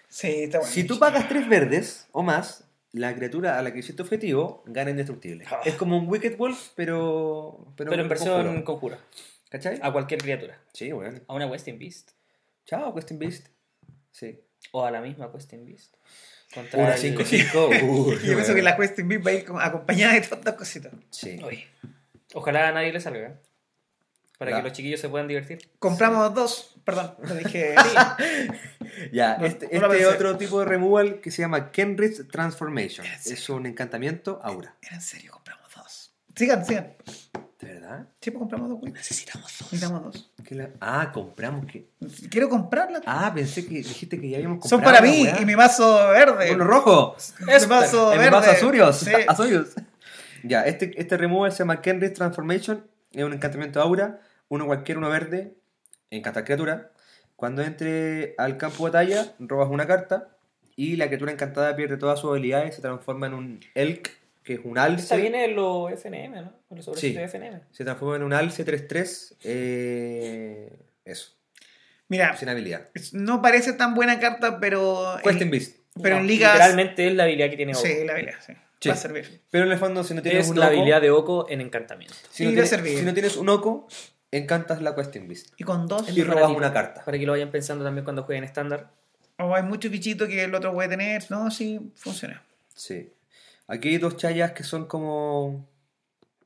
Sí, está bueno. Si tú pagas tres verdes o más, la criatura a la que hiciste objetivo gana indestructible. Ah. Es como un Wicked Wolf, pero. Pero en versión conjuro. conjura. ¿Cachai? A cualquier criatura. Sí, bueno. A una Western Beast. Chao, Question Beast. Sí. O a la misma Western Beast. Contra Una el- 5-5. *laughs* Uy, Yo pienso que la Question Beat va a ir acompañada de todas estas cositas. Sí. Oye, Ojalá a nadie le salga. Para La- que los chiquillos se puedan divertir. Compramos dos, perdón, lo dije. *laughs* *laughs* Ya, No, este, no este otro tipo de removal que se llama Kenrith Transformation. Es un encantamiento aura. Era en serio, compramos dos. Sigan, sigan. ¿De verdad? Sí, pues compramos dos, güey. Necesitamos dos. Necesitamos dos. ¿Qué la- Ah, compramos que. Quiero comprarla. Ah, pensé que dijiste que ya habíamos Son comprado. para mí y mi vaso verde. Uno rojo. Mi vaso El verde. vaso Azurios. Sí. *laughs* Azurios. Ya, este, este removal se llama Kenrith Transformation. Es un encantamiento aura. Uno cualquiera, uno verde. Encantar criatura. Cuando entre al campo de batalla, robas una carta. Y la criatura encantada pierde todas sus habilidades y se transforma en un Elk, que es un alce. Esta viene en los FNM, ¿no? En los sobrecitos Sí. de FNM. Se transforma en un alce 3-3. eh, eso, Mira, sin habilidad. no parece tan buena carta, pero. Question Beast. Pero No, en ligas. Literalmente es la habilidad que tiene. Sí, la habilidad, sí. Sí. Va a servir. Pero en el fondo, si no tienes Es un la oco- habilidad de Oko en encantamiento. Si no, Y tienes, va a servir. si no tienes un oco, encantas la Question Beast. Y con dos. Y robas una carta. Para que lo vayan pensando también cuando jueguen estándar. O hay muchos bichitos que el otro puede tener. No, sí, funciona. Sí. Aquí hay dos chayas que son como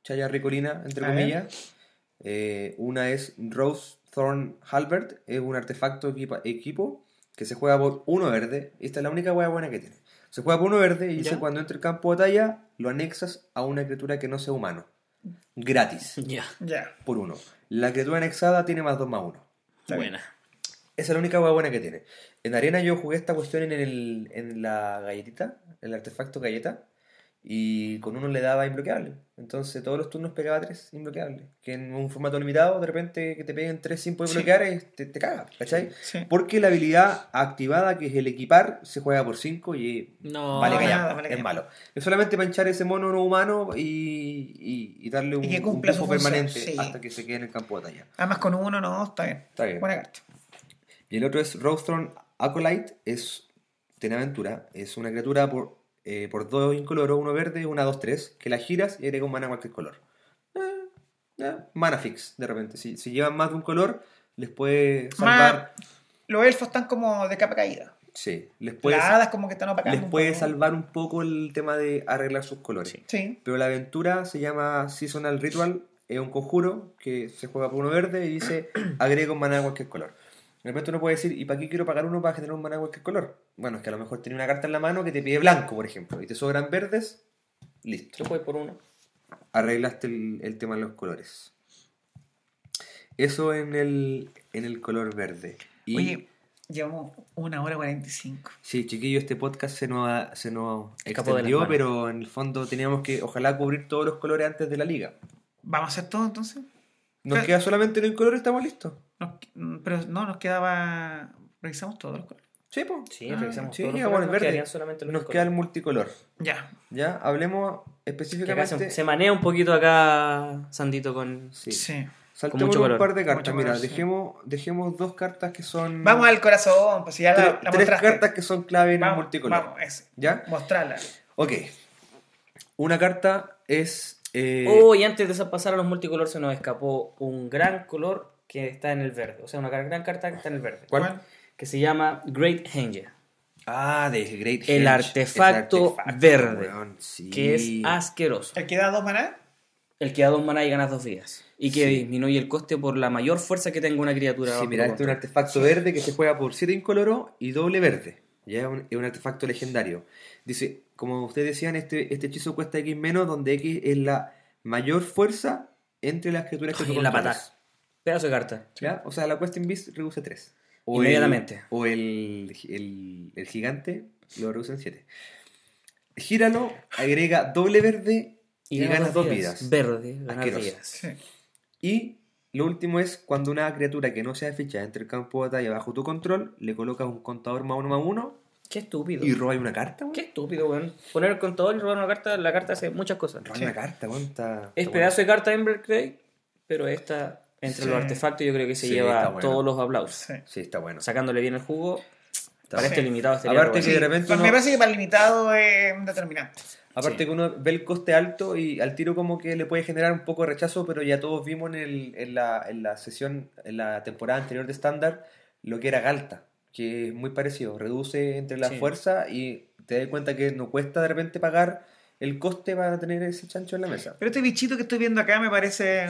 chayas ricolina, entre A comillas. Eh, una es Rose Thorn Halbert, es un artefacto equipa- equipo que se juega por uno verde. Esta es la única hueá buena que tiene. Se juega por uno verde y dice ¿Ya? cuando entre el campo de batalla, lo anexas a una criatura que no sea humano. Gratis, Ya. Ya. por uno. La criatura anexada tiene más 2 más 1. Está bien. Buena. Esa es la única hueá buena que tiene. En arena yo jugué esta cuestión en, el, en la galletita, el artefacto galleta, y con uno le daba imbloqueable. Entonces todos los turnos pegaba tres imbloqueables. Que en un formato limitado, de repente que te peguen tres sin poder Sí. bloquear, te, te caga, ¿cachai? Sí. Porque la habilidad activada, que es el equipar, se juega por 5 y No, vale callar, nada, vale es callar. malo. Es solamente manchar ese mono no humano y, y- y darle un, Y un función, permanente sí. hasta que se quede en el campo de batalla. Además con uno no, está bien. Está bien. Buena carta. Y el otro es Rostron Acolyte, es tiene aventura, es una criatura por, eh, por dos incoloro, uno verde, una, dos, tres, que la giras y agrega un mana a cualquier color. Eh, eh, mana fix, de repente. Si, si llevan más de un color, les puede salvar. Los elfos están como de capa caída. Sí, les puede, Las hadas como que están opacando. les un puede poco. salvar un poco el tema de arreglar sus colores. Sí. Pero la aventura se llama Seasonal Ritual, es un conjuro que se juega por uno verde y dice *clears throat* agrega un maná de cualquier color. De repente uno puede decir, ¿y para qué quiero pagar uno para generar un maná de cualquier color? Bueno, es que a lo mejor tiene una carta en la mano que te pide blanco, por ejemplo, y te sobran verdes, listo. Yo juego por uno. Arreglaste el, el tema de los colores. Eso en el, en el color verde. Y Oye, llevamos una hora 45. sí, chiquillo, este podcast se nos, ha- se nos extendió, pero en el fondo teníamos que, ojalá, cubrir todos los colores antes de la liga. ¿Vamos a hacer todo entonces? Nos Pero- queda solamente el color, estamos listos. Nos- mm, pero no, nos quedaba... Revisamos todos los colores. Sí, pues. Sí, Ah, revisamos sí, todos los colores, bueno, nos verde. quedarían solamente los Nos colores. queda el multicolor. Ya. Ya, hablemos específicamente. se, se manea un poquito acá Sandito con... Sí. Sí. Saltemos mucho un color. par de cartas. Mucho Mira, color, sí. dejemos, dejemos dos cartas que son. Vamos al corazón, pues si ya la, la tres mostraste. cartas que son clave en vamos, el multicolor. Vamos, eso. ¿Ya? Mostrarla. Ok. Una carta es. eh, Oh, y antes de pasar a los multicolor se nos escapó un gran color que está en el verde. O sea, una gran carta que está en el verde. ¿Cuál? Que se llama Great Hanger. Ah, de Great El Henge. artefacto Ese verde, weón, sí. Que es asqueroso. ¿El que da dos maná? El que da dos maná y ganas dos vidas. Y que Sí. disminuye el coste por la mayor fuerza que tenga una criatura. Sí, mira, este es un artefacto verde que se juega por 7 incoloro y doble verde. Ya es un, es un artefacto legendario. Dice, como ustedes decían, este, este hechizo cuesta X menos, donde X es la mayor fuerza entre las criaturas que Ay, tú en la patada. Pedazo de carta. ¿Ya? O sea, la Question Beast reduce 3. Inmediatamente. o el, el, el gigante lo reduce en 7. Gíralo, agrega doble verde y, ganas dos vidas. Verde, ganas vidas. Sí. Y lo último es cuando una criatura que no sea fichada entre el campo de batalla bajo tu control, le colocas un contador más uno más uno Qué estúpido. y robas una carta, weón. Qué estúpido, weón. Poner el contador y robar una carta, la carta hace muchas cosas. Robas Sí. una carta, weón. Está, Es pedazo de carta Ember Cray, pero esta, entre Sí. los artefactos, yo creo que se Sí, lleva bueno. todos los aplausos. Sí. está bueno. Sacándole bien el jugo, Está para este limitado este Aparte que de repente Pues uno- Me parece que para el limitado es un determinante. Aparte Sí. que uno ve el coste alto y al tiro como que le puede generar un poco de rechazo, pero ya todos vimos en, el, en, la, en la sesión, en la temporada anterior de estándar, lo que era Galta, que es muy parecido, reduce entre la Sí. fuerza y te das cuenta que no cuesta de repente pagar el coste para tener ese chancho en la mesa. Pero este bichito que estoy viendo acá me parece...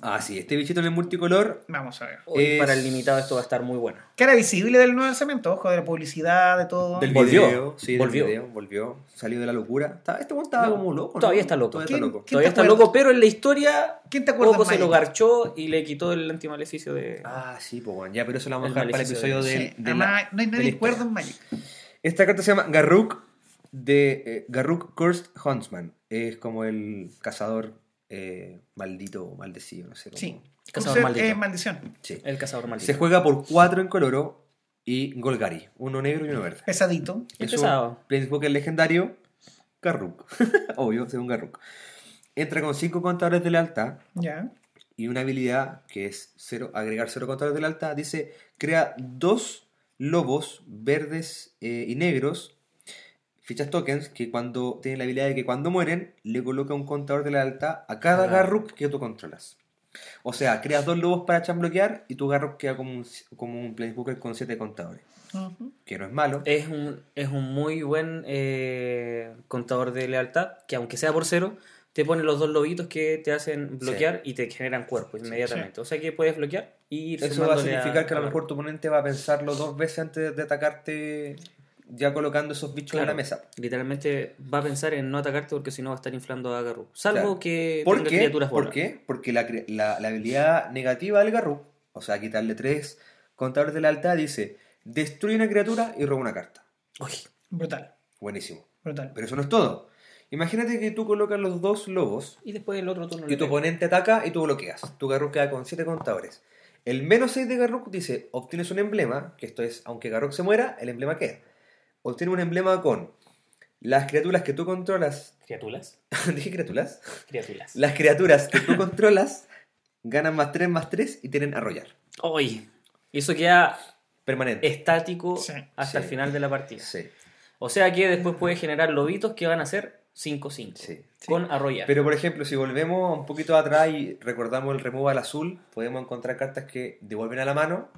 Ah, sí, este bichito en el multicolor, Vamos a ver. Hoy Es- para el limitado esto va a estar muy bueno. Cara visible del nuevo lanzamiento, ojo, de la publicidad, de todo. del Volvió, video, sí, del volvió. video, volvió, salió de la locura. Este weón estaba No, como loco, ¿no? todavía está loco. Todavía ¿Quién- está loco. quién Todavía está loco, pero en la historia ¿Quién te acuerdas, poco se lo garchó y le quitó el antimaleficio de... Ah, sí, pues bueno, ya, pero eso lo vamos a dejar para el episodio de- de, Sí, de la- además, no hay nadie historia. cuerdo en Magic. Esta carta se llama Garruk de eh, Garruk Cursed Huntsman. Es como el cazador eh, maldito maldecido, no sé cómo. Sí. Cazador Usted maldito. es maldición. Sí. El cazador maldito. Se juega por 4 en coloro y Golgari, uno negro y uno verde. Pesadito. Es Es pesado. Planeswalker legendario, Garruk. *laughs* Obvio, según Garruk. Entra con 5 contadores de lealtad Ya. y una habilidad que es cero, agregar 0 contadores de lealtad. Dice, crea dos lobos verdes eh, y negros, fichas tokens, que cuando tienen la habilidad de que cuando mueren, le coloca un contador de lealtad a cada Ah. Garruk que tú controlas. O sea, creas dos lobos para chambloquear y tu Garruk queda como un, como un Planeswalker con siete contadores. Que no es malo. Es un, es un muy buen eh, contador de lealtad, que aunque sea por cero, te pone los dos lobitos que te hacen bloquear y te generan cuerpo inmediatamente. O sea que puedes bloquear y ir Eso va a significar que a lo mejor tu oponente va a pensarlo dos veces antes de atacarte, ya colocando esos bichos en la mesa. Literalmente va a pensar en no atacarte porque si no va a estar inflando a Garru. Salvo Claro. que ¿Por tenga qué? criaturas ¿Por bolas. qué? Porque la, la- la habilidad negativa del Garruk, o sea, quitarle tres contadores de lealtad, dice: destruye una criatura y roba una carta. Uy, Brutal, Buenísimo. brutal. Pero eso no es todo. Imagínate que tú colocas los dos lobos y después el otro turno que le tu oponente ataca y tú bloqueas. Tu Garruk queda con 7 contadores. El menos 6 de Garruk dice, obtienes un emblema, que esto es, aunque Garruk se muera, el emblema queda. Obtiene un emblema con las criaturas que tú controlas. *laughs* ¿Criaturas? ¿Dije criaturas? Criaturas. Las criaturas que tú controlas ganan más 3 más 3 y tienen arrollar. Uy, y eso queda Permanente. estático Sí, hasta sí. el final de la partida. Sí, O sea que después puede generar lobitos que van a ser 5-5. sí. Con arrollar. Pero por ejemplo, si volvemos un poquito atrás y recordamos el removal azul, podemos encontrar cartas que devuelven a la mano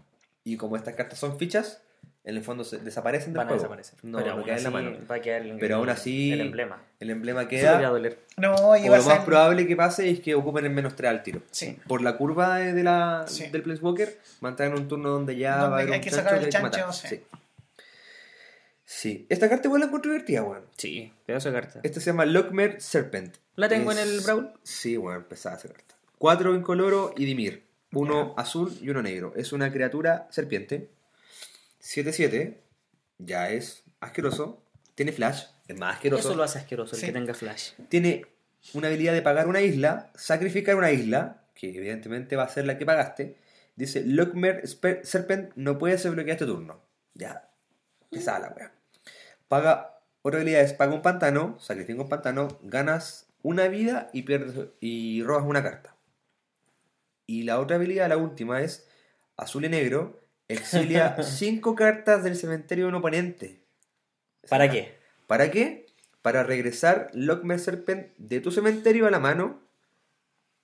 y como estas cartas son fichas, en el fondo se desaparecen del van a juego. desaparecer. No, pero no aún quedan en la así mano. va a quedar el, Pero aún así, el emblema. El emblema Eso queda. doler. No, O a lo más ser. probable que pase es que ocupen el menos 3 al tiro. Sí. Por la curva de de la, Sí. del Planeswalker, mantengan un turno donde ya Donde va a haber hay un que chancho sacar el chancho, matar. sí. Sí. Sí. Esta carta igual la encuentro divertida, weón. Sí, pedazo de carta. Esta se llama Lockmer Serpent. ¿La tengo Es- en el Brawl? Sí, bueno, empezaba esa carta. Cuatro incoloro y Dimir. Uno azul y uno negro. Es una criatura serpiente. 7-7. Ya es asqueroso. Tiene flash. Es más asqueroso. Eso lo hace asqueroso, el Sí. que tenga flash. Tiene una habilidad de pagar una isla. Sacrificar una isla. Que evidentemente va a ser la que pagaste. Dice, Lockmer Serpent no puede ser bloqueado este turno. Ya. Pesada la wea. Paga, otra habilidad es paga un pantano, sacrifica un pantano, ganas una vida y pierdes y robas una carta. Y la otra habilidad, la última, es azul y negro, exilia *laughs* cinco cartas del cementerio de un oponente. ¿Para qué? ¿Para qué? Para regresar Lockmer Serpent de tu cementerio a la mano,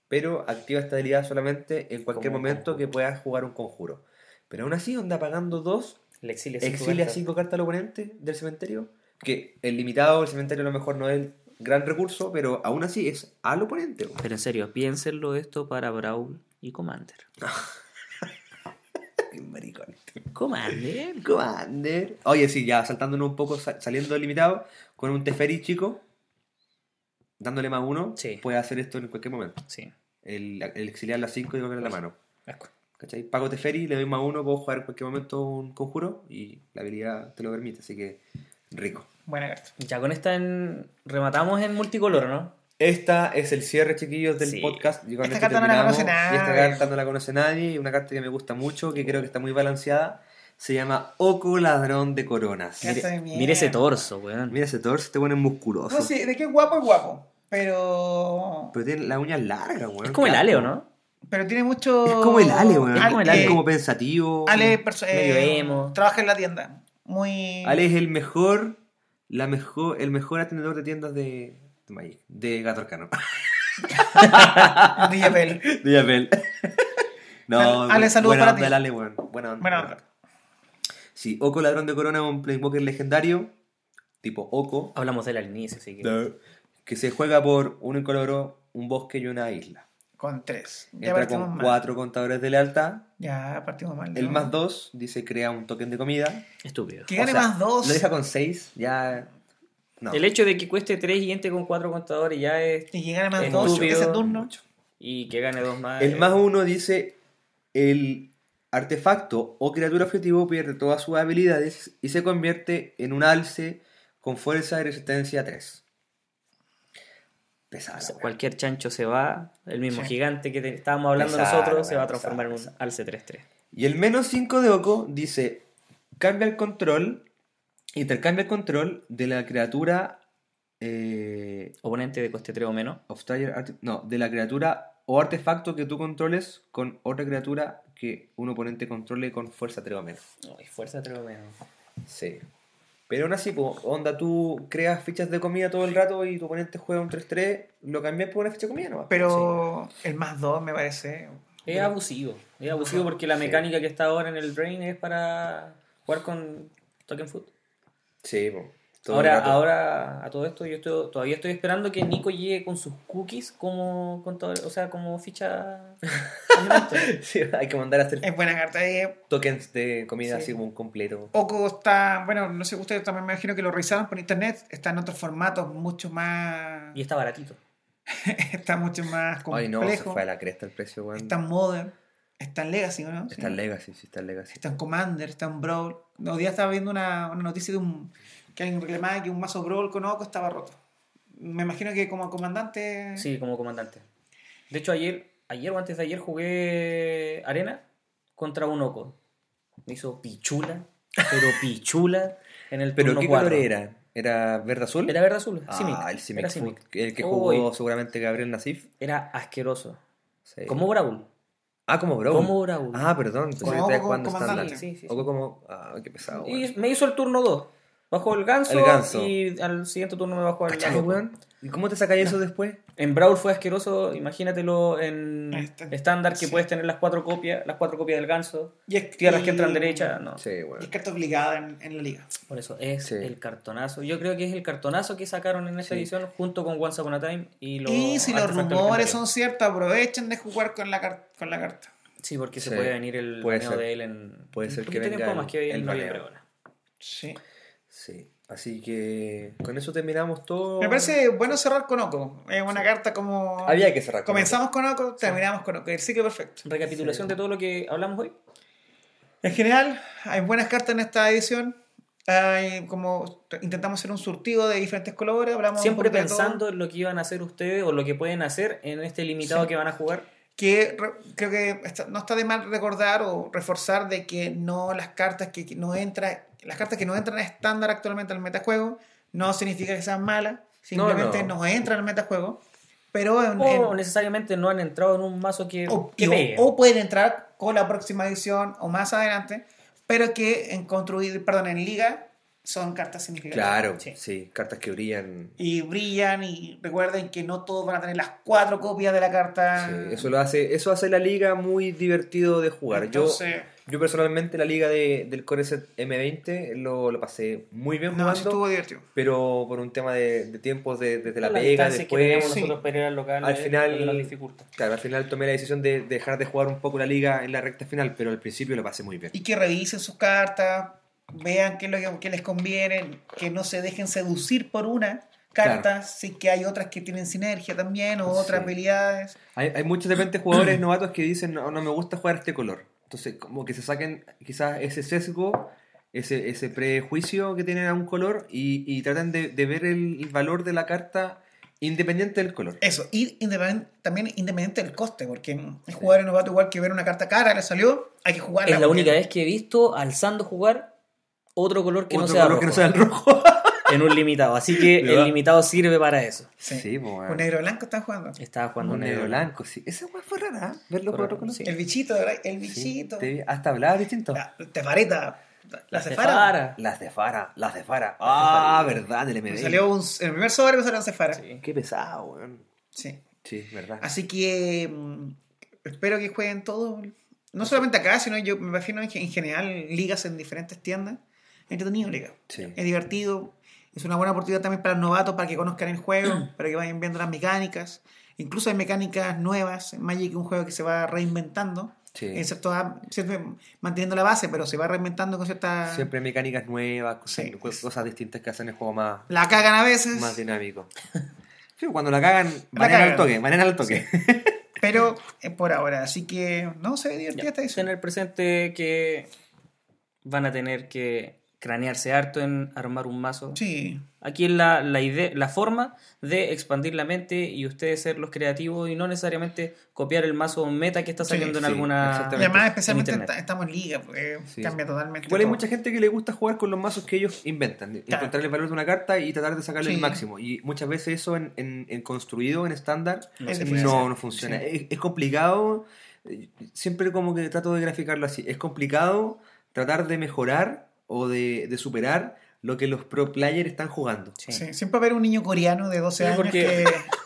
pero activa esta habilidad solamente en cualquier Como momento que puedas jugar un conjuro. Pero aún así, onda pagando dos, Le exilia cinco exilia cartas. 5 cartas al oponente del cementerio. Que el limitado del cementerio a lo mejor no es el gran recurso, pero aún así es al oponente. Pero en serio, piénsenlo esto para Brawl y Commander. *laughs* *laughs* Maricón. Commander. Commander. Oye, sí, ya saltándonos un poco, sa- saliendo limitado, con un Teferi chico, dándole más uno, Sí. puede hacer esto en cualquier momento. Sí. El, el exiliar las 5 y volver a la mano. ¿Cachai? Pago Teferi, le doy más uno, puedo jugar en cualquier momento un conjuro y la habilidad te lo permite, así que rico. Buena carta. Ya con esta en... rematamos en multicolor, ¿no? Esta es el cierre, chiquillos, del Sí. podcast. Y con Esta esto carta no la conoce nadie. Y esta carta no la conoce nadie. Y una carta que me gusta mucho, que creo que está muy balanceada. Se llama Oco Ladrón de Coronas. Mire. Mire ese torso, weón. mira ese torso, te pone musculoso. No sé, de qué guapo es guapo. Pero. Pero tiene las uñas largas, weón. es como el Ale, ¿o asco. no? Pero tiene mucho. Es como el Ale, weón. Es como el Ale. Es como pensativo. Ale, Medio eh, emo. trabaja en la tienda. Muy. Ale es el mejor, la mejor, el mejor atendedor de tiendas de, de Magic, de Gato Arcano. *laughs* DJ Bell. de Yapel. no, Ale, bu- saludos buena para onda ti. el Ale, weón. Buena onda. Buena onda. Sí, Oco Ladrón de Corona es un Planeswalker legendario, tipo Oco, Hablamos de él al inicio, así que... que se juega por un incoloro, un bosque y una isla. Con tres. Ya Entra con mal. cuatro contadores de lealtad. Ya partimos mal. El ¿no? más dos dice crea un token de comida. Estúpido. Que O gane sea, más dos. Lo deja con seis, ya. No. El hecho de que cueste 3 y entre con 4 contadores ya es... Y que gane más Es dos estúpido. ese turno. Mucho. Y que gane dos más. El más uno dice: el artefacto o criatura objetivo pierde todas sus habilidades y se convierte en un alce con fuerza y resistencia 3. Pesada. o sea, cualquier chancho se va, el mismo Sí. gigante que te- estábamos hablando Pesada, nosotros se va a transformar en un pesada, alce 3-3. Y el menos 5 de Oko dice: cambia el control, intercambia el control de la criatura. Eh, Oponente de coste 3 o menos. of no, de la criatura o artefacto que tú controles con otra criatura que un oponente controle con fuerza 3 o menos. Ay, fuerza 3 o menos. Sí. Pero aún así, po, onda, tú creas fichas de comida todo el rato y tu oponente juega un 3-3, lo cambias por una ficha de comida, ¿no? Pero el más 2 me parece. Es abusivo. Es abusivo porque la Sí. mecánica que está ahora en el Drain es para jugar con Token Food. Sí, todo Ahora, ahora, a todo esto, yo estoy, todavía estoy esperando que Nico llegue con sus cookies como, con todo- o sea, como ficha. *laughs* Sí, hay que mandar a hacer Es buena carta. Eh, tokens de comida Sí. así como un completo. Poco está. Bueno, no sé, ustedes también me imagino que lo revisaron por internet. Está en otros formatos mucho más. y está baratito. *laughs* está mucho más Ay, complejo. no, se fue a la cresta el precio, weón. Está en Modern. Está en Legacy, ¿no? Está en Legacy, sí, está en Legacy. Está en Commander, está en Brawl. Los días estaba viendo una, una noticia de un que alguien reclamaba que un mazo Brawl con Oco estaba roto. Me imagino que como comandante. Sí, como comandante. De hecho, ayer, ayer o antes de ayer jugué Arena contra un Oco. Me hizo pichula, pero *laughs* pichula en el ¿Pero turno qué 4. color era? ¿Era verde azul? Era verde azul, Ah, Simic. el Simic. Simic. El que Uy. jugó seguramente Gabriel Nasif. Era asqueroso. Sí. Como Brawl. Ah, como Brawl. Como Brawl. Ah, perdón. Que estabas Oco jugando estándar. Sí, sí, sí. Oco como... Ah, qué pesado, Y me hizo el turno 2. Bajó el ganso, El ganso. y al siguiente turno me bajó el ¿Cachai, ganso. ¿Y cómo te sacáis eso después? En Brawl fue asqueroso, imagínatelo en estándar que sí. puedes tener las cuatro copias, las cuatro copias del ganso, Y es, tierras y- que entran derecha, no. Sí, y weón. Es carta obligada en, en la liga. Por eso es Sí. el cartonazo. Yo creo que es el cartonazo que sacaron en esta Sí. edición junto con Once Upon a Time y los y si los rumores son ciertos, aprovechen de jugar con la, car- con la carta. Sí, porque se puede venir el Puede ser. de él en Puede ser que venga el- más que el ahora. Sí. Sí. Así que con eso terminamos todo. Me parece bueno cerrar con Oco. Es una carta como. Había que cerrar con Comenzamos con Oco, terminamos con Oco. El ciclo perfecto. Recapitulación de todo lo que hablamos hoy. En general, hay buenas cartas en esta edición. Hay como intentamos hacer un surtido de diferentes colores. Hablamos Siempre pensando en lo que iban a hacer ustedes o lo que pueden hacer en este limitado Sí. que van a jugar. que re- creo que está- no está de mal recordar o reforzar de que no las cartas que, que no entran las cartas que no entran a estándar actualmente al metajuego no significa que sean malas simplemente no. no, entran al metajuego pero en- O en- necesariamente no han entrado en un mazo que, o, que pegue. o pueden entrar con la próxima edición o más adelante pero que en construir perdón en liga son cartas significativas Claro, Sí. sí. cartas que brillan. y brillan y recuerden que no todos van a tener las cuatro copias de la carta Sí, eso lo hace, eso hace la liga muy divertido de jugar. Entonces, yo, yo personalmente la liga de, del Core Set M20 lo, lo pasé muy bien no, jugando, sí estuvo divertido pero por un tema de, de tiempos de, desde la, La pega, después, sí. al local Al es final- claro, al final tomé la decisión de dejar de jugar un poco la liga en la recta final, pero al principio lo pasé muy bien. y que revisen sus cartas, vean qué es lo que, les conviene, que no se dejen seducir por una carta, sí que hay otras que tienen sinergia también o otras Sí. habilidades. Hay, hay muchos de repente jugadores *clears throat* novatos que dicen, no, no me gusta jugar este color. Entonces, como que se saquen quizás ese sesgo, ese, ese prejuicio que tienen a un color y, y traten de, de ver el, el valor de la carta independiente del color. Eso, y independ- también independiente del coste, porque el jugador novato igual que ver una carta cara le salió, hay que jugarla. Es la única vez que he visto alzando jugar otro color que no sea color rojo que no sea el rojo. *laughs* en un limitado. Así que *laughs* ¿Verdad? el limitado sirve para eso. Sí. Sí, pues, bueno. negro blanco están jugando. Estaba jugando Un un negro blanco, sí. Esa fue rara, ¿eh? verlo por otro color. sí. El bichito, ¿verdad? El Sí, bichito. te- hasta hablaba distinto. La tefareta. La, La cefara. cefara. Las de Fara, las de Fara. Ah, verdad, del Me MD. salió un, en el primer sobre me salió un cefara. Sí. Sí. Qué pesado, weón. Sí, verdad. Así que mm, espero que jueguen todo. No solamente acá, sino yo me imagino en, en general ligas en diferentes tiendas. Entretenido liga. Sí. Es divertido. Es una buena oportunidad también para los novatos, para que conozcan el juego, *clears throat* para que vayan viendo las mecánicas. Incluso hay mecánicas nuevas. Magic es un juego que se va reinventando. Sí. En cierto- siempre manteniendo la base, pero se va reinventando con cierta... Siempre hay mecánicas nuevas, cosas, Sí. cosas distintas que hacen el juego más, La cagan a veces. más dinámico. *laughs* Sí, cuando la cagan, La banean al toque, banean al toque. Pero es por ahora. Así que no se ve divertida esta edición. Tener presente que van a tener que cranearse harto en armar un mazo. Sí. Aquí es la, la idea, la forma de expandir la mente y ustedes ser los creativos y no necesariamente copiar el mazo meta que está Sí, saliendo en alguna. Y además, en especialmente estamos en liga, porque Sí. cambia totalmente. Igual hay mucha gente que le gusta jugar con los mazos que ellos inventan, Claro. encontrar el valor de una carta y tratar de sacarle el máximo. Y muchas veces eso en, en- en construido, en estándar, No Es no, funciona. Es complicado, eh, siempre como que trato de graficarlo así, es complicado tratar de mejorar o de, de superar lo que los pro players están jugando. Sí. Sí, siempre va a haber un niño coreano de 12 Sí, años porque- que... *laughs*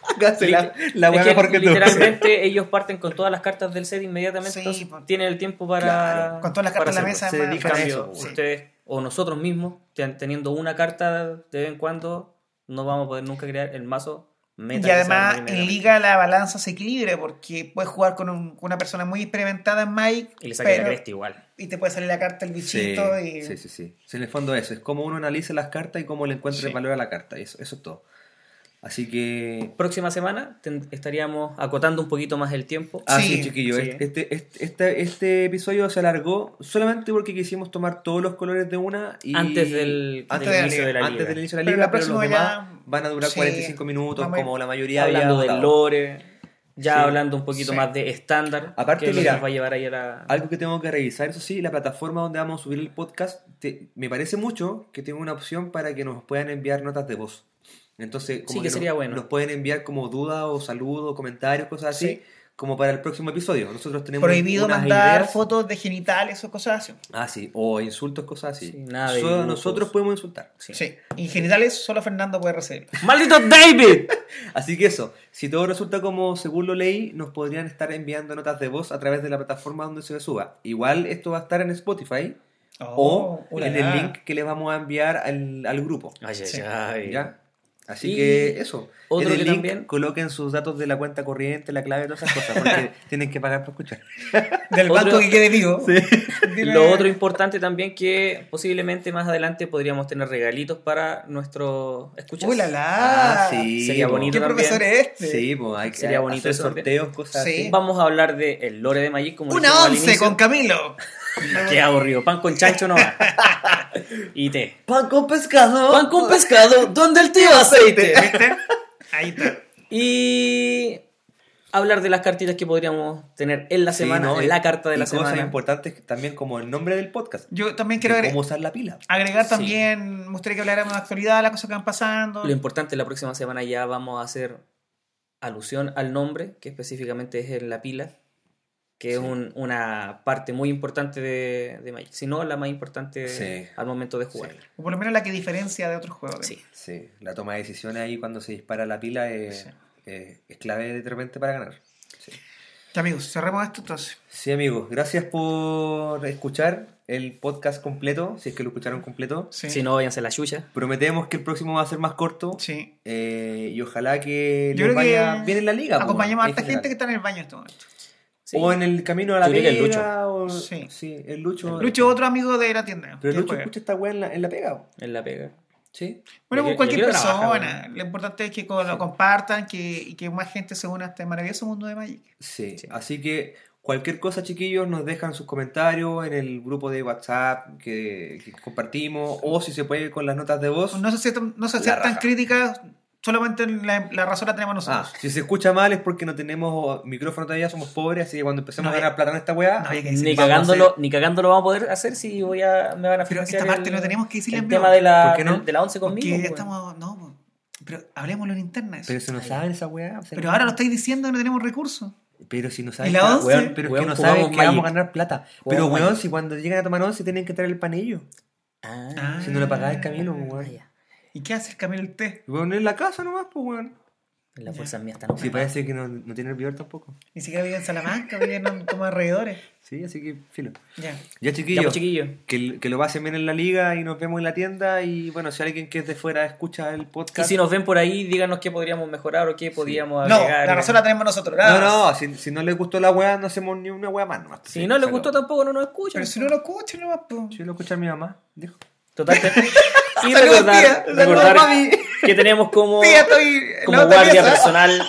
La, la Es weá que literalmente ellos parten con todas las cartas del set inmediatamente, Sí, entonces tienen el tiempo para... Claro, con todas las cartas en la mesa, Se dedican eso, ustedes o nosotros mismos, ten- teniendo una carta de vez en cuando, no vamos a poder nunca crear el mazo meta. Y además en. Liga la balanza se equilibra porque puedes jugar con, un- con una persona muy experimentada en Magic Y le saca la pero- cresta igual. y te puede salir la carta el Sí, bichito y... sí, sí, sí. Sí, En el fondo eso, es como uno analiza las cartas y cómo le encuentra Sí. el valor a la carta. Eso, eso es todo. Así que... Próxima semana estaríamos acotando un poquito más el tiempo. Ah, Sí, sí, chiquillo. sí. Este, este, este, este episodio se alargó solamente porque quisimos tomar todos los colores de una y... Antes del, Antes del de la inicio liga. de la antes liga. del inicio de la Pero liga, la pero los próxima demás ya- van a durar sí, 45 minutos como la mayoría hablando del lore, ya Sí. hablando un poquito Sí. más de estándar, Aparte, que es lo que mira, nos va a llevar ahí a la... Algo que tengo que revisar, eso sí, la plataforma donde vamos a subir el podcast, te- me parece mucho que tenga una opción para que nos puedan enviar notas de voz. Entonces, como Sí, que nos- sería bueno. Nos pueden enviar como dudas o saludos, comentarios, cosas así, Sí. como para el próximo episodio. Nosotros tenemos Prohibido unas mandar ideas. fotos de genitales o cosas así. Ah, sí, o insultos, cosas así. Sí, nada de Solo nosotros podemos insultar. Sí. Sí. Y genitales solo Fernando puede recibirlo. *laughs* ¡Maldito David! *laughs* Así que eso, si todo resulta como según lo leí, nos podrían estar enviando notas de voz a través de la plataforma donde se suba. Igual esto va a estar en Spotify o ulala. en el link que les vamos a enviar al, al grupo. Ay, Sí. ay. ¿Ya? Así Y que eso. otro en el que link también- coloquen sus datos de la cuenta corriente, la clave, todas esas cosas, porque *laughs* tienen que pagar para escuchar. *laughs* Del Otro- banco que quede vivo. *laughs* Lo otro importante también que posiblemente más adelante podríamos tener regalitos para nuestros escuchas. ¡Ulala! Ah, sí, Sería bonito ¿Qué también. profesor es este? Sí, pues hay que Sería bonito hacer también. sorteos, cosas Sí. así. Vamos a hablar de el lore de Magic como Una once con Camilo. *laughs* Qué aburrido. Pan con chancho no va. *laughs* y té. Pan con pescado. Pan con pescado, ¿dónde el tío aceite? *laughs* ¿Viste? Ahí está. Y hablar de las cartitas que podríamos tener en la Sí, semana, ¿no? Y- la carta de y la cosas semana. importantes también como el nombre del podcast. Yo también quiero cómo agregar, usar la pila. agregar Sí. también, me gustaría que habláramos de actualidad, las cosas que van pasando. Lo importante, la próxima semana ya vamos a hacer alusión al nombre, que específicamente es en la pila, que es un- una parte muy importante de, de Magic, si no la más importante Sí. al momento de jugar. O por lo menos la que diferencia de otros juegos. Sí. Sí, la toma de decisiones ahí cuando se dispara la pila es, Sí. es- es clave de repente para ganar. Sí. Ya, amigos, cerremos esto entonces. Sí, amigos, gracias por escuchar el podcast completo, si es que lo escucharon completo. Sí. Si no, váyanse a la chucha. Prometemos que el próximo va a ser más corto Sí. eh, y ojalá que Yo les creo que bien en la liga. Acompañamos a harta general. gente que está en el baño en este momento. Sí. O en el camino a la Yo que el pega. o- Sí. sí, el Lucho. Lucho, otro amigo de la tienda. Pero que Lucho juega. escucha esta weá en la, en la pega. En la pega. Sí. Bueno, con cualquier yo quiero trabajar, persona. Lo importante es que lo compartan que, y que más gente se una a este maravilloso mundo de Magic. Sí. Sí. Así que cualquier cosa, chiquillos, nos dejan sus comentarios en el grupo de WhatsApp que, que compartimos o si se puede con las notas de voz. No se aceptan, no se aceptan críticas, solamente la, la razón la tenemos Ah, nosotros. si se escucha mal es porque no tenemos micrófono todavía, somos pobres, así que cuando empecemos No, a ganar plata en esta weá, no había que decir, Ni cagándolo, ni cagándolo vamos a poder hacer si voy a, me van a Pero esta financiar parte el, no tenemos que decirle el en tema de la, ¿Por qué no? de la 11 conmigo. Porque pues. estamos. No, po. pero hablemoslo en interna. eso. Pero si no saben esa weá. o sea, Pero ahora lo estáis diciendo y no tenemos recursos. Pero si no saben ¿Y la que- once? weón, pero es que no saben que vamos a ganar plata. Pero weón, si cuando lleguen a tomar once tienen que traer el panillo. Ah, Si no le pagáis Camilo, pues, weón. Ya. ¿Y qué hace el Camilo el té? Weón, en la casa nomás, pues weón. La fuerza mía está no. Sí, parece que no, no tiene el vigor tampoco. Ni siquiera vive en Salamanca, vive en como alrededores. Sí, así que filo. Ya. Ya Ya, chiquillos, pues, chiquillo. que, que lo pasen bien en la liga y nos vemos en la tienda y bueno, si alguien que es de fuera escucha el Y podcast. si nos ven por ahí, díganos qué podríamos mejorar o qué podríamos No, agregar. la razón la tenemos nosotros. No, nada más. no, si, si no les gustó la weá, no hacemos ni una weá más. nomás. Si Sí, no les gustó tampoco, no nos escuchan. Pero si no lo escuchan, nomás, po. Sí, lo escucha mi mamá, dijo. Total. *laughs* y recordar, tía. recordar que tenemos como, Tía, estoy como otra guardia pieza. personal.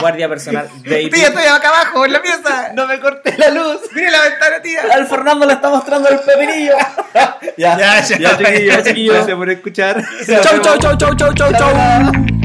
Guardia personal. *laughs* David. Tía, estoy acá abajo, en la pieza. No me corté la luz. Mire la ventana, tía. Al Fernando le está mostrando el pepinillo. *laughs* Ya, Ya, ya. ya, chiquillos. Ya, chiquillos. Gracias por escuchar. chau, chau, chau, chau, chau, chau, chau.